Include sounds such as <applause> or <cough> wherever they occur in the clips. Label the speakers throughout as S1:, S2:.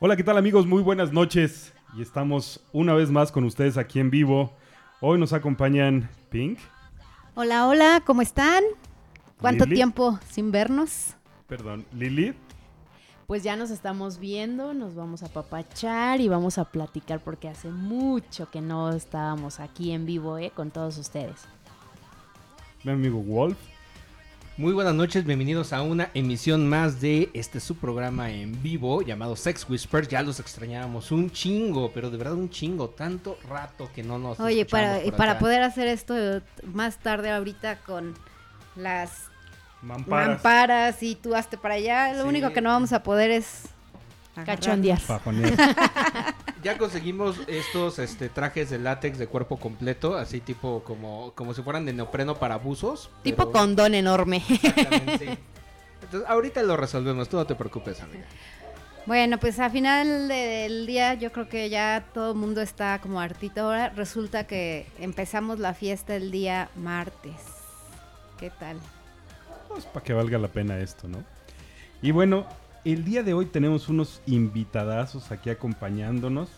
S1: Hola, ¿qué tal amigos? Muy buenas noches. Y estamos una vez más con ustedes aquí en vivo. Hoy nos acompañan Pink.
S2: Hola, hola, ¿cómo están? ¿Cuánto
S1: Lili.
S2: tiempo sin vernos?
S1: Perdón, Lili.
S3: Pues ya nos estamos viendo, nos vamos a papachar y vamos a platicar porque hace mucho que no estábamos aquí en vivo ¿eh? con todos ustedes.
S1: Mi amigo Wolf.
S4: Muy buenas noches, bienvenidos a una emisión más de este su programa en vivo llamado Sex Whispers. Ya los extrañábamos un chingo, pero de verdad un chingo, tanto rato que no nos
S2: Oye, para, y para poder hacer esto más tarde ahorita con las
S1: Mamparas.
S2: mamparas y tú hazte para allá, lo
S4: Sí.
S2: único que no vamos a poder es agarrar.
S3: Cachondear. <laughs>
S4: Ya conseguimos estos este, trajes de látex de cuerpo completo, así tipo como, como si fueran de neopreno para buzos.
S3: Tipo
S4: pero-
S3: condón enorme.
S4: Exactamente, sí. <laughs> Entonces, ahorita lo resolvemos, tú no te preocupes, amiga.
S2: Bueno, pues a final del día yo creo que ya todo el mundo está como hartito. Ahora resulta que empezamos la fiesta el día martes. ¿Qué tal?
S1: Pues para que valga la pena esto, ¿no? Y bueno, el día de hoy tenemos unos invitadazos aquí acompañándonos,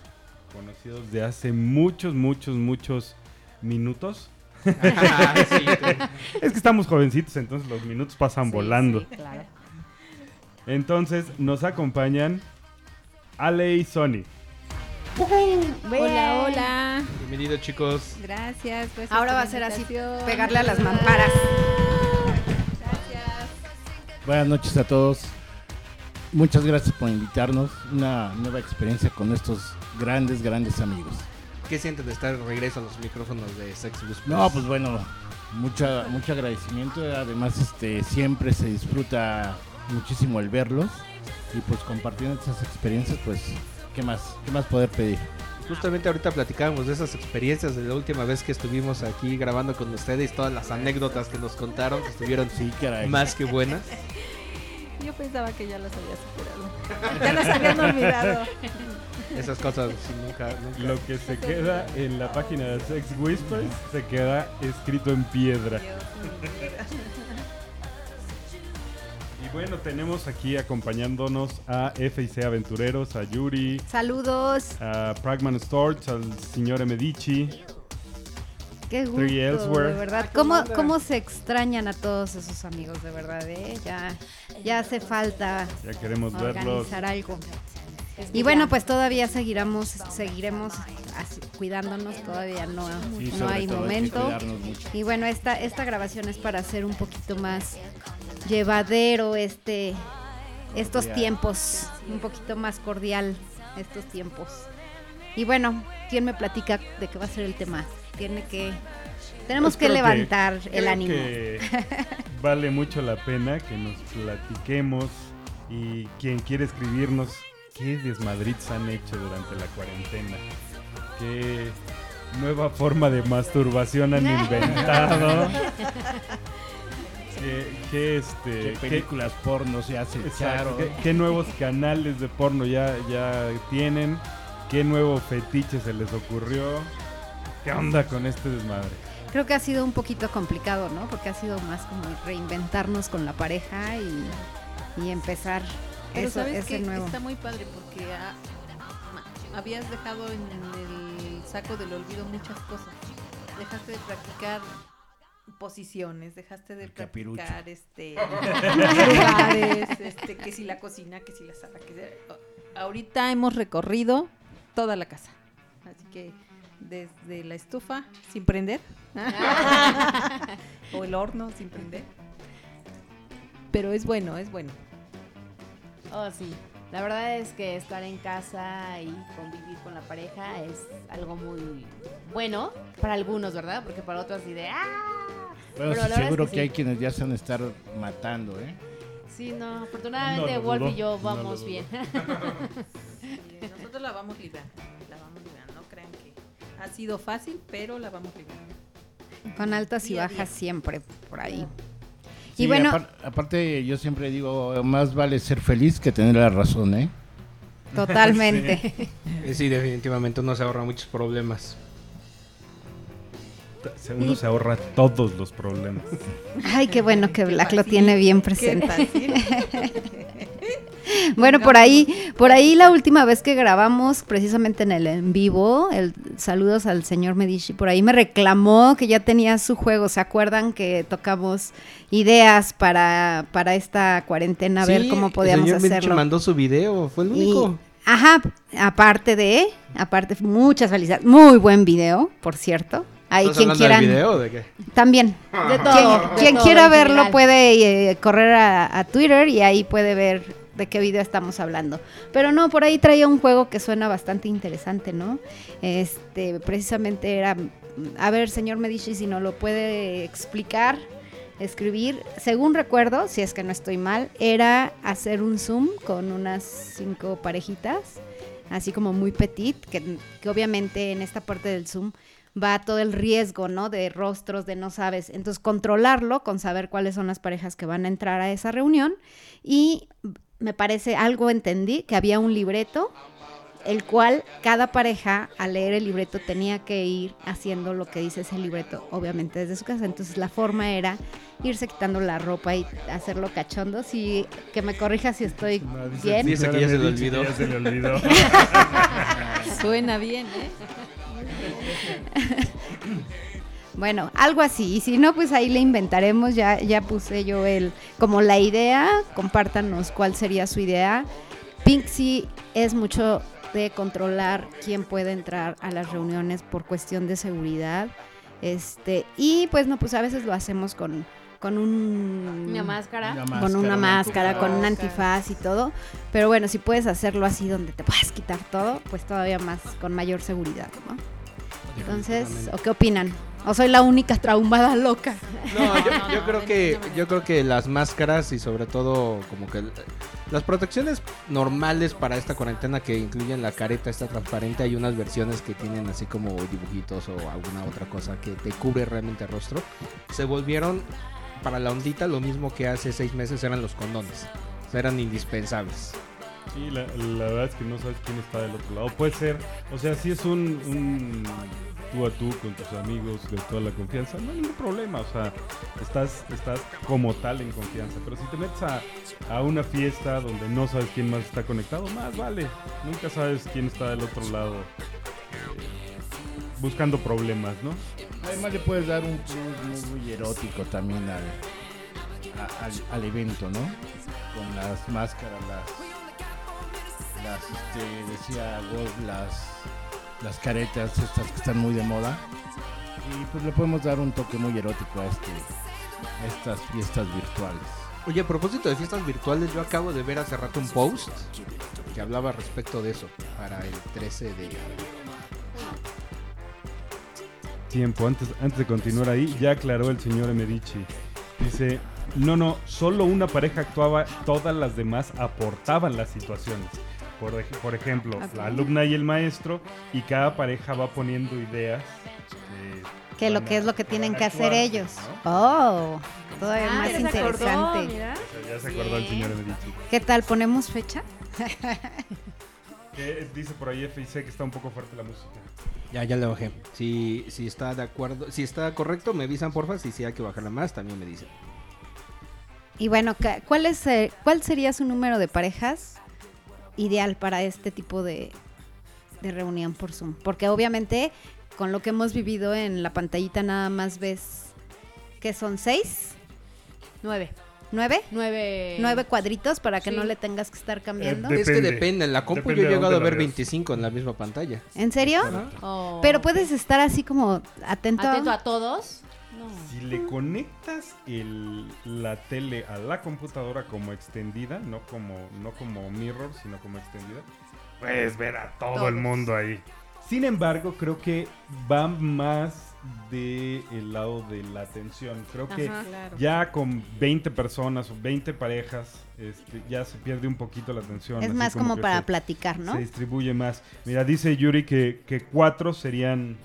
S1: conocidos de hace muchos, muchos, muchos minutos.
S4: Sí, <laughs>
S1: Es que estamos jovencitos, entonces los minutos pasan
S3: Sí,
S1: volando.
S3: sí, claro.
S1: Entonces nos acompañan Ale y Sony.
S3: Hola, hola.
S4: Bienvenido chicos.
S5: Gracias. gracias
S2: Ahora va a ser así, pegarle a las mamparas.
S5: Gracias.
S6: Buenas noches a todos. Muchas gracias por invitarnos. Una nueva experiencia con estos grandes, grandes amigos.
S4: ¿Qué sientes de estar de regreso a los micrófonos de Sex Whispers?
S6: No, pues bueno, mucha, mucho agradecimiento. Además, este, siempre se disfruta muchísimo el verlos y pues compartiendo esas experiencias, pues, ¿qué más? ¿Qué más poder pedir?
S4: Justamente ahorita platicábamos de esas experiencias de la última vez que estuvimos aquí grabando con ustedes, todas las anécdotas que nos contaron, que estuvieron
S6: Sí, caray.
S4: más que buenas. <laughs> <laughs>
S5: Yo pensaba que ya las había superado. Ya las habían olvidado.
S4: Esas cosas sí, nunca, nunca.
S1: Lo que se queda en la página de Sex Whispers se queda escrito en piedra. Y bueno, tenemos aquí acompañándonos a FIC Aventureros, a Yuri,
S2: Saludos.
S1: a Pragman Storch, al señor Medici.
S2: Qué gusto, de verdad. ¿Cómo, ¿Cómo se extrañan a todos esos amigos, de verdad? eh? Ya, ya hace falta
S1: Ya queremos verlos.
S2: organizar algo.
S3: Es
S2: Y bueno, pues todavía seguiremos, seguiremos así, cuidándonos, todavía no,
S6: Sí,
S2: no hay momento. Y bueno, esta, esta grabación es para hacer un poquito más llevadero este estos
S6: Cordial.
S2: tiempos, un poquito más cordial estos tiempos. Y bueno, ¿quién me platica de qué va a ser el tema? Tiene que tenemos
S1: Pues
S2: que levantar el
S1: creo
S2: ánimo.
S1: que <laughs> vale mucho la pena que nos platiquemos y quien quiere escribirnos qué desmadritos han hecho durante la cuarentena. Qué nueva forma de masturbación han <laughs> inventado. qué, qué, este
S6: ¿Qué
S1: qué-
S6: películas porno se hace
S1: Exacto. ¿Qué, qué nuevos canales de porno ya, ya tienen? ¿Qué nuevo fetiche se les ocurrió? ¿Qué onda con este desmadre?
S2: Creo que ha sido un poquito complicado, ¿no? Porque ha sido más como reinventarnos con la pareja y, y empezar
S5: Pero
S2: eso,
S5: sabes
S2: ese
S5: que
S2: nuevo.
S5: está muy padre porque ha- habías dejado en el saco del olvido muchas cosas. Dejaste de practicar posiciones, dejaste de
S6: El capirucho.
S5: practicar este <laughs> lugares, este, que si la cocina, que si la sala, que si- ahorita hemos recorrido toda la casa. Así que desde la estufa sin prender <laughs> o el horno sin prender. Pero es bueno, es bueno.
S3: Oh, sí. La verdad es que estar en casa y convivir con la pareja es algo muy bueno para algunos, ¿verdad? Porque para otros así de ¡ah!
S6: Bueno,
S3: Pero
S6: sí, seguro
S3: es
S6: que,
S3: que
S6: hay quienes ya se van a estar matando, ¿eh?
S3: Sí, no, afortunadamente
S1: No
S3: Wolf y yo vamos bien. <laughs>
S5: Nosotros la vamos librando, la ha sido fácil, pero la vamos librando.
S2: Con altas y
S5: Día
S2: bajas siempre por ahí.
S6: Sí,
S2: y bueno,
S6: apar- aparte, yo siempre digo, más vale ser feliz que tener la razón, ¿eh?
S2: totalmente. <laughs>
S4: Eh, Sí, definitivamente uno se ahorra muchos problemas.
S1: Uno se ahorra todos los problemas.
S2: Ay, qué bueno que
S5: Qué
S2: Black lo tiene bien
S5: ¿Qué
S2: presente. <laughs> <laughs> <laughs> Bueno, por ahí, por ahí la última vez que grabamos, precisamente en el en vivo, el saludos al señor Medici, por ahí me reclamó que ya tenía su juego. ¿Se acuerdan que tocamos ideas para, para esta cuarentena, a ver
S4: Sí,
S2: cómo podíamos
S4: el señor Medici
S2: hacerlo?
S4: mandó su video, fue el
S2: Y-
S4: único.
S2: ajá, aparte de, aparte, muchas felicidades. Muy buen video, por cierto. Ahí
S4: ¿Estás
S2: quien
S4: video o de qué?
S2: También.
S3: De todo.
S2: Quien,
S3: de
S2: quien
S3: todo
S2: quiera verlo
S3: general.
S2: puede eh, correr a, a Twitter y ahí puede ver de qué video estamos hablando. Pero no, por ahí traía un juego que suena bastante interesante, ¿no? Este, precisamente era, a ver, señor Medici, si no lo puede explicar, escribir. Según recuerdo, si es que no estoy mal, era hacer un Zoom con unas cinco parejitas, así como muy petit, que, que obviamente en esta parte del Zoom va todo el riesgo, ¿no? De rostros, de no sabes. Entonces, controlarlo con saber cuáles son las parejas que van a entrar a esa reunión. Y me parece, algo entendí, que había un libreto, el cual cada pareja, al leer el libreto, tenía que ir haciendo lo que dice ese libreto, obviamente desde su casa. Entonces, la forma era irse quitando la ropa y hacerlo cachondo. Si, que me corrija si estoy
S1: No, dice
S2: bien.
S4: Dice que ya se le
S1: Medici
S4: olvidó.
S1: ya se le olvidó. <laughs>
S5: Suena bien, ¿eh? <laughs>
S2: Bueno, algo así. Y si no, pues ahí le inventaremos. Ya, ya puse yo el como la idea. Compártanos cuál sería su idea. Pixie es mucho de controlar quién puede entrar a las reuniones por cuestión de seguridad. Este, y pues no, pues a veces lo hacemos con, con un
S3: Una máscara.
S2: con una máscara, con un antifaz y todo. Pero bueno, si puedes hacerlo así donde te puedas quitar todo, pues todavía más, con mayor seguridad, ¿no? Entonces, ¿o qué opinan? ¿O soy la única traumada loca?
S4: No, yo, creo que yo creo que las máscaras y sobre todo como que las protecciones normales para esta cuarentena que incluyen la careta esta transparente, hay unas versiones que tienen así como dibujitos o alguna otra cosa que te cubre realmente el rostro. Se volvieron para la ondita lo mismo que hace seis meses eran los condones. O sea, eran indispensables.
S1: Sí, la, la verdad es que no sabes quién está del otro lado. Puede ser, o sea, si es un, un tú a tú con tus amigos de toda la confianza, no hay ningún problema. O sea, estás, estás como tal en confianza. Pero si te metes a, a una fiesta donde no sabes quién más está conectado, más vale. Nunca sabes quién está del otro lado eh, buscando problemas, ¿no?
S6: Además le puedes dar un plus muy, erótico también al, al evento, ¿no? Con las máscaras, las, las este, decía Wolf, las, las caretas estas que están muy de moda. Y pues le podemos dar un toque muy erótico a, este, a estas fiestas virtuales.
S4: Oye, a propósito de fiestas virtuales, yo acabo de ver hace rato un post que hablaba respecto de eso para el 13 de
S1: Tiempo, antes, antes de continuar ahí, ya aclaró el señor Medici. Dice, no, no, solo una pareja actuaba, todas las demás aportaban las situaciones. Por, ej- por ejemplo, la alumna y el maestro, y cada pareja va poniendo ideas. eh,
S2: Que lo que es lo que tienen que hacer
S1: actuar,
S2: ellos.
S1: ¿no?
S2: Oh, todavía
S3: Ah,
S2: más
S3: ya se acordó,
S2: interesante.
S3: mira.
S1: Ya se acordó el señor Medici.
S2: ¿Qué tal? ¿Ponemos fecha?
S1: Dice por ahí FIC que está un poco fuerte la música.
S4: Ya, ya le bajé. Si, si está de acuerdo, si está correcto, me avisan porfa. Si sí hay que bajarla más, también me dicen.
S2: Y bueno, ca- ¿cuál, es, eh, ¿cuál sería su número de parejas ideal para este tipo de, de reunión por Zoom? Porque obviamente con lo que hemos vivido en la pantallita nada más ves que son seis,
S3: Nueve.
S2: nueve,
S3: Nueve.
S2: nueve cuadritos para que
S3: Sí.
S2: no le tengas que estar cambiando.
S1: de-
S4: Es que
S1: Depende.
S4: depende. En la compu
S1: Depende
S4: yo he llegado a ver
S1: veas.
S4: 25 en la misma pantalla.
S2: ¿En serio?
S3: Oh.
S2: Pero puedes estar así como atento.
S3: Atento a todos. No.
S1: Si le conectas el, la tele a la computadora como extendida, no como, no como mirror, sino como extendida, puedes ver a todo el mundo ahí. Sin embargo, creo que va más del el lado de la atención. Creo que.
S5: Claro.
S1: ya con 20 personas o 20 parejas, este, ya se pierde un poquito la atención.
S2: es más como para platicar, ¿no?
S1: Se distribuye más. Mira, dice Yuri que, que cuatro serían...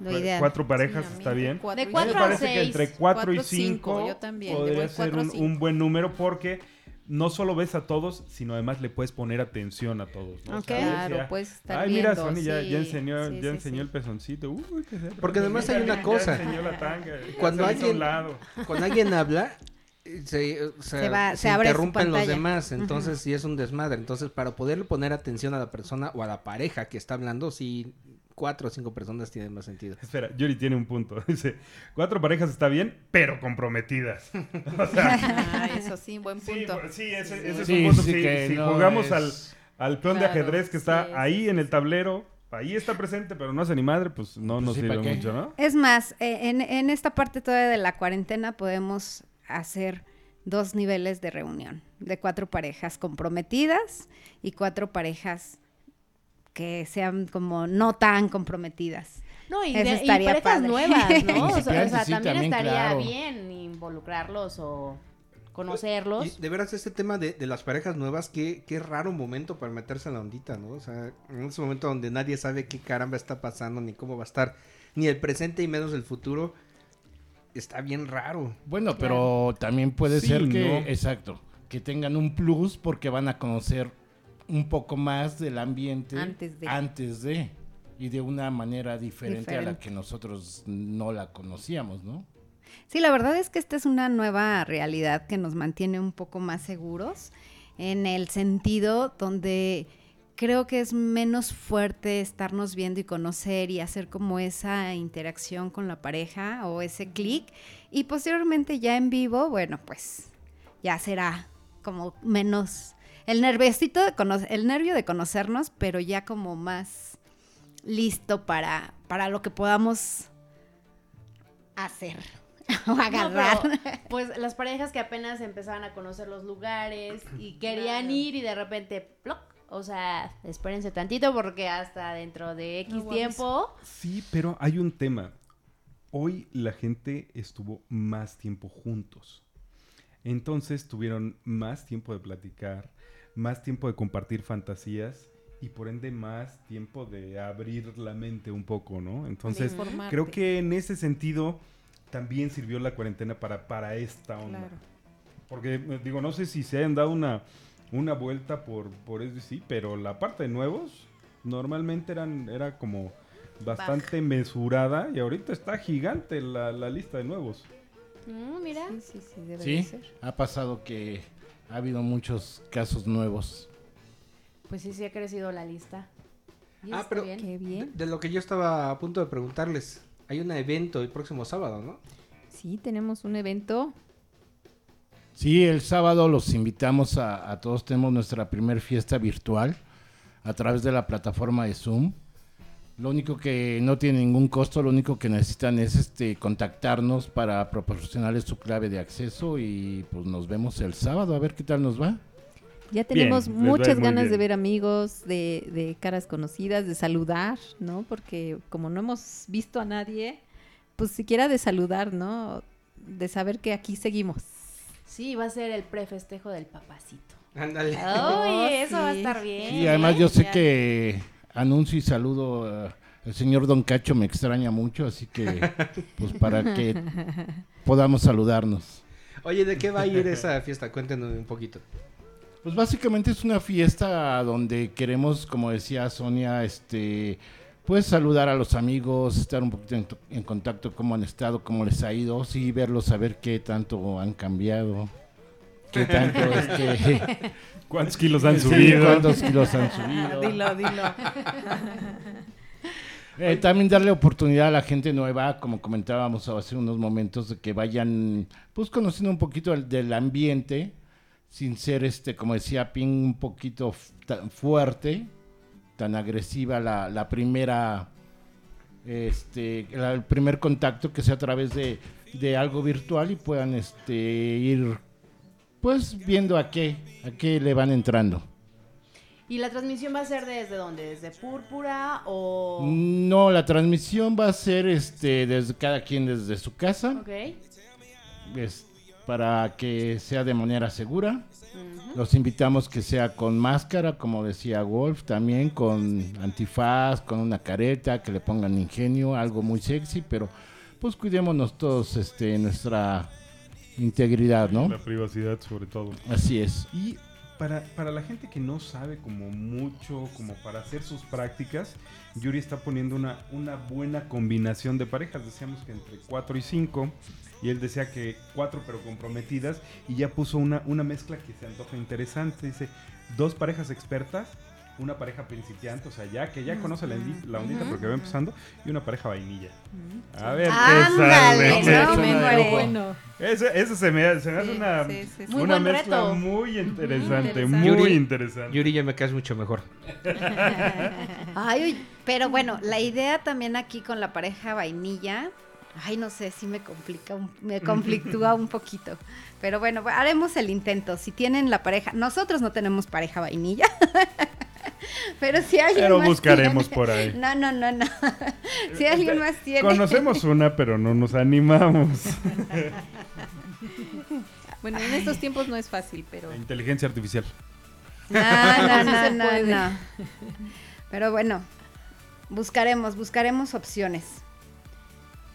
S2: Lo ideal.
S1: Cuatro parejas,
S5: Sí,
S1: está bien.
S5: cuatro
S3: De cuatro
S1: Me
S3: a
S5: cinco.
S1: parece que entre 4 y
S5: Cuatro, cinco,
S1: 5
S5: yo también, le
S1: podría ser
S5: cuatro
S1: un, buen número porque no solo ves a todos, sino además le puedes poner atención a todos. ¿no? O sea,
S5: Claro, puedes estar
S1: Ay, mira, Sony ya,
S5: sí,
S1: ya enseñó,
S5: sí,
S1: ya enseñó
S5: sí.
S1: el pezoncito. Uy, qué
S4: Porque además hay una
S1: Ya
S4: cosa.
S1: enseñó la tanga. ya
S4: Cuando alguien-
S1: un lado.
S4: Cuando alguien habla, se, o sea,
S2: Se va-
S4: se
S2: se abre
S4: interrumpen los demás, entonces sí es un desmadre. Entonces, para poderle poner atención a la persona o a la pareja que está hablando, sí, cuatro o cinco personas tienen más sentido. <laughs>
S1: Espera, Yuri tiene un punto. <laughs> Dice, cuatro parejas está bien, pero comprometidas. <laughs> o sea,
S5: Ah, eso sí, buen
S1: sí,
S5: punto.
S1: sí, ese, ese es
S6: Sí,
S1: un punto.
S6: sí
S1: Si,
S6: que
S1: si
S6: no
S1: jugamos
S6: es-
S1: al, al peón
S5: Claro,
S1: de ajedrez que está
S5: sí,
S1: ahí
S5: sí,
S1: en
S5: sí,
S1: el tablero, ahí está presente, pero no hace ni madre, pues no
S6: Pues
S1: nos
S6: sí,
S1: sirve mucho, ¿no?
S2: Es más, eh, en, en esta parte todavía de la cuarentena podemos hacer dos niveles de reunión, de cuatro parejas comprometidas y cuatro parejas que sean como no tan comprometidas.
S3: No, y,
S2: Eso
S3: de- y parejas
S2: padre.
S3: nuevas, ¿no? O sea, o sea,
S6: Principiantes, sí,
S3: también,
S6: también,
S3: estaría
S6: claro.
S3: bien involucrarlos o conocerlos.
S4: Y de veras, este tema de, de las parejas nuevas, qué, qué raro momento para meterse en la ondita, ¿no? O sea, en ese momento donde nadie sabe qué caramba está pasando, ni cómo va a estar, ni el presente y menos el futuro, está bien raro.
S6: Bueno, pero también puede
S1: Sí,
S6: ser que,
S1: ¿no?
S6: exacto, que tengan un plus porque van a conocer un poco más del ambiente
S5: Antes de.
S6: antes de, y de una manera diferente, a la
S2: Diferente.
S6: que nosotros no la conocíamos, ¿no?
S2: Sí, la verdad es que esta es una nueva realidad que nos mantiene un poco más seguros en el sentido donde creo que es menos fuerte estarnos viendo y conocer y hacer como esa interacción con la pareja o ese clic y posteriormente ya en vivo, bueno, pues ya será como menos el nerviosito de el nervio de conocernos, pero ya como más listo para para lo que podamos hacer <laughs> o
S3: No,
S2: agarrar.
S3: pero, pues las parejas que apenas empezaban a conocer los lugares y querían ir y de repente, ¡ploc! O sea, espérense tantito porque hasta dentro de X tiempo.
S1: Sí, pero hay un tema. Hoy la gente estuvo más tiempo juntos. Entonces tuvieron más tiempo de platicar, más tiempo de compartir fantasías y por ende más tiempo de abrir la mente un poco, ¿no? Entonces creo que en ese sentido también sirvió la cuarentena para, para esta onda.
S5: Claro.
S1: Porque eh, digo, no sé si se hayan dado una, una vuelta por, por SBC, pero la parte de nuevos normalmente eran, era como bastante mesurada y ahorita está gigante la, la lista de nuevos.
S3: Mm, mira.
S2: Sí, sí, sí, debe de
S6: Sí,
S2: ser.
S6: ha pasado que ha habido muchos casos nuevos.
S3: Pues sí, sí ha crecido la lista. Y
S4: Ah, pero-
S3: bien.
S2: Qué
S4: De,
S2: bien.
S4: de lo que yo estaba a punto de preguntarles, hay un evento el próximo sábado, ¿no?
S5: Sí, tenemos un evento.
S6: Sí, el sábado los invitamos a, a todos. Tenemos nuestra primer fiesta virtual a través de la plataforma de Zoom. Lo único que no tiene ningún costo, lo único que necesitan es este contactarnos para proporcionarles su clave de acceso y pues nos vemos el sábado a ver qué tal nos va.
S5: Ya tenemos muchas ganas de ver amigos, de, de caras conocidas, de saludar, ¿no? Porque como no hemos visto a nadie, pues siquiera de saludar, ¿no? De saber que aquí seguimos.
S3: Sí, va a ser el prefestejo del papacito.
S4: Ándale.
S3: Oye, eso va a estar bien.
S6: Y además yo sé
S3: Ya.
S6: que anuncio y saludo, eh, el señor Don Cacho me extraña mucho, así que pues para que podamos saludarnos.
S4: Oye, ¿de qué va a ir esa fiesta? Cuéntenos un poquito.
S6: Pues básicamente es una fiesta donde queremos, como decía Sonia, este, pues saludar a los amigos, estar un poquito en, to- en contacto cómo han estado, cómo les ha ido, sí verlos, saber qué tanto han cambiado, qué tanto este,
S1: ¿Cuántos kilos han
S6: sí,
S1: subido?
S6: cuántos kilos han subido. <laughs>
S5: dilo, dilo.
S6: Eh, también darle oportunidad a la gente nueva, como comentábamos hace unos momentos, de que vayan pues conociendo un poquito el- del ambiente, sin ser este, como decía Ping, un poquito tan fuerte, tan agresiva la, la primera este la- el primer contacto que sea a través de, de algo virtual y puedan este ir pues viendo a qué, a qué le van entrando.
S3: ¿Y la transmisión va a ser desde dónde? ¿Desde Púrpura o...?
S6: No, la transmisión va a ser este desde cada quien desde su casa.
S3: Ok.
S6: es para que sea de manera segura. Los invitamos que sea con máscara, como decía Wolf, también con antifaz, con una careta, que le pongan ingenio, algo muy sexy, pero pues cuidémonos todos este nuestra integridad, ¿no?
S1: La privacidad sobre todo.
S6: Así es.
S1: Y para, para la gente que no sabe como mucho, como para hacer sus prácticas, Yuri está poniendo una, una buena combinación de parejas. Decíamos que entre 4 y 5. y él decía que cuatro pero comprometidas y ya puso una, una mezcla que se antoja interesante. Dice, dos parejas expertas, una pareja principiante, o sea, ya que ya conoce la, la ondita porque va empezando, y una pareja vainilla. A ver,
S2: Ándale,
S1: qué sale.
S2: no, me.
S5: Bueno,
S1: Eso, eso se me, se me hace
S5: Sí,
S1: una,
S5: sí, sí, sí.
S3: Muy
S1: una
S3: buen
S1: mezcla
S3: reto.
S1: muy interesante,
S5: interesante.
S1: muy
S4: Yuri-
S1: interesante.
S4: Yuri ya me caes mucho mejor. <laughs>
S2: Ay, uy, pero bueno, la idea también aquí con la pareja vainilla, ay, no sé, sí me complica, un- me conflictúa un poquito. Pero bueno, haremos el intento. Si tienen la pareja, nosotros no tenemos pareja vainilla. <laughs> <laughs> Pero si alguien
S1: Pero
S2: más
S1: buscaremos
S2: tiene-
S1: por ahí.
S2: No, no, no, no. <laughs> Si alguien más tiene.
S1: Conocemos una, pero no nos animamos. <laughs>
S5: bueno, en estos tiempos no es fácil, pero
S1: La inteligencia artificial.
S2: No, no, no, no, no. Pero bueno, buscaremos, buscaremos opciones.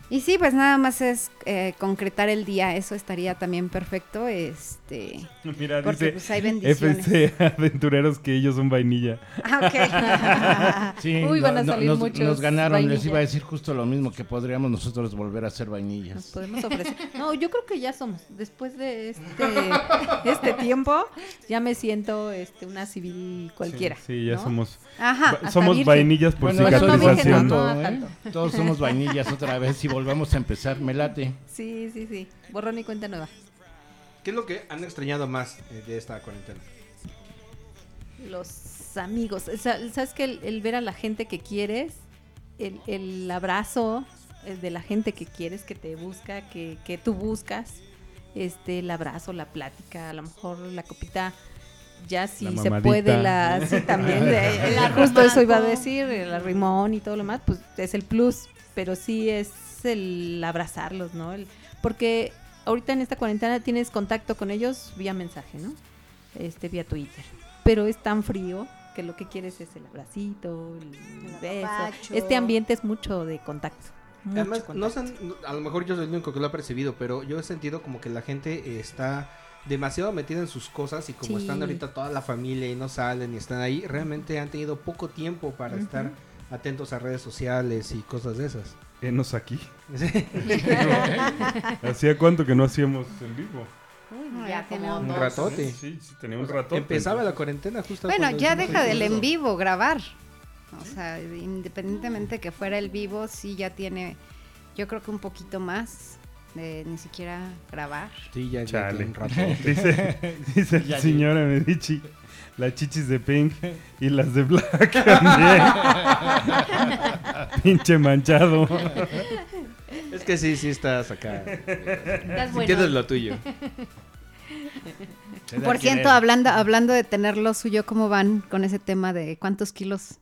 S2: Y sí, pues nada más es eh, concretar el día, eso estaría también perfecto, este, <laughs>
S1: Mira,
S2: porque
S1: dice
S2: pues hay bendiciones.
S1: FC <laughs> Aventureros que ellos son vainilla.
S2: Ah, ok. <laughs>
S6: Sí,
S5: Uy, van a
S6: no-
S5: salir
S6: nos,
S5: muchos
S6: nos ganaron, les
S5: vainilla.
S6: iba a decir justo lo mismo, que podríamos nosotros volver a ser
S5: nos
S6: vainillas.
S5: podemos ofrecer. No, yo creo que ya somos. Después de este, este tiempo, ya me siento este, una civil cualquiera.
S1: Sí, sí, ya
S5: ¿no?
S1: somos
S2: Ajá.
S1: somos
S5: virgen.
S1: vainillas por
S6: Bueno, eso
S5: no,
S1: cicatrización.
S5: no.
S6: ¿eh? Todos somos vainillas otra vez y volvamos a empezar, me late.
S5: Sí, sí, sí. Borrón y cuenta nueva.
S4: ¿Qué es lo que han extrañado más eh, de esta cuarentena?
S5: Los amigos. Sabes que el, el ver a la gente que quieres, el, el abrazo eh, de la gente que quieres, que te busca, que, que tú buscas, este, el abrazo, la plática, a lo mejor la copita. Ya si
S1: La
S5: se puede, la sí, también, de- <laughs>
S3: El
S5: justo eso iba a decir, el arrimón y todo lo más, pues es el plus, pero sí es el abrazarlos, ¿no? El- porque ahorita en esta cuarentena tienes contacto con ellos vía mensaje, ¿no? Este, vía Twitter. Pero es tan frío que lo que quieres es el abracito, el,
S3: El
S5: beso.
S3: apapacho.
S5: Este ambiente es mucho de contacto. mucho
S4: Además, no
S5: contacto.
S4: se han- a lo mejor yo soy el único que lo ha percibido, pero yo he sentido como que la gente está demasiado metida en sus cosas y como
S5: Sí.
S4: están ahorita toda la familia y no salen y están ahí, realmente han tenido poco tiempo para estar atentos a redes sociales y cosas de esas.
S1: Enos aquí. <laughs> ¿Hacía cuánto que no hacíamos en vivo?
S3: Uy, ya como
S2: un
S3: dos.
S4: ratote.
S1: Sí, sí, tenía un rato.
S4: Empezaba la cuarentena justo
S2: Bueno, ya deja
S4: el
S2: del en vivo grabar. O sea, independientemente que fuera el vivo, sí ya tiene, yo creo que un poquito más de ni siquiera grabar.
S4: Sí, ya, tiene un rato. <laughs>
S1: Dice, <laughs> dice
S6: Ya
S1: la señora Medici, las chichis de Pink y las de Black <laughs> también. Pinche manchado.
S4: es que sí, sí estás acá.
S3: Estás
S4: Si
S3: bueno.
S4: tienes lo tuyo.
S2: Por cierto, hablando, hablando de tener lo suyo, ¿cómo van con ese tema de cuántos kilos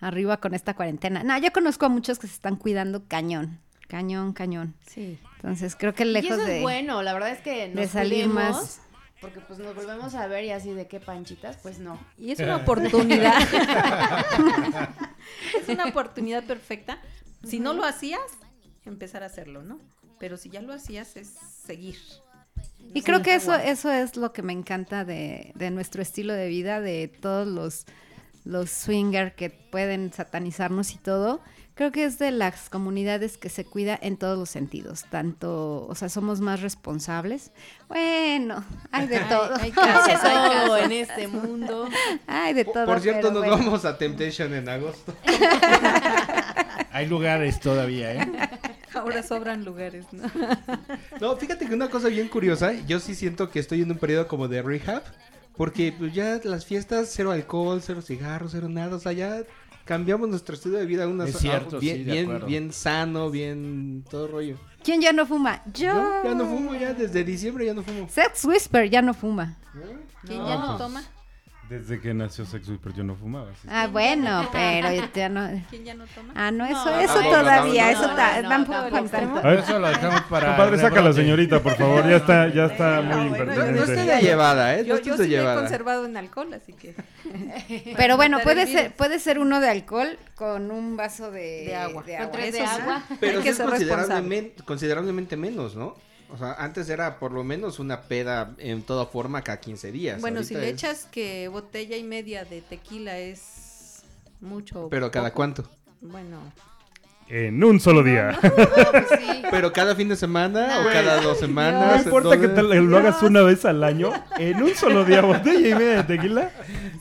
S2: arriba con esta cuarentena? No, yo conozco a muchos que se están cuidando cañón, cañón, cañón.
S5: Sí.
S2: Entonces creo que
S3: Y
S2: lejos
S3: eso
S2: de...
S3: es bueno, la verdad es que nos
S2: de salir
S3: cuidemos,
S2: más.
S3: Porque pues nos volvemos a ver y así de qué panchitas, pues no.
S5: Y es una oportunidad. <laughs> es una oportunidad perfecta. Si no lo hacías, empezar a hacerlo, ¿no? Pero si ya lo hacías, es seguir.
S2: Y creo que eso, eso es lo que me encanta de, de nuestro estilo de vida, de todos los, los swinger que pueden satanizarnos y todo. Creo que es de las comunidades que se cuida en todos los sentidos. Tanto, o sea, somos más responsables. Bueno, hay de todo.
S5: hay
S3: Hay
S5: casos, hay casos.
S3: en este mundo.
S2: Hay de todo.
S4: Por cierto, nos
S2: bueno.
S4: vamos a Temptation en agosto. <laughs>
S6: Hay lugares todavía, ¿eh?
S5: Ahora sobran lugares, ¿no? <laughs>
S4: No, fíjate que una cosa bien curiosa, yo sí siento que estoy en un periodo como de rehab, porque pues ya las fiestas, cero alcohol, cero cigarros, cero nada, o sea, ya cambiamos nuestro estilo de vida a una
S6: Es cierto,
S4: a- bien,
S6: sí, de
S4: bien, sano, bien todo rollo.
S2: ¿Quién ya no fuma? Yo.
S4: Ya no fumo, ya desde diciembre ya no fumo.
S2: Sex Whisper ya no fuma.
S5: ¿Quién ya no
S3: No.
S5: toma?
S1: Desde que nació Sex Whisper yo no fumaba. sí.
S2: Ah, bueno, pero ya no. <laughs>
S5: ¿Quién ya no toma?
S2: Ah, no, eso,
S3: No,
S2: eso todavía, eso tampoco contamos.
S1: A ver,
S6: Eso lo dejamos para.
S1: Compadre, saca a la señorita, por favor. Ya está, ya está muy
S5: bueno,
S4: No, no
S1: impertinente.
S4: esté de llevada, ¿eh? No
S5: Yo, yo
S4: de
S5: sí me he conservado en alcohol, así que... <laughs>
S2: Pero bueno, <laughs> puede ser, puede ser uno de alcohol con un vaso de,
S5: De agua.
S3: Con tres
S5: Eso
S3: de agua.
S4: Pero
S5: Hay
S4: sí
S5: que
S4: es considerablemente menos, ¿no? O sea, antes era por lo menos una peda en toda forma cada 15 días.
S5: Bueno, si le
S4: es-
S5: echas que botella y media de tequila es mucho.
S4: Pero cada
S5: poco,
S4: cuánto.
S5: Bueno,
S1: en un solo día.
S3: No, pues sí. <laughs>
S4: Pero cada fin de semana o
S3: No.
S4: cada dos
S1: No
S4: semanas.
S1: importa que te lo hagas una vez al año, en un solo día, botella y media de tequila,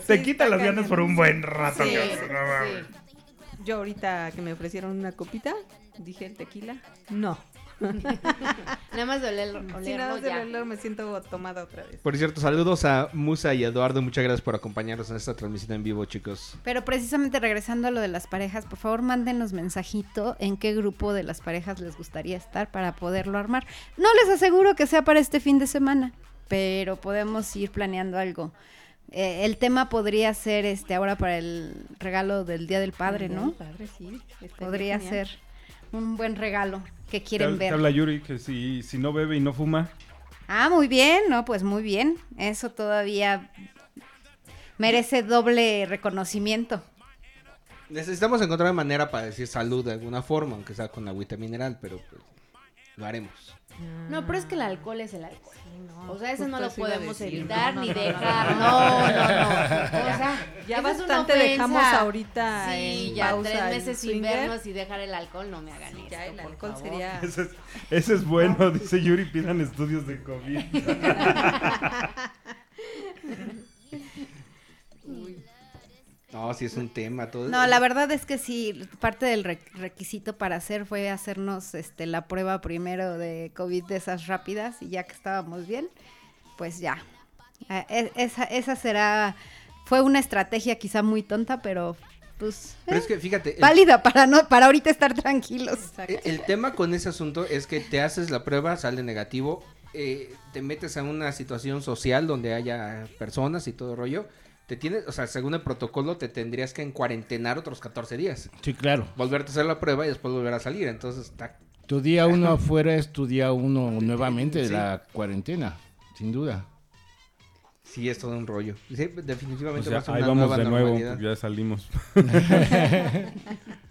S1: te quita las ganas por un buen rato.
S3: Sí,
S1: no
S3: sí.
S5: Yo ahorita que me ofrecieron una copita, dije el tequila, no. <laughs>
S3: Nada más de oler,
S5: Si
S3: olerlo
S5: nada más del olor me siento tomada otra vez.
S4: Por cierto, saludos a Musa y Eduardo. Muchas gracias por acompañarnos en esta transmisión en vivo, chicos.
S2: Pero precisamente regresando a lo de las parejas, por favor mándenos mensajito en qué grupo de las parejas les gustaría estar para poderlo armar. No les aseguro que sea para este fin de semana, pero podemos ir planeando algo. Eh, el tema podría ser este ahora para el regalo del Día del Padre, ¿no?
S5: Padre, sí.
S2: Podría
S5: genial.
S2: ser un buen regalo que
S1: Te,
S2: quieren
S1: te
S2: ver.
S1: habla Yuri que si, si no bebe y no fuma,
S2: Ah, muy bien, no, pues muy bien. Eso todavía merece doble reconocimiento.
S4: Necesitamos encontrar una manera para decir salud de alguna forma, aunque sea con agüita mineral, pero pues, lo haremos.
S3: No, pero es que el alcohol es el alcohol.
S5: no,
S3: o sea, eso no lo podemos
S5: decir.
S3: evitar
S5: No,
S3: ni
S5: no, no,
S3: dejar.
S5: no,
S3: No,
S5: no.
S3: O sea,
S5: Ya
S3: es
S5: bastante dejamos ahorita
S3: Sí,
S5: en
S3: ya
S5: pausa
S3: tres meses sin vernos y dejar el alcohol, no me hagan esto.
S5: Ya el
S3: por
S5: alcohol
S3: favor.
S5: sería... <laughs>
S1: ese es, ese es bueno, dice Yuri, pidan estudios de COVID. <laughs>
S4: No, si es un tema. Todo
S2: No, la verdad es que sí, parte del re- requisito para hacer fue hacernos este la prueba primero de COVID de esas rápidas y ya que estábamos bien, pues ya. Eh, e- esa, esa será, fue una estrategia quizá muy tonta, pero pues
S4: Pero
S2: eh,
S4: es que fíjate, el,
S2: válida para no para ahorita estar tranquilos.
S4: el- el tema con ese asunto es que te haces la prueba, sale negativo, eh, te metes a una situación social donde haya personas y todo rollo. Te tienes, o sea, según el protocolo, te tendrías que encuarentenar otros 14 días.
S6: Sí, claro.
S4: Volverte a hacer la prueba y después volver a salir. Entonces está
S6: Tu día uno afuera es tu día uno nuevamente de
S4: Sí.
S6: la cuarentena, sin duda.
S4: Sí, es todo un rollo. Sí,
S1: O
S4: definitivamente
S1: sea,
S4: va a ser
S1: ahí
S4: una
S1: vamos
S4: nueva
S1: de nuevo,
S4: normalidad.
S1: porque ya salimos. <laughs>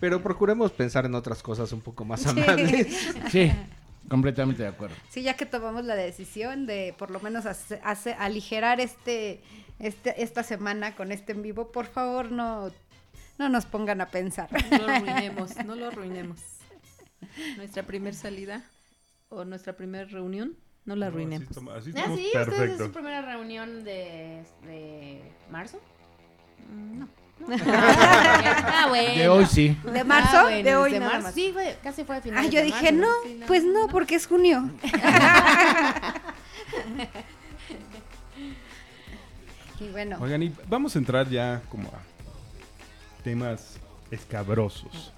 S4: Pero procuremos pensar en otras cosas un poco más
S2: Sí.
S4: amables.
S6: Sí, completamente de acuerdo.
S2: Sí, ya que tomamos la decisión de por lo menos hace- hace- aligerar este, este esta semana con este en vivo, por favor no no nos pongan a pensar.
S5: No lo arruinemos, no lo arruinemos. Nuestra primer salida o nuestra primera reunión, no la arruinemos.
S1: Así, estamos- así
S3: Ah, sí, ¿ustedes es su primera reunión de, de marzo?
S5: Mm, No.
S3: Ah, bueno.
S6: De hoy sí.
S2: ¿De marzo?
S3: Ah, bueno,
S5: De hoy nada
S3: marzo.
S5: más.
S3: Sí, fue, casi fue a
S2: Ah,
S3: finales
S2: yo
S3: de
S2: dije,
S3: marzo,
S2: no,
S3: Sí,
S2: pues no, porque es junio. <laughs> y bueno,
S1: Oigan, y vamos a entrar ya como a temas escabrosos.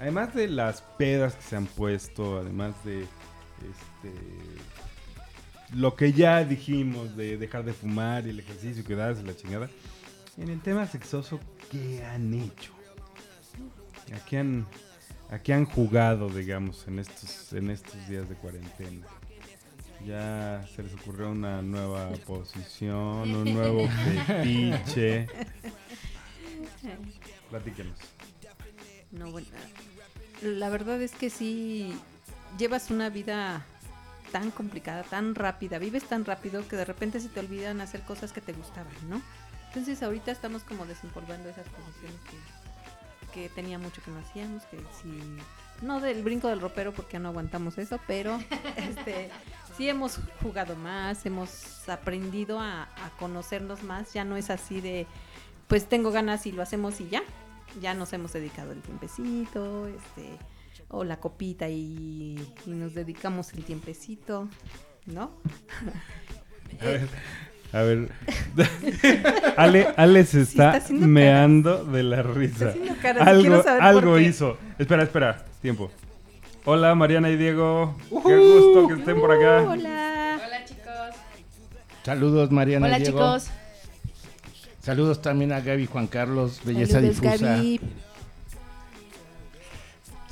S1: Además de las pedas que se han puesto, además de este lo que ya dijimos de dejar de fumar y el ejercicio, cuidarse la chingada. En el tema sexoso, ¿qué han hecho? ¿A qué han, a qué han jugado, digamos, en estos, en estos días de cuarentena? Ya se les ocurrió una nueva posición, un nuevo <laughs> fetiche. <laughs> Platíquenos.
S5: No, bueno, la verdad es que sí llevas una vida tan complicada, tan rápida, vives tan rápido que de repente se te olvidan hacer cosas que te gustaban, ¿no? Entonces ahorita estamos como desempolvando esas posiciones que, que tenía mucho que no hacíamos, que sí, no del brinco del ropero porque no aguantamos eso, pero <laughs> este sí hemos jugado más, hemos aprendido a, a conocernos más, ya no es así de pues tengo ganas y lo hacemos y ya, ya nos hemos dedicado el tiempecito, este, o la copita y, y nos dedicamos el tiempecito, ¿no?
S1: A ver, a ver. <laughs> Ale, Ale se está, meando de la risa.
S5: caras,
S1: Algo,
S5: saber
S1: hizo. Espera, espera, tiempo. Hola Mariana y Diego. Qué gusto que estén por acá.
S5: Hola.
S3: Hola, chicos.
S6: Saludos, Mariana. y
S3: Hola,
S6: Diego.
S3: chicos.
S6: Saludos también a Gaby Juan Carlos, Belleza
S5: Saludos,
S6: Difusa.
S5: Gaby.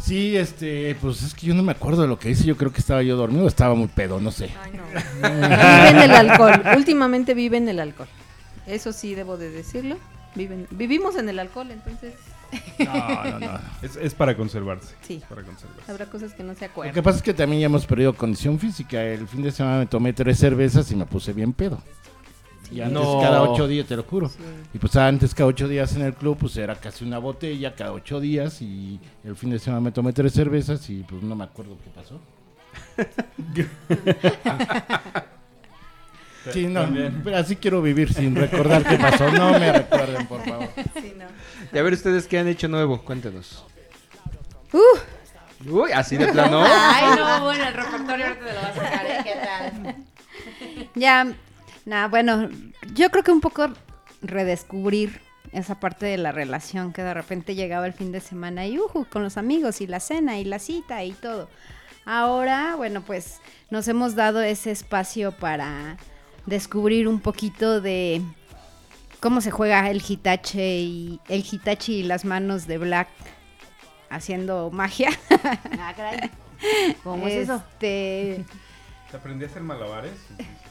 S6: Sí, este, pues es que yo no me acuerdo de lo que hice. Yo creo que estaba yo dormido, o estaba muy pedo, no sé.
S5: Ay, no. Viven el alcohol. <laughs> Últimamente viven el alcohol. Eso sí debo de decirlo. Viven, vivimos en el alcohol, entonces
S6: No, no, no. <laughs>
S1: Es, es para conservarse.
S5: sí.
S1: Para conservarse.
S5: Habrá cosas que no se
S6: Lo
S5: acuerdan.
S6: que pasa es que también ya hemos perdido condición física. El fin de semana me tomé tres cervezas y me puse bien pedo. Y antes
S4: No.
S6: cada ocho días, te lo juro. Y pues antes cada ocho días en el club, pues era casi una botella cada ocho días. Y el fin de semana me tomé tres cervezas y pues no me acuerdo qué pasó. <laughs> Sí, no, pero así quiero vivir sin recordar qué pasó. No me recuerden, por favor.
S5: Sí, no.
S4: Y a ver ustedes qué han hecho nuevo, cuéntenos.
S2: Uh,
S4: Uy, así de plano.
S3: Ay, no, bueno, el repertorio ahorita te lo vas a sacar, ¿eh? ¿Qué tal?
S2: ya, nada, bueno, yo creo que un poco redescubrir esa parte de la relación que de repente llegaba el fin de semana y ujú, con los amigos y la cena y la cita y todo. Ahora, bueno, pues nos hemos dado ese espacio para descubrir un poquito de cómo se juega el hitachi y el hitachi y las manos de Black haciendo magia.
S3: Ah, caray. <laughs> ¿Cómo es eso?
S2: Este,
S1: Aprendí a hacer malabares. <laughs>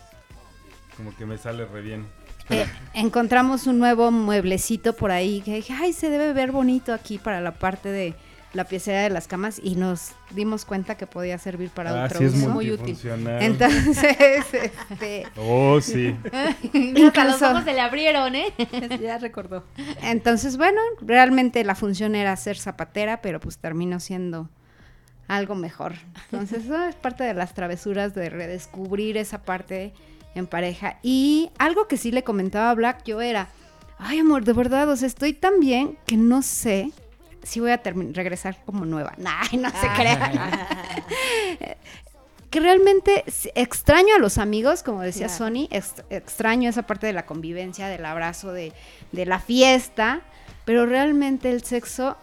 S1: Como que me sale re bien.
S2: Eh, encontramos un nuevo mueblecito por ahí que dije, ay, se debe ver bonito aquí para la parte de la piecera de las camas y nos dimos cuenta que podía servir para
S1: Ah,
S2: otro
S1: sí es
S2: uso.
S5: muy útil.
S2: Entonces, <laughs> este,
S1: Oh, sí. <laughs>
S3: Hasta los
S2: incluso,
S3: ojos se le abrieron, ¿eh? <laughs>
S5: Ya recordó.
S2: entonces, bueno, realmente la función era ser zapatera, pero pues terminó siendo algo mejor. Entonces, eso es parte de las travesuras de redescubrir esa parte en pareja. Y algo que sí le comentaba a Black, yo era, ay amor, de verdad, o sea, estoy tan bien que no sé si voy a regresar como nueva. <laughs> Nah, no se crea. <laughs> que realmente extraño a los amigos, como decía
S3: Claro.
S2: Sony, ex- extraño esa parte de la convivencia, del abrazo, de, de la fiesta, pero realmente el sexo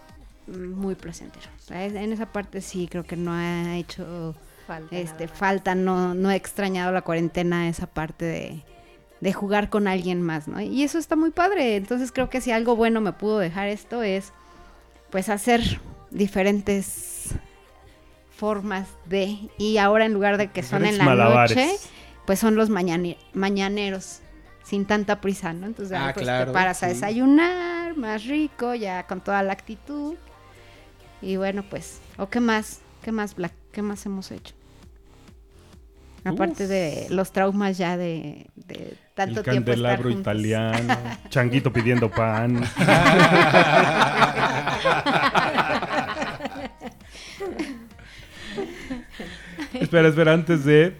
S2: mm, muy placentero. En esa parte sí creo que no ha hecho
S5: Falta.
S2: este, falta, no, no he extrañado la cuarentena, esa parte de, de jugar con alguien más, ¿no? Y eso está muy padre. Entonces creo que si algo bueno me pudo dejar esto es, pues, hacer diferentes formas de, y ahora en lugar de que son en la
S1: malabares.
S2: noche, pues son los mañane- mañaneros, sin tanta prisa, ¿no? Entonces ya,
S4: Ah,
S2: pues,
S4: claro,
S2: te paras a desayunar, más rico, ya con toda la actitud. Y bueno, pues, ¿o qué más? ¿Qué más, Black? ¿Qué más hemos hecho? Aparte de los traumas ya de, de tanto
S1: el
S2: tiempo estar
S1: candelabro
S2: juntos.
S1: italiano. <laughs> Changuito pidiendo pan. espera, espera, antes de.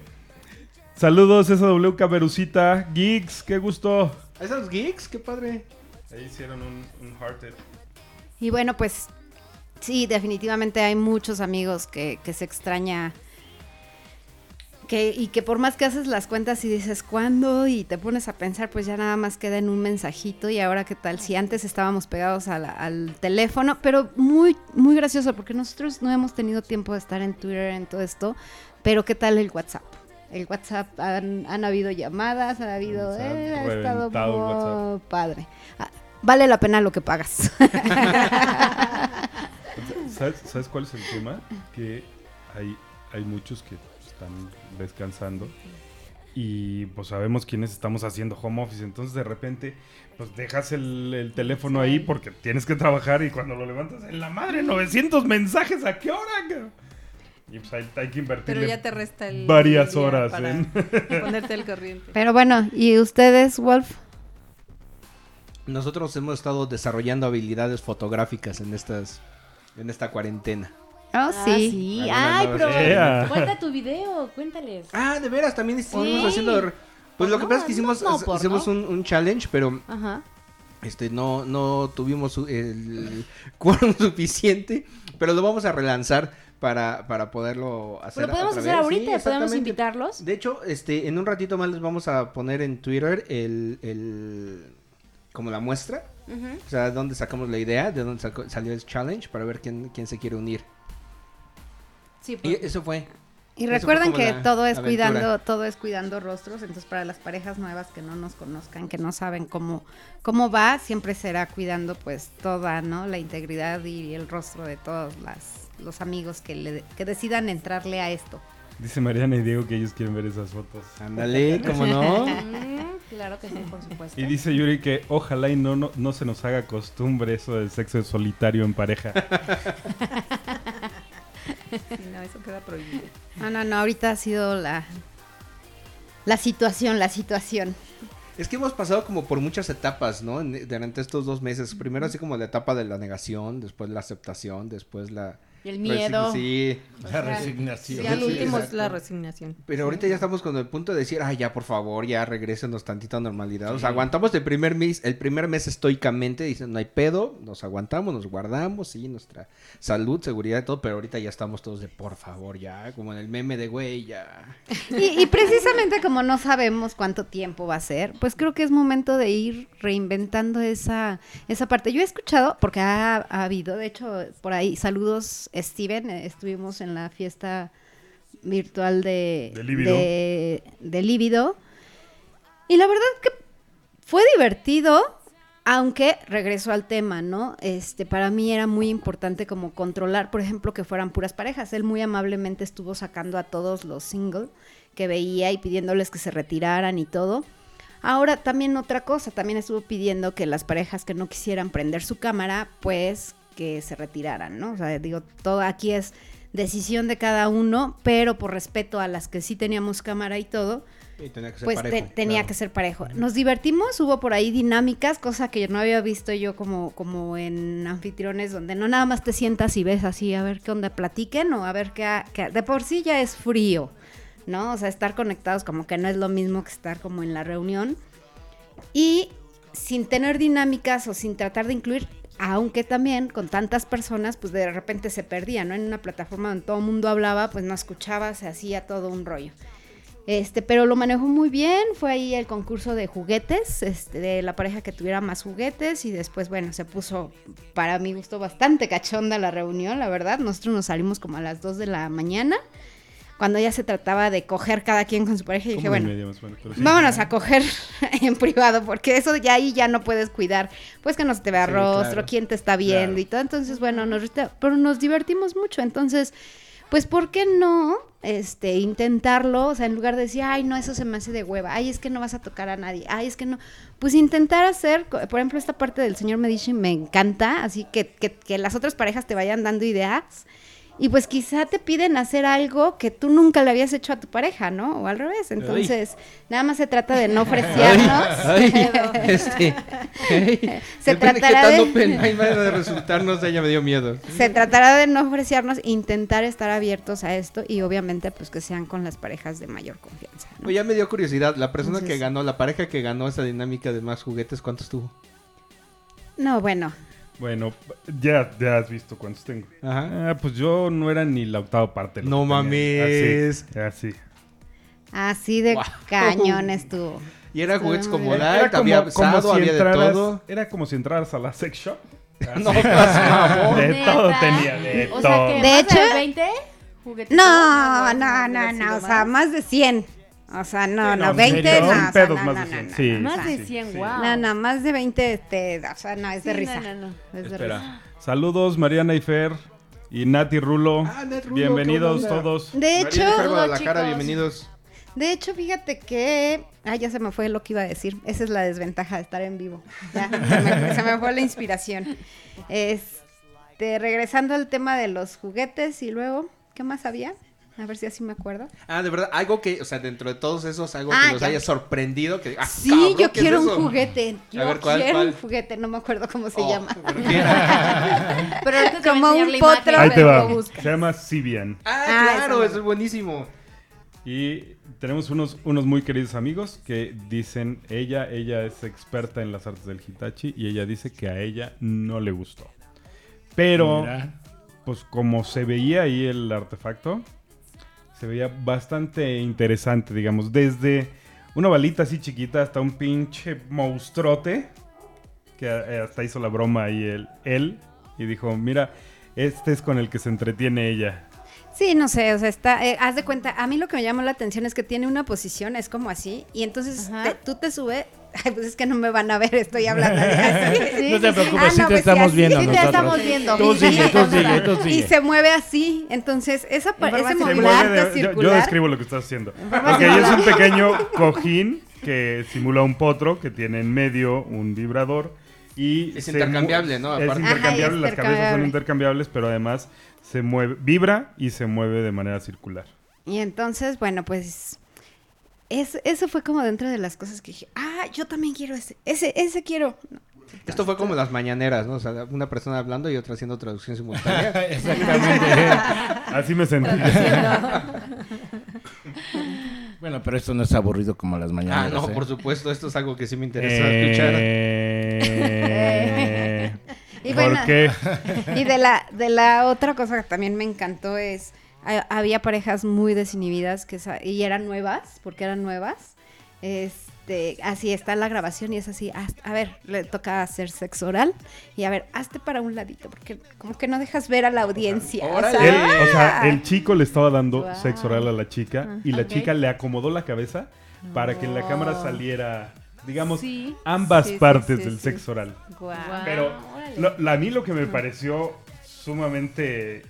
S1: Saludos, SW Caberucita. Geeks, qué gusto.
S4: ¿Ahí están los geeks? Qué padre.
S1: Ahí hicieron un, un hearted.
S2: Y bueno, pues sí, definitivamente hay muchos amigos que, que se extraña. Que, y que por más que haces las cuentas y dices cuándo y te pones a pensar, pues ya nada más queda en un mensajito y ahora qué tal si antes estábamos pegados a la- al teléfono, pero muy, muy gracioso porque nosotros no hemos tenido tiempo de estar en Twitter en todo esto, pero qué tal el WhatsApp. El WhatsApp han, han habido llamadas, ha habido, eh, ha estado muy
S1: WhatsApp.
S2: padre. Ah, Vale la pena lo que pagas. <laughs>
S1: ¿Sabes, sabes cuál es el tema? Que hay, hay muchos que están descansando y pues sabemos quiénes estamos haciendo home office. Entonces de repente pues dejas el, el teléfono ahí porque tienes que trabajar y cuando lo levantas en la madre 900 mensajes a qué hora. Y pues hay, hay que invertirle
S5: Pero ya te resta el
S1: varias horas
S5: para
S1: en- <laughs> <laughs>
S5: ponerte al corriente.
S2: Pero bueno, ¿y ustedes, Wolf?
S4: Nosotros hemos estado desarrollando habilidades fotográficas en estas en esta cuarentena.
S2: Oh,
S3: Ah,
S2: sí.
S3: sí.
S4: Alguna
S3: Ay, pero
S1: idea.
S3: cuenta tu video, cuéntales.
S4: Ah, de veras, también estuvimos
S3: Sí.
S4: haciendo... Pues lo que
S3: no,
S4: pasa es que hicimos,
S3: no, no, por,
S4: hicimos un, un challenge, pero
S3: Ajá.
S4: este no, no tuvimos el quórum <laughs> suficiente, pero lo vamos a relanzar para, para poderlo hacer.
S3: Pero podemos
S4: otra
S3: hacer
S4: vez.
S3: ahorita,
S4: Sí,
S3: podemos invitarlos.
S4: De hecho, este, en un ratito más les vamos a poner en Twitter el, el como la muestra,
S3: Ujú.
S4: o sea, dónde sacamos la idea, de dónde sacó- salió el challenge para ver quién, quién se quiere unir.
S3: Sí,
S4: Y eso fue.
S2: Y recuerden que todo es
S4: aventura.
S2: cuidando, todo es cuidando rostros, entonces para las parejas nuevas que no nos conozcan, que no saben cómo, cómo va, siempre será cuidando pues toda, ¿no? La integridad y el rostro de todos las, los amigos que, le, que decidan entrarle a esto.
S1: Dice Mariana y Diego que ellos quieren ver esas fotos.
S4: Ándale, <laughs> ¿cómo no?
S3: Claro que sí, por supuesto.
S1: Y dice Yuri que ojalá y no, no, no se nos haga costumbre eso del sexo solitario en pareja. <laughs> <laughs>
S5: Sí, no, eso queda prohibido.
S2: No, no, no, ahorita ha sido la, la situación, la situación.
S4: Es que hemos pasado como por muchas etapas, ¿no? En- durante estos dos meses. Primero así como la etapa de la negación, después la aceptación, después la...
S3: Y el miedo.
S4: Sí,
S6: La resignación.
S5: Ya al
S4: Sí,
S5: último es la resignación.
S4: pero ahorita ya estamos con el punto de decir, ay, ya por favor, ya regrésenos tantita a normalidad. O sea, aguantamos el primer mes, el primer mes estoicamente, dicen, no hay pedo, nos aguantamos, nos guardamos, sí, nuestra salud, seguridad y todo, pero ahorita ya estamos todos de, por favor, ya, como en el meme de güey, ya.
S2: Y, y precisamente como no sabemos cuánto tiempo va a ser, pues creo que es momento de ir reinventando esa, esa parte. Yo he escuchado, porque ha, ha habido, de hecho, por ahí, saludos Steven, eh, estuvimos en la fiesta virtual de,
S1: De Líbido.
S2: de, de Líbido. Y la verdad que fue divertido, aunque regreso al tema, ¿no? Este, para mí era muy importante como controlar, por ejemplo, que fueran puras parejas. Él muy amablemente estuvo sacando a todos los singles que veía y pidiéndoles que se retiraran y todo. Ahora también otra cosa, también estuvo pidiendo que las parejas que no quisieran prender su cámara, pues que se retiraran, ¿no? O sea, digo, todo aquí es decisión de cada uno, pero por respeto a las que sí teníamos cámara y todo,
S4: Y tenía que ser
S2: pues
S4: parejo,
S2: te- tenía
S4: claro.
S2: que ser parejo. Nos divertimos, hubo por ahí dinámicas, cosa que yo no había visto yo como, como en anfitriones, donde no nada más te sientas y ves así, a ver qué onda platiquen o a ver qué, qué de por sí ya es frío, ¿no? O sea, estar conectados como que no es lo mismo que estar como en la reunión. Y sin tener dinámicas o sin tratar de incluir, aunque también con tantas personas, pues de repente se perdía, ¿no? En una plataforma donde todo el mundo hablaba, pues no escuchaba, se hacía todo un rollo. Este, pero lo manejó muy bien, fue ahí el concurso de juguetes, este, de la pareja que tuviera más juguetes y después, bueno, se puso, para mi gusto, bastante cachonda la reunión, la verdad. Nosotros nos salimos como a las 2 de la mañana, cuando ya se trataba de coger cada quien con su pareja y dije, bueno,
S1: sí.
S2: Vámonos a coger <laughs> en privado, porque eso ya ahí ya no puedes cuidar. Pues que no se te vea
S4: Sí,
S2: rostro,
S4: claro.
S2: quién te está viendo
S1: Claro.
S2: y todo. Entonces, bueno, nos, pero nos divertimos mucho. Entonces, pues, ¿por qué no este, intentarlo? O sea, en lugar de decir, ay, no, eso se me hace de hueva. Ay, es que no vas a tocar a nadie. Ay, es que no. Pues intentar hacer, por ejemplo, esta parte del señor Medici me encanta. Así que, que, que las otras parejas te vayan dando ideas. Y pues quizá te piden hacer algo que tú nunca le habías hecho a tu pareja, ¿no? O al revés. Entonces, nada más se trata de no ofrecernos. <laughs>
S4: Este, hey, <laughs>
S2: Se tratará de-
S4: open <laughs> mind vaya a resultar, no sé, ya me dio miedo.
S2: Se tratará de no ofrecernos, intentar estar abiertos a esto y obviamente pues que sean con las parejas de mayor confianza. ¿no?
S4: Oye, ya me dio curiosidad, la persona que ganó, la pareja que ganó esa dinámica de más juguetes, ¿cuántos tuvo?
S2: No, bueno,
S1: Bueno, ya, ya has visto cuántos tengo.
S4: Ajá.
S1: Ah, pues yo no era ni la octava parte.
S4: No mames.
S1: Así, así.
S2: así de
S4: Wow.
S2: cañón estuvo.
S4: Y era juguetes como light, había asado, había de
S1: entraras-
S4: todo.
S1: Era como si entraras a la sex shop.
S4: No, mamón.
S1: De
S3: ¿Neta?
S1: todo tenía, de
S3: o
S1: todo.
S3: Sea, que
S2: De
S3: ¿más
S2: hecho-
S3: 20 juguetitos?
S2: No, no, no, no, o sea, más de 100. O sea, no, no,
S1: no,
S2: 20
S1: serio,
S2: no,
S1: sin
S2: o sea,
S1: pedos
S2: no,
S1: más
S2: no,
S1: de
S2: no,
S1: 100,
S2: no,
S1: sí.
S2: no,
S3: Más de
S1: sí,
S3: 100,
S1: sí.
S3: wow.
S2: No, no, más de 20, este, o sea, no, es de
S3: Sí,
S2: risa.
S3: No, no, no.
S2: Es de
S4: Espera.
S2: risa.
S1: Saludos, Mariana y Fer. Y Nati Rulo.
S4: Ah, Nat Rulo, onda.
S1: todos.
S2: De hecho,
S3: chicos.
S4: bienvenidos.
S2: De hecho, fíjate que. Ah, ya se me fue lo que iba a decir. Esa es la desventaja de estar en vivo. Ya, se, me, se me fue la inspiración. Este, regresando al tema de los juguetes y luego, ¿qué más había? A ver si así me acuerdo.
S4: Ah, de verdad, algo que, o sea, dentro de todos esos, algo
S2: Ah,
S4: que los
S2: ya.
S4: haya sorprendido. Que, ah,
S2: Sí,
S4: cabrón,
S2: yo
S4: ¿qué es
S2: quiero un juguete. Yo
S4: ver, ¿cuál,
S2: quiero un
S4: cuál?
S2: juguete. No me acuerdo cómo se
S4: Oh,
S2: llama. <laughs>
S4: pero
S3: a
S2: Como un potro,
S1: Ahí te va. Se llama Sibian.
S4: Ah,
S2: Ah,
S4: claro, eso es buenísimo.
S1: Y tenemos unos, unos muy queridos amigos que dicen, ella, ella es experta en las artes del Hitachi y ella dice que a ella no le gustó. Pero,
S6: Mira.
S1: pues como se veía ahí el artefacto, se veía bastante interesante, digamos, desde una balita así chiquita hasta un pinche monstruote, que eh, hasta hizo la broma ahí él, él y dijo, mira, este es con el que se entretiene ella.
S2: Sí, no sé, o sea, está, eh, haz de cuenta, a mí lo que me llamó la atención es que tiene una posición, es como así, y entonces te- tú te subes, <laughs> ay, pues es que no me van a ver, estoy hablando de así. <laughs>
S3: Sí,
S6: No te preocupes,
S2: Ah,
S6: sí
S2: no,
S6: te
S2: pues
S6: estamos viendo
S3: Sí, te estamos viendo.
S6: Tú sigue, tú sigue, tú
S2: Y se mueve así, entonces esa ese
S1: de- yo- describo lo que estás haciendo. Porque ahí es un pequeño cojín que simula un potro que tiene en medio un vibrador y
S4: Es intercambiable, ¿no?
S1: Es
S4: Aparte.
S1: intercambiable,
S2: Ajá, es
S1: las cabezas son
S2: intercambiable.
S1: intercambiables, pero además se mueve, vibra y se mueve de manera circular.
S2: Y entonces, bueno, pues es, eso fue como dentro de las cosas que dije, ah, yo también quiero ese, ese, ese quiero. No,
S4: Esto fue como las mañaneras, ¿no? O sea, una persona hablando y otra haciendo traducción simultánea. <laughs>
S6: Exactamente.
S1: Así me sentí. <laughs>
S6: bueno, pero esto no es aburrido como las
S4: ah,
S6: mañanas.
S4: no, por supuesto, esto es algo que sí me interesa escuchar. <laughs>
S2: Y
S1: ¿Por
S2: bueno,
S1: qué? <laughs>
S2: Y de la, de la otra cosa que también me encantó es, ha- había parejas muy desinhibidas que y eran nuevas, porque eran nuevas. Este, así está la grabación y es así, a ver, le toca hacer sexo oral y a ver, hazte para un ladito, porque como que no dejas ver a la audiencia. o
S4: órale.
S2: sea,
S1: Él, o sea, el chico le estaba dando
S2: Wow.
S1: sexo oral a la chica y la chica le acomodó la cabeza para que en la cámara saliera, digamos,
S5: Sí.
S1: ambas
S5: Sí,
S1: partes
S5: sí,
S1: del
S5: sí.
S1: sexo oral.
S5: Guau.
S1: Pero lo- a mí lo que me pareció sumamente,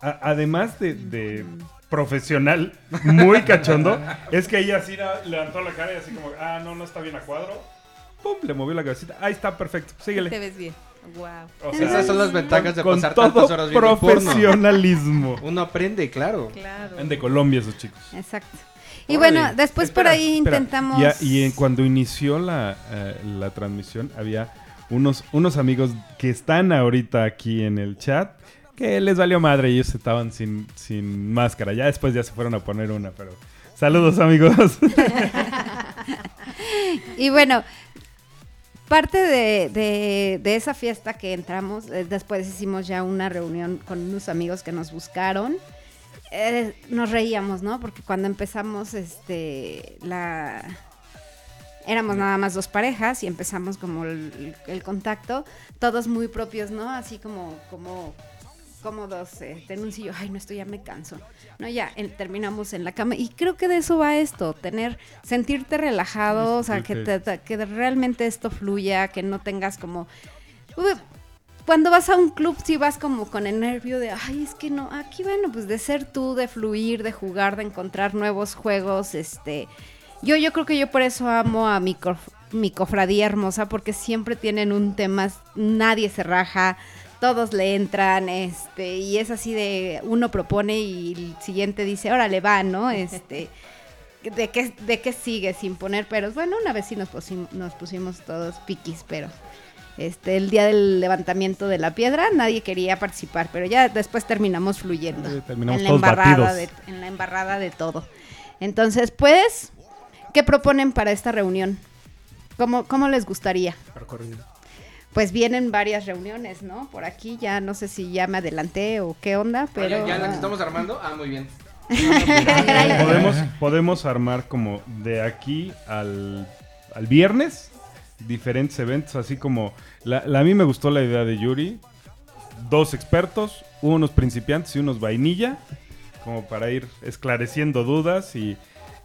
S1: a- además de, de profesional, muy cachondo, <laughs> es que ella así levantó la cara y así como, ah, no, no está bien a cuadro. Pum, le movió la cabecita. Ahí está, perfecto.
S5: Te
S1: Síguele.
S5: ves bien. Wow.
S1: O sea,
S4: Esas son las ventajas de
S1: con
S4: pasar
S1: todo
S4: tantas horas
S1: profesionalismo. <laughs>
S4: Uno aprende, claro.
S5: Claro.
S1: De Colombia esos chicos.
S2: Exacto. Y bueno, después por ahí
S1: espera.
S2: intentamos...
S1: Y, y en- cuando inició la, eh, la transmisión, había unos, unos amigos que están ahorita aquí en el chat que les valió madre. Ellos estaban sin, sin máscara. Ya después ya se fueron a poner una, pero... Saludos, amigos. <laughs>
S2: Y bueno, parte de, de- de esa fiesta que entramos, eh, después hicimos ya una reunión con unos amigos que nos buscaron. Eh, nos reíamos, ¿no? Porque cuando empezamos, este, la... Éramos nada más dos parejas y empezamos como el, el contacto, todos muy propios, ¿no? Así como, como cómodos, eh, en un sillón, ay, no, esto ya me canso. No, ya eh, terminamos en la cama. Y creo que de eso va esto, tener, sentirte relajado, o sea, que, te- te- que realmente esto fluya, que no tengas como... cuando vas a un club sí vas como con el nervio de, ay, es que no, aquí bueno, pues de ser tú, de fluir, de jugar, de encontrar nuevos juegos, este... Yo, yo creo que yo por eso amo a mi, cof- mi cofradía hermosa, porque siempre tienen un tema, nadie se raja, todos le entran, este, y es así de uno propone y el siguiente dice, órale va, ¿no? Este, de qué, de qué sigue sin poner peros. Bueno, una vez sí nos pusimos, nos pusimos todos piquis, pero este, el día del levantamiento de la piedra nadie quería participar, pero ya después terminamos fluyendo.
S1: Eh, terminamos
S2: en la
S1: todos
S2: embarrada de, en la embarrada de todo. Entonces, pues, ¿qué proponen para esta reunión? ¿Cómo, cómo les gustaría? Pues vienen varias reuniones, ¿no? Por aquí ya no sé si ya me adelanté o qué onda, pero...
S4: Oye, ¿Ya la que estamos armando? Ah, muy bien.
S1: podemos, podemos armar como de aquí al, al viernes diferentes eventos, así como la, la- a mí me gustó la idea de Yuri, dos expertos, unos principiantes y unos vainilla, como para ir esclareciendo dudas y,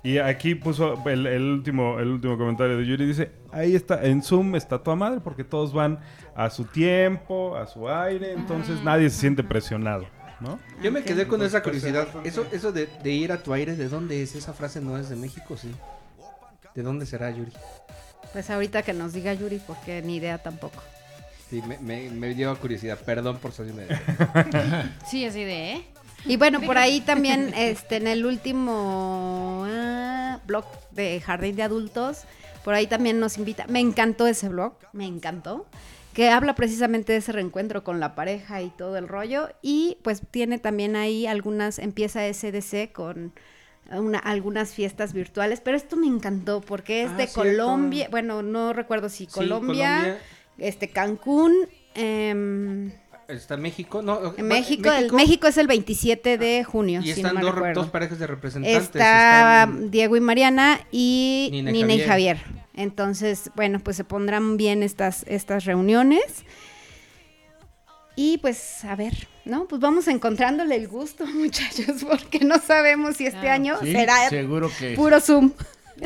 S1: y aquí puso el, el último el último comentario de Yuri dice ahí está en Zoom está tu madre porque todos van a su tiempo a su aire entonces nadie se siente presionado ¿no?
S4: Yo me quedé con esa curiosidad. Eso, eso de, de ir a tu aire, ¿de dónde es? Esa frase no es de México, sí. ¿De dónde será, Yuri?
S2: Pues ahorita que nos diga Yuri, porque ni idea tampoco.
S4: Sí, me, me, me dio curiosidad. Perdón por de <laughs>
S3: Sí, así de, ¿eh?
S2: Y bueno, por ahí también, <laughs> este, en el último ah, blog de Jardín de Adultos, por ahí también nos invita. Me encantó ese blog, me encantó, que habla precisamente de ese reencuentro con la pareja y todo el rollo. Y pues tiene también ahí algunas, empieza SDC con una- algunas fiestas virtuales, pero esto me encantó porque es
S4: Ah,
S2: de
S4: cierto.
S2: Colombia, bueno, no recuerdo si
S4: Sí,
S2: Colombia, este Cancún, em,
S4: ¿Está México? No,
S2: en
S4: va-
S2: México, el- México es el 27 de junio,
S4: Y
S2: si
S4: están
S2: no
S4: dos, parejas de representantes.
S2: Está
S4: están-
S2: Diego y Mariana y
S4: Nina y
S2: Javier. Entonces, bueno, pues se pondrán bien estas, estas reuniones. Y pues, a ver, ¿no? Pues vamos encontrándole el gusto, <laughs> muchachos, porque no sabemos si este
S3: Claro.
S2: año
S6: Sí,
S2: será
S6: seguro que
S2: puro Zoom. <laughs>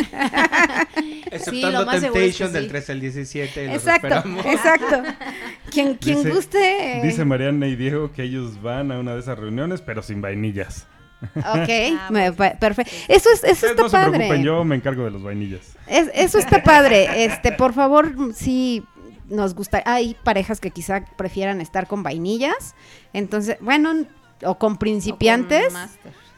S4: Exceptando
S3: lo más seguro es que
S4: Temptation del
S3: sí.
S4: 13 al 17. los
S2: Exacto,
S4: esperamos.
S2: exacto. <laughs> Quien, quien
S1: Dice-
S2: guste. eh,
S1: Dice Mariana y Diego que ellos van a una de esas reuniones, pero sin vainillas.
S2: Ok, pa- perfecto. Eso es, eso
S1: Ustedes
S2: está
S1: no se
S2: padre.
S1: preocupen, yo me encargo de los vainillas.
S2: Es- eso está padre. Este, por favor, sí nos gusta. Hay parejas que quizá prefieran estar con vainillas. Entonces, bueno, o con principiantes.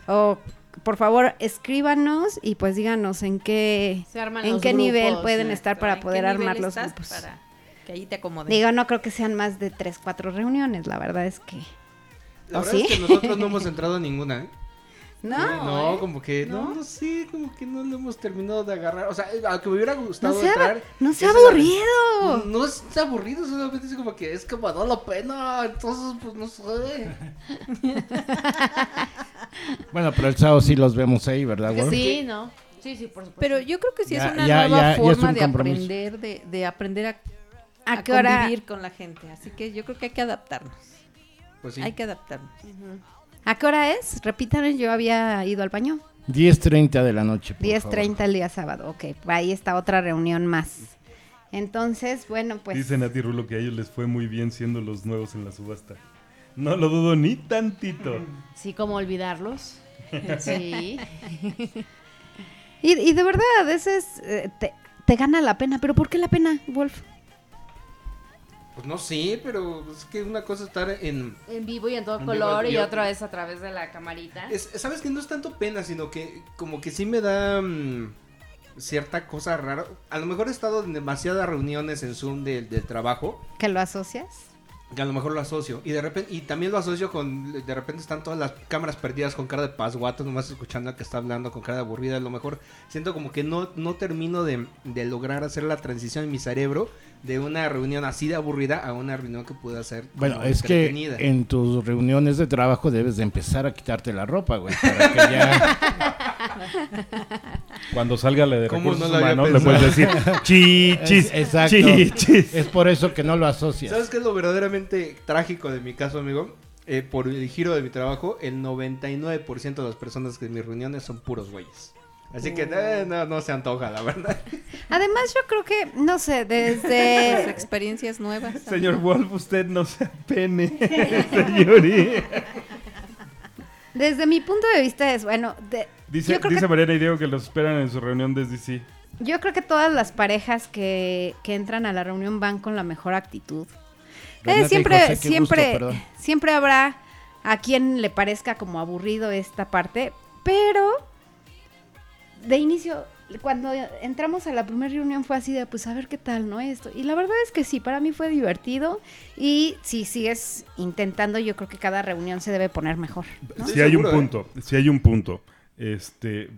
S2: O por favor, escríbanos y pues díganos en qué, en qué nivel pueden estar para
S5: ¿En
S2: poder armar los grupos.
S5: Para que ahí te acomodes.
S2: Digo, no creo que sean más de tres, cuatro reuniones, la verdad es que...
S4: La
S2: ¿Oh,
S4: verdad
S2: sí?
S4: es que nosotros no <laughs> hemos entrado a ninguna, ¿eh?
S2: No,
S4: no,
S3: ¿eh?
S4: como que, no,
S3: ¿No?
S4: no sé, como que no lo hemos terminado de agarrar. O sea, a que me hubiera gustado
S2: no sea,
S4: entrar.
S2: no sea
S4: es la-
S2: aburrido.
S4: No es aburrido, solamente es como que es que me da la pena, entonces pues no sé. <laughs>
S6: Bueno, pero el sábado sí los vemos ahí, ¿verdad, Wolf?
S3: Sí, ¿no? Sí, sí, por supuesto.
S5: Pero yo creo que sí
S6: Ya-
S5: es una
S6: ya-
S5: nueva
S6: ya- ya es
S5: forma
S6: un
S5: de
S6: compromiso.
S5: aprender, de, de aprender a,
S2: ¿A
S5: a
S2: qué hora?
S5: convivir con la gente. Así que yo creo que hay que adaptarnos.
S4: Pues sí.
S5: Hay que adaptarnos.
S3: Ujú.
S2: ¿A qué hora es? Repitan, yo había ido al baño.
S6: 10.30 de la noche, por
S2: 10.30 el día sábado. Ok, ahí está otra reunión más. Entonces, bueno, pues...
S1: Dice Nati Rulo que a ellos les fue muy bien siendo los nuevos en la subasta. No lo dudo ni tantito. <laughs>
S3: Sí, como olvidarlos. <laughs> Sí.
S2: Y, y de verdad, ese es... eh, te, te gana la pena. ¿Pero por qué la pena, Wolf?
S4: Pues no sé, pero es que una cosa es estar en...
S3: En vivo y en todo
S4: En vivo
S3: color
S4: y
S3: otra vez a través de la camarita.
S4: Es, Sabes que no es tanto pena, sino que como que sí me da mm, cierta cosa rara. A lo mejor he estado en demasiadas reuniones en Zoom del del trabajo.
S2: ¿Que lo asocias?
S4: Que a lo mejor lo asocio. Y de repente, y también lo asocio con, de repente están todas las cámaras perdidas con cara de pasguato, nomás escuchando al que está hablando con cara de aburrida. A lo mejor siento como que no, no termino de, de lograr hacer la transición en mi cerebro de una reunión así de aburrida a una reunión que pueda ser
S6: Bueno, es que en tus reuniones de trabajo debes de empezar a quitarte la ropa, güey, para que ya... <laughs>
S1: Cuando salga la de
S4: ¿Cómo
S1: recursos
S4: no
S1: humanos, le puedes decir <laughs> chichis,
S6: Es- exacto.
S1: chichis.
S6: Es por eso que no lo asocias.
S4: ¿Sabes qué es lo verdaderamente trágico de mi caso, amigo? Eh, por el giro de mi trabajo, el 99% de las personas que en mis reuniones son puros güeyes. Así que eh, no, no se antoja, la verdad. <laughs>
S2: Además, yo creo que, no sé,
S5: Las
S2: desde... <laughs>
S5: experiencias nuevas.
S1: Señor Wolf, usted no se apene, señoría.
S2: Desde mi punto de vista es, bueno, de-
S1: Dice, dice
S2: que,
S1: Mariana y Diego que los esperan en su reunión desde sí.
S2: yo creo que todas las parejas que, que entran a la reunión van con la mejor actitud. Eh,
S6: Renata y
S2: siempre,
S6: José, qué gusto,
S2: siempre, siempre habrá a quien le parezca como aburrido esta parte, pero de inicio, cuando entramos a la primera reunión fue así de, pues a ver qué tal, ¿no? Esto. Y la verdad es que sí, para mí fue divertido y si sigues intentando, yo creo que cada reunión se debe poner mejor. ¿no?
S4: Estoy
S1: Si hay un
S4: ¿eh?
S1: punto, si hay un punto. Este,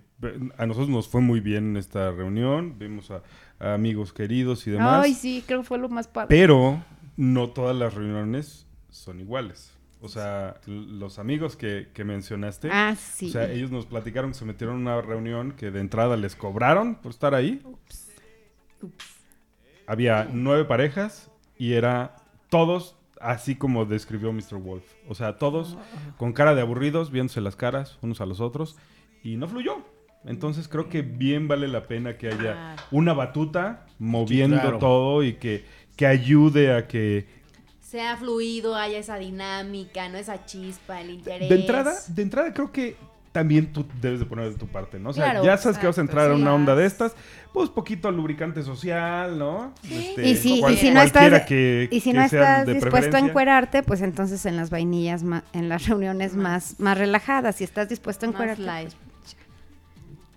S1: a nosotros nos fue muy bien en esta reunión, vimos a, a amigos queridos y demás.
S2: Ay, sí, creo que fue lo más padre.
S1: Pero no todas las reuniones son iguales. O sea, los amigos que, que mencionaste,
S2: Ah, sí.
S1: o sea, ellos nos platicaron que se metieron en una reunión que de entrada les cobraron por estar ahí. Había nueve parejas y era todos así como describió Mr. Wolf. O sea, todos con cara de aburridos, viéndose las caras unos a los otros y no fluyó. Entonces creo que bien vale la pena que haya una batuta moviendo
S6: claro.
S1: todo y que, que ayude a que
S3: Sea fluido, haya esa dinámica, no esa chispa, el interés.
S1: de entrada, de entrada creo que también tú debes de poner de tu parte, ¿no? O sea,
S3: Claro,
S1: ya sabes que vas a entrar a
S3: sí.
S1: una onda de estas, pues poquito lubricante social, ¿no? Este,
S2: Y si, y
S1: cual-
S2: si no estás,
S1: que,
S2: y si no estás dispuesto a encuerarte, pues entonces en las vainillas, en las reuniones más, más relajadas. Si estás dispuesto a
S3: Más
S2: encuerarte.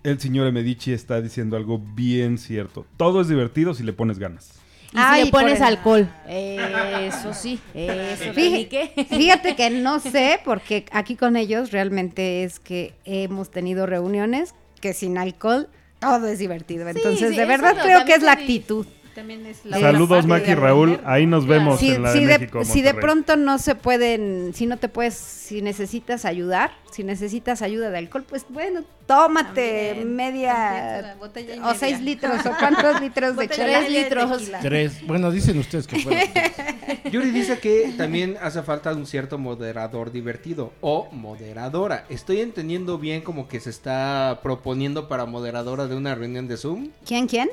S1: El señor Medici está diciendo algo bien cierto. Todo es divertido si le pones ganas.
S3: Y si le pones
S2: por-
S3: alcohol. Eso sí. Eso
S2: Fíjate, fíjate que no sé, porque aquí con ellos realmente es que hemos tenido reuniones que sin alcohol todo es divertido. Entonces,
S3: sí,
S2: de verdad creo que es la actitud.
S5: También es la
S1: Saludos, Maki y Raúl. Ahí nos vemos
S2: Si,
S1: en la
S2: si
S1: de,
S2: de,
S1: México.
S2: si de pronto no se pueden, si no te puedes, si necesitas ayudar, si necesitas ayuda de alcohol, pues bueno, tómate
S5: También,
S2: media
S5: botella y
S2: o
S5: media.
S2: seis litros o <laughs> cuántos litros de chela.
S3: de litros.
S6: Tres. Bueno, dicen ustedes que fueron. <laughs>
S4: Yuri dice que también hace falta un cierto moderador divertido o moderadora. Estoy entendiendo bien como que se está proponiendo para moderadora de una reunión de Zoom,
S2: ¿Quién, quién?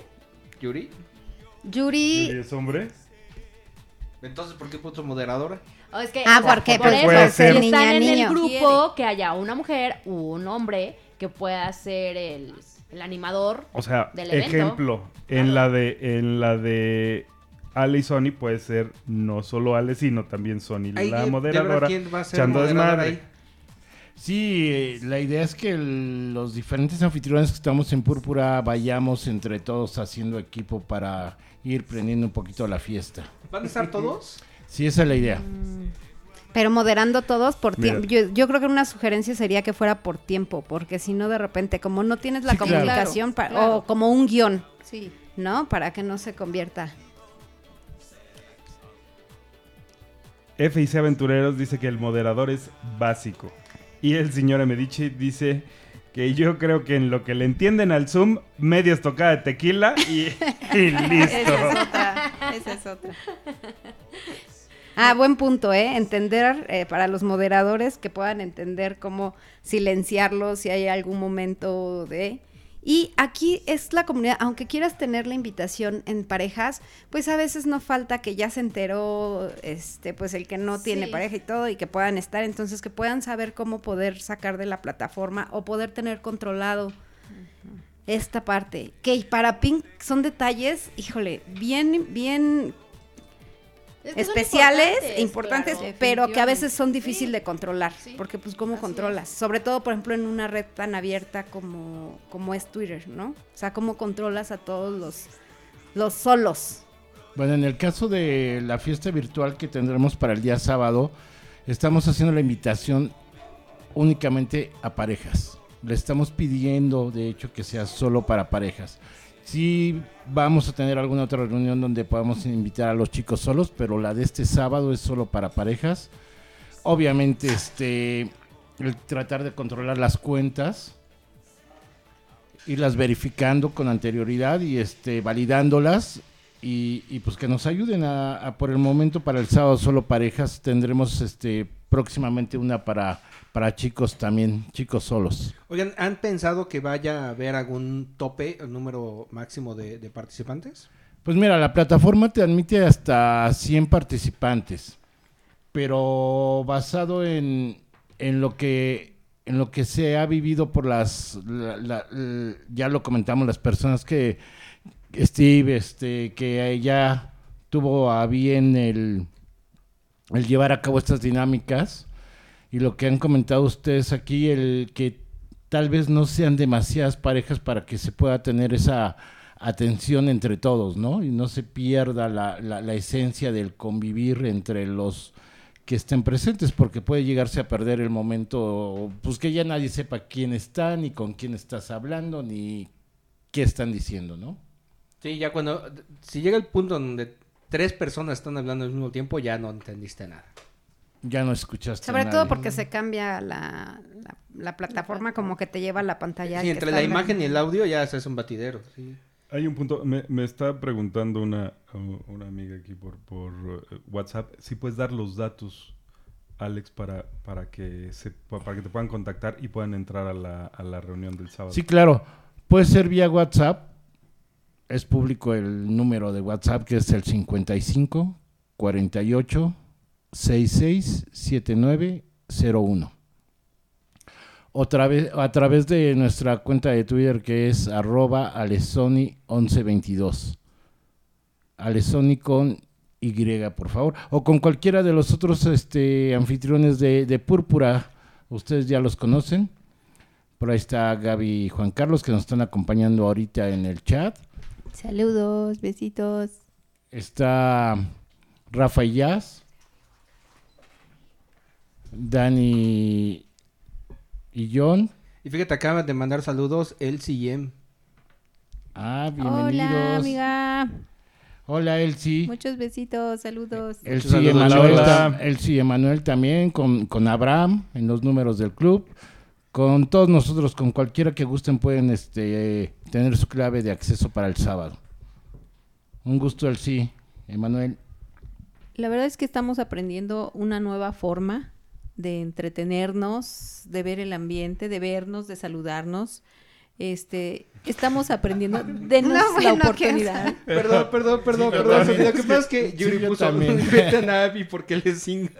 S4: Yuri.
S1: ¿Y
S2: Yuri.
S1: es hombre?
S4: Entonces, ¿por qué puso moderadora?
S3: O es que,
S2: Ah,
S3: o sea,
S2: porque
S3: por eso,
S1: puede
S3: si
S1: ser-
S3: están en
S2: niño.
S3: el grupo, que haya una mujer u un hombre que pueda ser el, el animador.
S1: O sea,
S3: Del evento.
S1: ejemplo, en la de en la de Ale y Sony puede ser no solo Ale, sino también Sony
S4: Ahí
S1: la
S4: de-
S1: moderadora.
S4: ¿quién va a ser
S1: desmadre.
S6: Sí, la idea es que el- los diferentes anfitriones que estamos en Púrpura vayamos entre todos haciendo equipo para ir prendiendo un poquito la fiesta.
S4: ¿Van a estar todos? <laughs>
S6: Sí, esa es la idea.
S2: Pero moderando todos por tiempo. Yo, yo creo que una sugerencia sería que fuera por tiempo, porque si no de repente, como no tienes la
S6: Sí, claro.
S2: comunicación
S5: Claro.
S2: o como un guion,
S5: Sí.
S2: ¿no? Para que no se convierta.
S1: FIC Aventureros dice que el moderador es básico. Y el señor Medici dice que yo creo que en lo que le entienden al Zoom, media estocada de tequila y, <laughs> y listo.
S5: Esa es otra. Esa es otra.
S2: Ah, buen punto, ¿eh? Entender eh, para los moderadores que puedan entender cómo silenciarlos si hay algún momento de... Y aquí es la comunidad, aunque quieras tener la invitación en parejas, pues a veces no falta que ya se enteró, este, pues el que no tiene pareja y todo, y que puedan estar, entonces que puedan saber cómo poder sacar de la plataforma o poder tener controlado esta parte. Que para Pink son detalles, híjole, bien, bien
S3: Es que son
S2: especiales e importantes,
S3: claro.
S2: pero que a veces son difíciles de controlar,
S3: Sí.
S2: porque pues cómo
S3: Así
S2: controlas, sobre todo por ejemplo en una red tan abierta como, como es Twitter, ¿no? O sea, cómo controlas a todos los, los solos.
S6: Bueno, en el caso de la fiesta virtual que tendremos para el día sábado, estamos haciendo la invitación únicamente a parejas. Le estamos pidiendo, de hecho, que sea solo para parejas. Sí vamos a tener alguna otra reunión donde podamos invitar a los chicos solos, pero la de este sábado es solo para parejas. Obviamente, este, el tratar de controlar las cuentas, irlas verificando con anterioridad y este, validándolas y, pues que nos ayuden a, a por el momento para el sábado solo parejas tendremos este próximamente una para para chicos también chicos solos
S4: Oigan, ¿han pensado que vaya a haber algún tope, el número máximo de, de participantes?
S6: pues mira la plataforma te admite hasta 100 participantes pero basado en, en lo que en lo que se ha vivido por las la- la- l- ya lo comentamos las personas que Steve este que ya tuvo a bien el el llevar a cabo estas dinámicas y lo que han comentado ustedes aquí el que tal vez no sean demasiadas parejas para que se pueda tener esa atención entre todos, ¿no? Y no se pierda la, la- esencia del convivir entre los que estén presentes, porque puede llegarse a perder el momento, pues que ya nadie sepa quién está, ni con quién estás hablando, ni qué están diciendo, ¿no?
S4: Sí, ya cuando... Si llega el punto donde tres personas están hablando al mismo tiempo, ya no entendiste nada.
S6: Ya no escuchaste.
S2: Sobre todo porque se cambia la, la, la plataforma como que te lleva a la pantalla.
S4: Sí, entre la
S2: en
S4: imagen y el audio ya se hace un batidero. Sí.
S1: Hay un punto, me, me está preguntando una, una amiga aquí por, por eh, WhatsApp, si puedes dar los datos, Alex, para, para, que se, para que te puedan contactar y puedan entrar a la, a la reunión del sábado.
S6: Sí, claro. Puede ser vía WhatsApp. Es público el número de WhatsApp que es el 55 48 66 79 01. Otra vez, a través de nuestra cuenta de Twitter que es arroba alesoni1122. Alesoni con Y, por favor. O con cualquiera de los otros este, anfitriones de, de Púrpura. Ustedes ya los conocen. Por ahí está Gaby y Juan Carlos que nos están acompañando ahorita en el chat.
S5: Saludos, besitos.
S6: Está Rafa y Jazz. Dani y John.
S4: Y fíjate, acaban de mandar saludos Elsie y Em.
S6: Ah, bienvenidos.
S5: Hola, amiga.
S6: Hola, Elsie.
S5: Muchos besitos, saludos.
S6: Elsie Emanuel, Elsie Emanuel también, con, con Abraham en los números del club. Con todos nosotros, con cualquiera que gusten, pueden este, tener su clave de acceso para el sábado. Un gusto, Elsie, Emanuel.
S5: La verdad es que estamos aprendiendo una nueva forma de entretenernos, de ver el ambiente, de vernos, de saludarnos. Este, estamos aprendiendo, denos <laughs>
S2: No,
S5: la
S2: bueno, ¿qué
S5: oportunidad. <laughs>
S4: Perdón, perdón, perdón,
S6: Sí,
S4: perdón.
S6: también.
S4: Lo que pasa es que
S6: Sí,
S4: Yuri puso
S6: también.
S4: inviten a Abby porque él es single.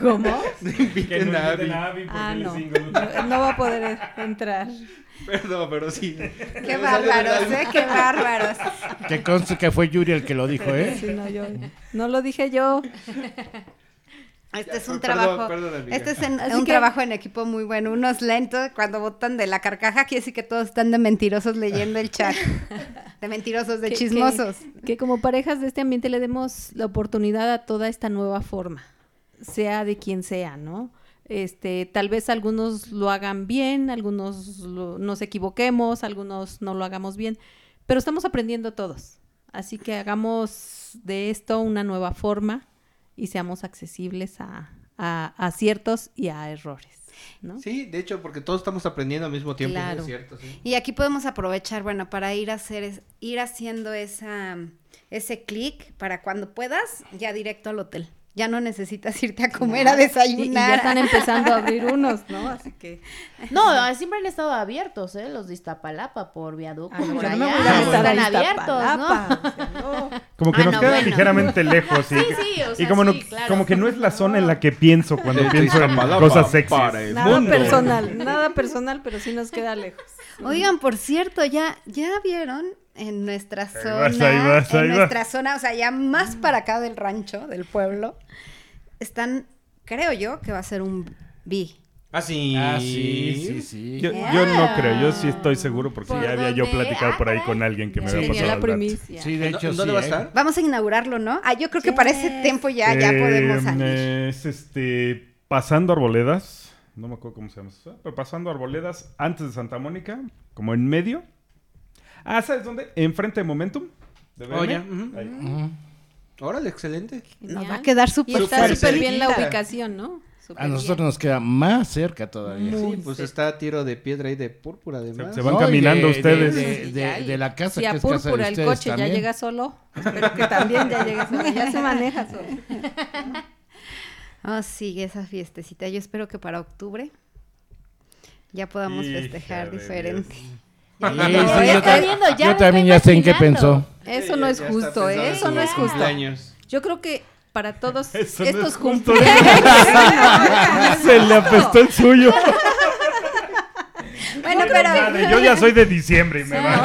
S5: ¿Cómo?
S4: inviten a Abby.
S5: Ah, no. no. no va a poder entrar.
S4: Perdón, pero sí.
S2: Qué bárbaros, ¿eh? Qué bárbaros.
S6: Que conste que fue Yuri el que lo dijo, ¿eh?
S5: Sí, no, yo, no lo dije yo.
S2: Este es un
S4: Perdón,
S2: trabajo.
S4: perdón, amiga.
S2: este es en- un
S5: que-
S2: trabajo en equipo muy bueno. Unos lentos cuando votan de la carcaja, quiere decir que todos están de mentirosos leyendo el chat. De mentirosos, de
S5: Que-
S2: chismosos.
S5: Que, que como parejas de este ambiente le demos la oportunidad a toda esta nueva forma, sea de quien sea, ¿no? Este, tal vez algunos lo hagan bien, algunos lo- nos equivoquemos, algunos no lo hagamos bien, pero estamos aprendiendo todos. Así que hagamos de esto una nueva forma y seamos accesibles a, a aciertos y a errores, ¿no?
S4: Sí, de hecho, porque todos estamos aprendiendo al mismo tiempo,
S5: Claro.
S4: es cierto, sí.
S2: Y aquí podemos aprovechar, bueno, para ir a hacer, es- ir haciendo esa, ese clic para cuando puedas, ya directo al hotel. Ya no necesitas <laughs> irte a comer, a
S5: Y, y ya
S2: desayunar.
S5: están empezando a abrir <laughs> unos, ¿no? Así que <laughs>
S3: No, siempre han estado abiertos, ¿eh? Los de Iztapalapa por viaducto.
S5: Ah, no,
S3: por
S5: no
S3: allá.
S5: a
S3: Están abiertos, ¿no?
S5: Sea, no.
S1: Como que
S2: Ah,
S1: nos
S2: no,
S1: queda
S2: bueno.
S1: ligeramente lejos. Y,
S3: Sí, sí, o
S1: y
S3: sea,
S1: como, no-
S3: claro.
S1: como que no es la zona en la que pienso cuando pienso en cosas
S4: el
S5: Nada
S4: mundo.
S5: personal, nada personal, pero sí nos queda lejos.
S2: Oigan, por cierto, ya, ya vieron en nuestra zona,
S1: vas, ahí vas, ahí
S2: en
S1: vas.
S2: nuestra zona, o sea, ya más para acá del rancho, del pueblo, están, creo yo, que va a ser un bi.
S4: Ah, sí.
S6: Ah, sí, sí, sí.
S1: Yo, yo no creo, yo sí estoy seguro porque
S3: ¿Por
S1: ya había yo platicado
S3: Ah,
S1: por ahí
S3: caray.
S1: con alguien que me había pasado
S5: la primicia.
S6: Sí, de
S4: ¿En
S6: hecho
S4: dónde
S6: sí.
S4: va a
S6: ¿eh?
S4: estar?
S2: Vamos a inaugurarlo, ¿no? Ah, yo creo que para ese tiempo ya, ya
S1: Eh,
S2: podemos salir.
S1: Es este, pasando Arboledas, no me acuerdo cómo se llama eso, pero pasando Arboledas antes de Santa Mónica, como en medio. Ah, ¿sabes dónde? Enfrente de Momentum. de
S4: Oh,
S1: BM.
S4: ya, ujú.
S1: Ahí.
S6: Ujú.
S4: Órale, excelente.
S2: Nos va a quedar súper
S5: está
S4: Súper
S5: bien la ubicación, ¿no?
S6: A nosotros
S5: bien.
S6: nos queda más cerca todavía.
S5: Muy
S4: Sí, pues
S5: cerca.
S4: está a tiro de piedra y de púrpura, además.
S1: se van
S6: No, y
S1: caminando
S6: de-
S1: ustedes.
S6: De, de- de- de la casa
S5: Si
S6: que
S5: a
S6: es casa de
S5: Púrpura el coche
S6: también.
S5: ya llega solo, espero que también ya llegue solo, <laughs> ya se maneja solo.
S2: Oh, sí, esa fiestecita. Yo espero que para octubre ya podamos
S1: Hija
S2: festejar diferente.
S6: Sí, sí, yo, ta-
S3: viendo, ya
S6: yo también ya sé en qué pensó.
S5: Eso no es justo, ¿eh? Eso no es justo.
S4: cumpleaños.
S5: Yo creo que para todos <laughs>
S1: Eso no
S5: estos
S1: es justo.
S5: cumpleaños... <laughs>
S1: Se le apestó el suyo. <laughs>
S2: Bueno, pero,
S1: yo ya soy de diciembre y me va.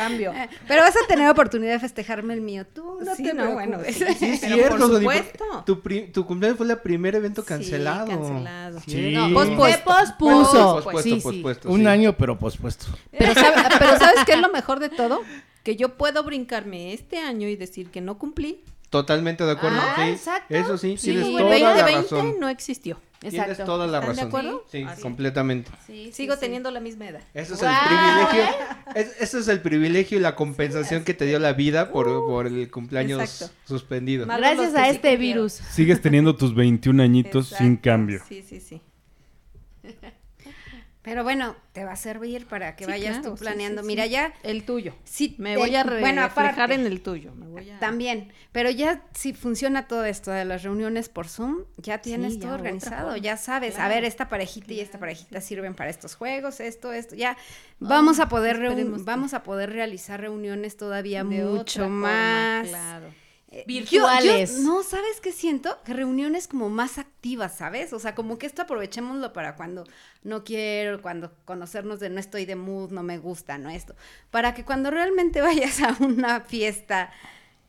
S5: Cambio.
S2: pero vas a tener oportunidad de festejarme el mío. Tú no
S5: Sí,
S2: te
S5: no, bueno, sí,
S4: Sí, es
S5: Pero
S4: cierto,
S5: por supuesto.
S4: Tu, tu cumpleaños fue el primer evento cancelado.
S5: Sí, cancelado.
S1: Sí.
S3: No,
S5: Pospuesto.
S3: pospuso.
S4: Pospuesto,
S3: Sí, sí.
S4: pospuesto,
S6: Un año, pero pospuesto.
S5: Pero, sabe- pero ¿sabes qué es lo mejor de todo? Que yo puedo brincarme este año y decir que no cumplí.
S4: Totalmente de acuerdo.
S3: Ah,
S4: sí.
S3: exacto.
S4: Eso sí,
S5: Sí,
S4: tienes
S5: el
S4: toda la
S5: 2020
S4: razón.
S5: no existió.
S4: Tienes toda la
S5: ¿Están de
S4: razón.
S5: acuerdo?
S4: Sí, completamente.
S3: Sí, sí,
S5: Sigo
S3: sí.
S5: teniendo la misma edad.
S4: Ese es el privilegio. es- ese es el privilegio y la compensación que te dio la vida por, por el cumpleaños
S5: Exacto.
S4: suspendido.
S5: Más-
S3: Gracias a este virus.
S1: Sigues teniendo tus 21 añitos sin cambio.
S5: Sí, sí, sí.
S2: Pero bueno, te va a servir para que
S5: Sí,
S2: vayas
S5: claro,
S2: tú planeando.
S5: sí,
S2: Mira, ya
S5: El tuyo.
S2: sí
S5: Me voy a re-
S2: bueno,
S5: reflejar
S2: aparte,
S5: en el tuyo. Me voy a...
S2: También, pero ya si funciona todo esto de las reuniones por Zoom, ya tienes
S5: ya
S2: todo organizado, ya sabes, a ver, esta parejita y esta parejita sirven para estos juegos, esto, esto, ya vamos a poder reun- vamos a poder realizar reuniones todavía mucho
S5: forma,
S2: más
S5: Claro.
S2: Eh,
S3: Virtuales.
S2: yo- no, ¿sabes qué siento? Que reuniones como más activas, ¿sabes? O sea, como que esto aprovechémoslo para cuando no quiero, cuando conocernos de no estoy de mood, no me gusta, ¿no? Esto. Para que cuando realmente <laughs> vayas a una fiesta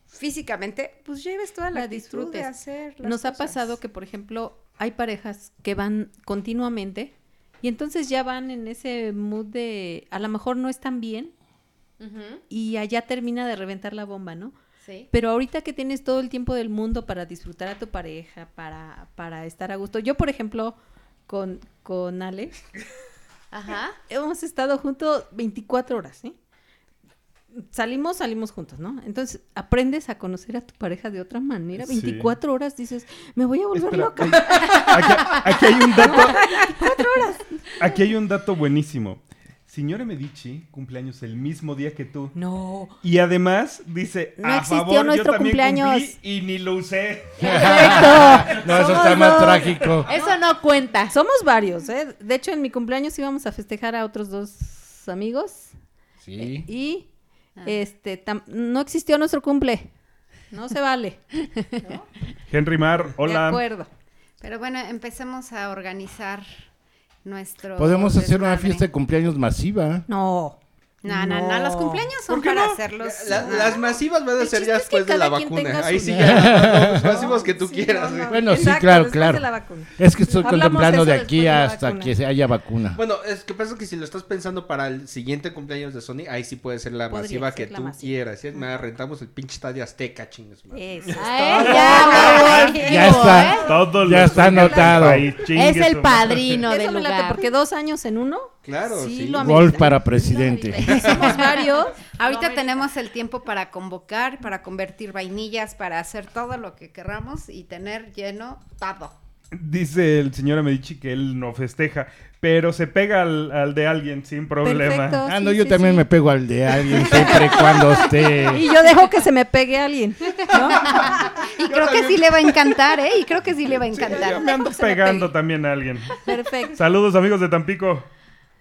S2: físicamente, pues lleves toda la,
S5: La
S2: de
S5: disfrutes.
S2: hacer las
S5: Nos ha pasado que, por ejemplo, hay parejas que van continuamente y entonces ya van en ese mood de a lo mejor no están bien y allá termina de reventar la bomba, ¿no?
S3: Sí.
S5: Pero ahorita que tienes todo el tiempo del mundo para disfrutar a tu pareja, para, para estar a gusto. Yo, por ejemplo, con, con Ale,
S3: Ajá.
S5: hemos estado juntos 24 horas, ¿sí? Salimos, salimos juntos, ¿no? Entonces, aprendes a conocer a tu pareja de otra manera.
S1: Sí.
S5: 24 horas dices, me voy a volver
S1: Espera,
S5: loca.
S1: hay- aquí, aquí hay un dato. <laughs> Aquí hay un dato buenísimo. Signore Medici cumpleaños el mismo día que tú.
S5: No.
S1: Y además dice,
S5: No
S1: a
S5: existió
S1: favor,
S5: nuestro
S1: yo también
S5: cumpleaños.
S1: cumplí y ni lo usé. <laughs>
S6: No, eso está más
S5: dos.
S6: trágico.
S3: Eso no cuenta.
S5: Somos varios, ¿eh? De hecho, en mi cumpleaños íbamos a festejar a otros dos amigos
S6: Sí.
S5: y este tam- no existió nuestro cumple. No se vale.
S1: Henry Mar,
S5: De
S1: hola.
S5: acuerdo.
S2: Pero bueno, empecemos a organizar nuestro
S6: Podemos hacer una fiesta de cumpleaños masiva.
S5: No.
S2: No, no, no, los cumpleaños son
S4: ¿Por qué
S2: para
S4: no?
S2: hacerlos.
S4: La-
S2: no.
S4: Las masivas van a ser ya después de la vacuna. Ahí sí <laughs> ya. Los masivos que tú
S5: Sí,
S4: quieras.
S5: no,
S4: sí.
S5: no.
S6: Bueno, sí,
S5: Exacto,
S6: claro,
S5: después
S6: claro.
S5: vacuna.
S6: Es que estoy
S5: Hablamos
S6: contemplando
S5: de
S6: aquí
S5: de
S6: hasta que se haya vacuna.
S4: Bueno, es que pasa que si lo estás pensando para el siguiente cumpleaños de Sony, ahí sí puede ser la
S5: Podría
S4: masiva
S5: ser
S4: que
S5: la
S4: tú
S5: masiva.
S4: quieras. ¿sí? Me rentamos el pinche estadio Azteca, madre.
S5: Eso.
S3: ¿eh? Ya,
S6: Ya está.
S3: ¿eh?
S6: Ya está anotado.
S3: Es el padrino del lugar.
S5: porque dos años en uno.
S4: Claro, sí.
S5: Sí, lo
S6: Golf
S5: amerita.
S6: para presidente. <laughs>
S5: Somos varios. <laughs>
S2: Ahorita tenemos el tiempo para convocar, para convertir vainillas, para hacer todo lo que querramos y tener lleno todo.
S1: Dice el señor Medici que él no festeja, pero se pega al, al de alguien sin problema.
S5: Perfecto.
S6: Ah,
S5: sí,
S6: no, yo
S5: sí,
S6: también
S5: sí.
S6: me pego al de alguien siempre y cuando esté. <laughs>
S5: Y yo dejo que se me pegue alguien. ¿no?
S2: Y creo que sí le va a encantar, ¿eh? Y creo que sí le va a
S1: Yo
S2: encantar.
S1: me ando
S5: me
S1: pegando también a alguien.
S5: Perfecto.
S1: Saludos amigos de Tampico.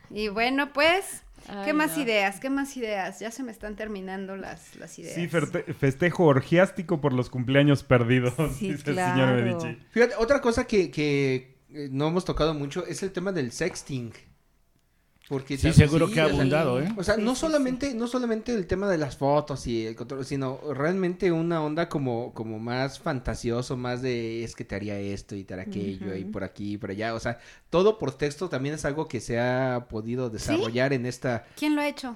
S2: Y bueno, pues, ¿qué
S3: Ay,
S2: más
S3: no.
S2: ideas? ¿Qué más ideas? Ya se me están terminando las, las ideas.
S1: Sí, festejo orgiástico por los cumpleaños perdidos,
S5: Sí, <laughs>
S1: dice el
S5: claro.
S1: señor Medici.
S4: Fíjate, otra cosa que, que eh, no hemos tocado mucho es el tema del sexting. Porque
S6: Sí, seguro que ha
S4: o sea,
S6: abundado, ¿eh?
S4: O sea, no solamente, no solamente el tema de las fotos y el control, sino realmente una onda como, como más fantasioso, más de es que te haría esto y te haría aquello y por aquí y por allá. O sea, todo por texto también es algo que se ha podido desarrollar en esta.
S2: ¿Quién lo ha hecho?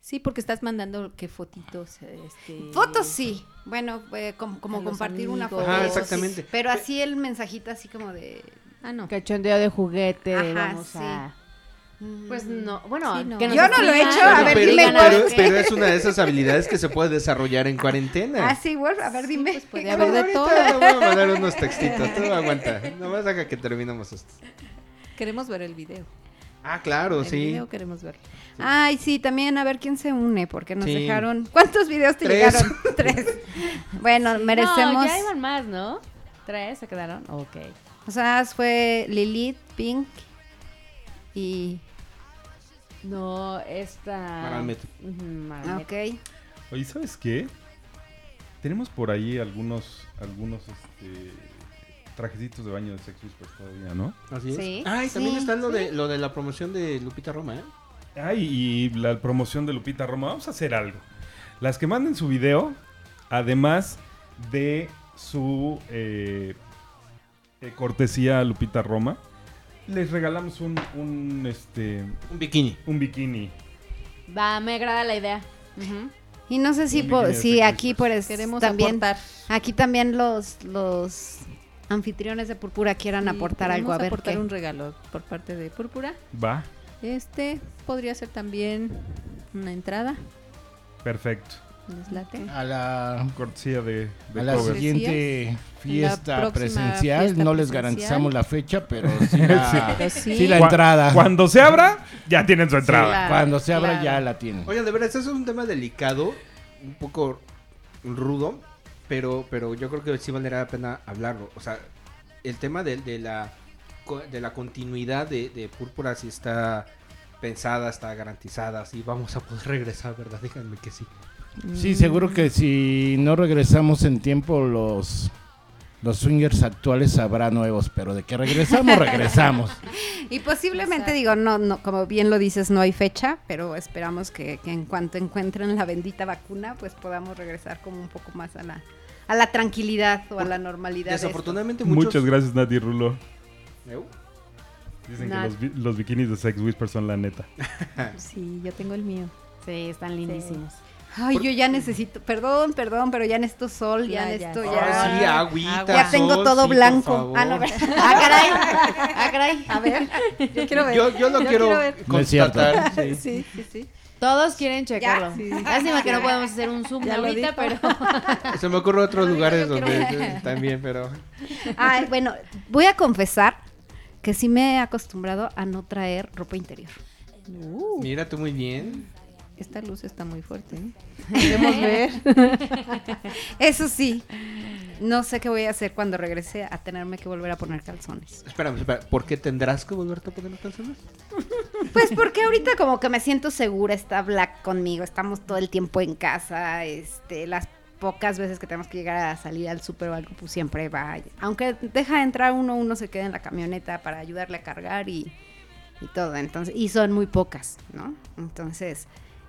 S5: Sí, porque estás mandando qué fotitos. Este...
S2: Fotos sí. Bueno, eh, como, compartir una foto. Sí.
S4: exactamente.
S2: Pero así el mensajito así como de...
S5: Ah, no.
S3: Cachondeo de juguete,
S2: Ajá,
S3: vamos
S2: sí.
S3: a... Pues no, bueno,
S5: Sí, no.
S3: que
S2: Yo no lo he hecho, a ver,
S4: pero,
S2: dime
S4: pero- pero es una de esas habilidades que se puede desarrollar en cuarentena.
S2: Ah, sí, Wolf, a ver, dime.
S5: puede haber de todo.
S4: le voy a mandar unos <laughs> textitos, tú aguanta. Nomás haga que terminemos esto.
S5: Queremos ver el video.
S4: Ah, claro,
S5: el
S4: sí.
S5: video queremos verlo.
S2: Ay, sí, también a ver quién se une, porque nos
S4: Sí.
S2: dejaron... ¿Cuántos videos te
S4: Tres.
S2: llegaron? <laughs> Tres. Bueno, merecemos...
S3: No, ya iban más, ¿no? ¿Tres se quedaron? Ok.
S2: O sea, fue Lilith, Pink y...
S3: No, esta...
S4: Maramet.
S3: Ujú, Maramet.
S2: Ok.
S1: Oye, ¿sabes qué? Tenemos por ahí algunos, algunos, este, trajecitos de baño de Sex Whispers todavía, ¿no?
S4: Así es.
S2: Sí,
S4: Ah, y también
S2: sí,
S4: está lo,
S2: sí.
S4: de, lo de la promoción de Lupita Roma, ¿eh?
S1: Ay, y la promoción de Lupita Roma. Vamos a hacer algo. Las que manden su video, además de su eh, eh, cortesía a Lupita Roma, les regalamos un, un, este,
S4: Un bikini.
S1: un bikini.
S3: Va, me agrada la idea.
S2: Y no sé si,
S1: Un
S2: po-
S1: bikini de
S2: si aquí por
S5: Queremos
S2: también
S5: aportar.
S2: aquí también los los anfitriones de Púrpura quieran
S5: Sí,
S2: aportar algo a ver
S5: aportar
S2: qué.
S5: un regalo por parte de Púrpura.
S1: Va,
S5: Este podría ser también una entrada.
S1: perfecto.
S5: ¿Les late?
S6: A la,
S1: Cortesía de, de
S6: a la
S1: cover.
S6: siguiente fiesta presencial,
S5: fiesta
S6: no les
S5: presencial.
S6: garantizamos la fecha, pero <laughs> sí la,
S5: Pero sí.
S6: sí la
S1: Cu-
S6: entrada.
S1: Cuando se abra, ya tienen su entrada.
S2: Claro,
S6: Cuando se abra
S2: claro.
S6: ya la tienen.
S4: Oigan, de verdad, este es un tema delicado, un poco rudo, pero, pero yo creo que sí valdría la pena hablarlo. O sea, el tema de, de la, de la continuidad de, de Púrpura sí está pensada, está garantizada, sí vamos a poder regresar, ¿verdad? Díganme que sí.
S6: Sí, seguro que si no regresamos en tiempo, los, los swingers actuales habrá nuevos, pero de que regresamos, regresamos. <laughs>
S2: Y posiblemente
S5: Exacto.
S2: digo, no, no, como bien lo dices, no hay fecha, pero esperamos que, que en cuanto encuentren la bendita vacuna, pues podamos regresar como un poco más a la, a la tranquilidad o a la normalidad. de.
S4: Desafortunadamente muchos...
S1: Muchas gracias, Nati Rulo.
S4: ¿Eu?
S1: Dicen
S3: Nat.
S1: que los, los bikinis de Sex Whisper son la neta. <laughs>
S5: Sí, yo tengo el mío.
S3: Sí, están lindísimos.
S2: Ay, yo ya necesito, perdón, perdón, pero ya necesito sol, ya,
S5: Ya, ya.
S2: necesito ya.
S4: Ah, sí, agüita,
S2: ya tengo
S4: sol,
S2: todo
S4: sí,
S2: blanco. Ah, no, ver- <laughs> ah, caray. Ah, caray. A ver.
S5: Yo quiero ver.
S4: Yo, yo lo
S5: Yo
S4: quiero,
S5: quiero ver.
S4: Constatar. sí.
S5: Sí, sí, sí.
S3: Todos quieren checarlo.
S5: sí.
S3: Lástima que no podemos hacer un zoom
S5: Ya
S3: ahorita, pero... <laughs>
S4: Se me ocurren otros lugares donde <laughs> también, pero...
S2: Ay, bueno, voy a confesar que sí me he acostumbrado a no traer ropa interior.
S5: Uh,
S4: Mira tú muy bien.
S5: Esta luz está muy fuerte. ¿eh? <laughs> Queremos ver. <laughs>
S2: Eso sí, no sé qué voy a hacer cuando regrese a tenerme que volver a poner calzones.
S4: Espérame, espera. ¿Por qué tendrás que volverte a poner los calzones? <laughs>
S2: Pues porque ahorita como que me siento segura, está Black conmigo, estamos todo el tiempo en casa, este, las pocas veces que tenemos que llegar a salir al súper o algo, pues siempre va. Aunque deja entrar uno, uno se queda en la camioneta para ayudarle a cargar y, y todo, entonces, y son muy pocas, ¿no? Entonces,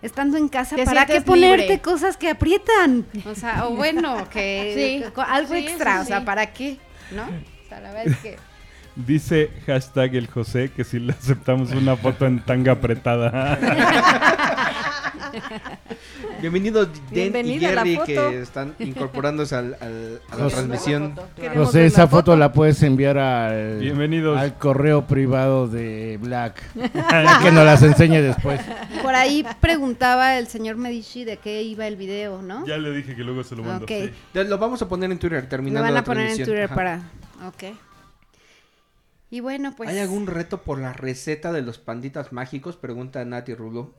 S2: estando en casa, ¿para qué ponerte
S3: libre.
S2: cosas que aprietan? O sea, o bueno, <laughs> que
S3: Sí,
S2: algo
S3: sí,
S2: extra,
S3: sí,
S2: o sea. ¿para qué? ¿No? O sea, la verdad es que
S1: Dice hashtag el José que si le aceptamos una foto en tanga apretada. <laughs> <laughs> <laughs>
S4: Bienvenidos Den y
S5: Bienvenida
S4: Jerry que están incorporándose al, al- a la transmisión.
S6: José,
S5: ver
S6: esa
S5: la
S6: foto la puedes enviar al,
S1: Bienvenidos.
S6: al correo privado de Black. <laughs> Para que nos las enseñe después.
S2: por ahí preguntaba el señor Medici de qué iba el video, ¿no?
S1: ya le dije que luego se lo mando.
S2: Ok.
S1: sí.
S4: Lo vamos a poner en Twitter
S2: Lo
S4: terminando
S2: van
S4: la
S2: a poner en. Twitter
S4: Ajá.
S2: para... Ok. Y bueno, pues...
S4: ¿Hay algún reto por la receta de los panditas mágicos? Pregunta Nati Rulo.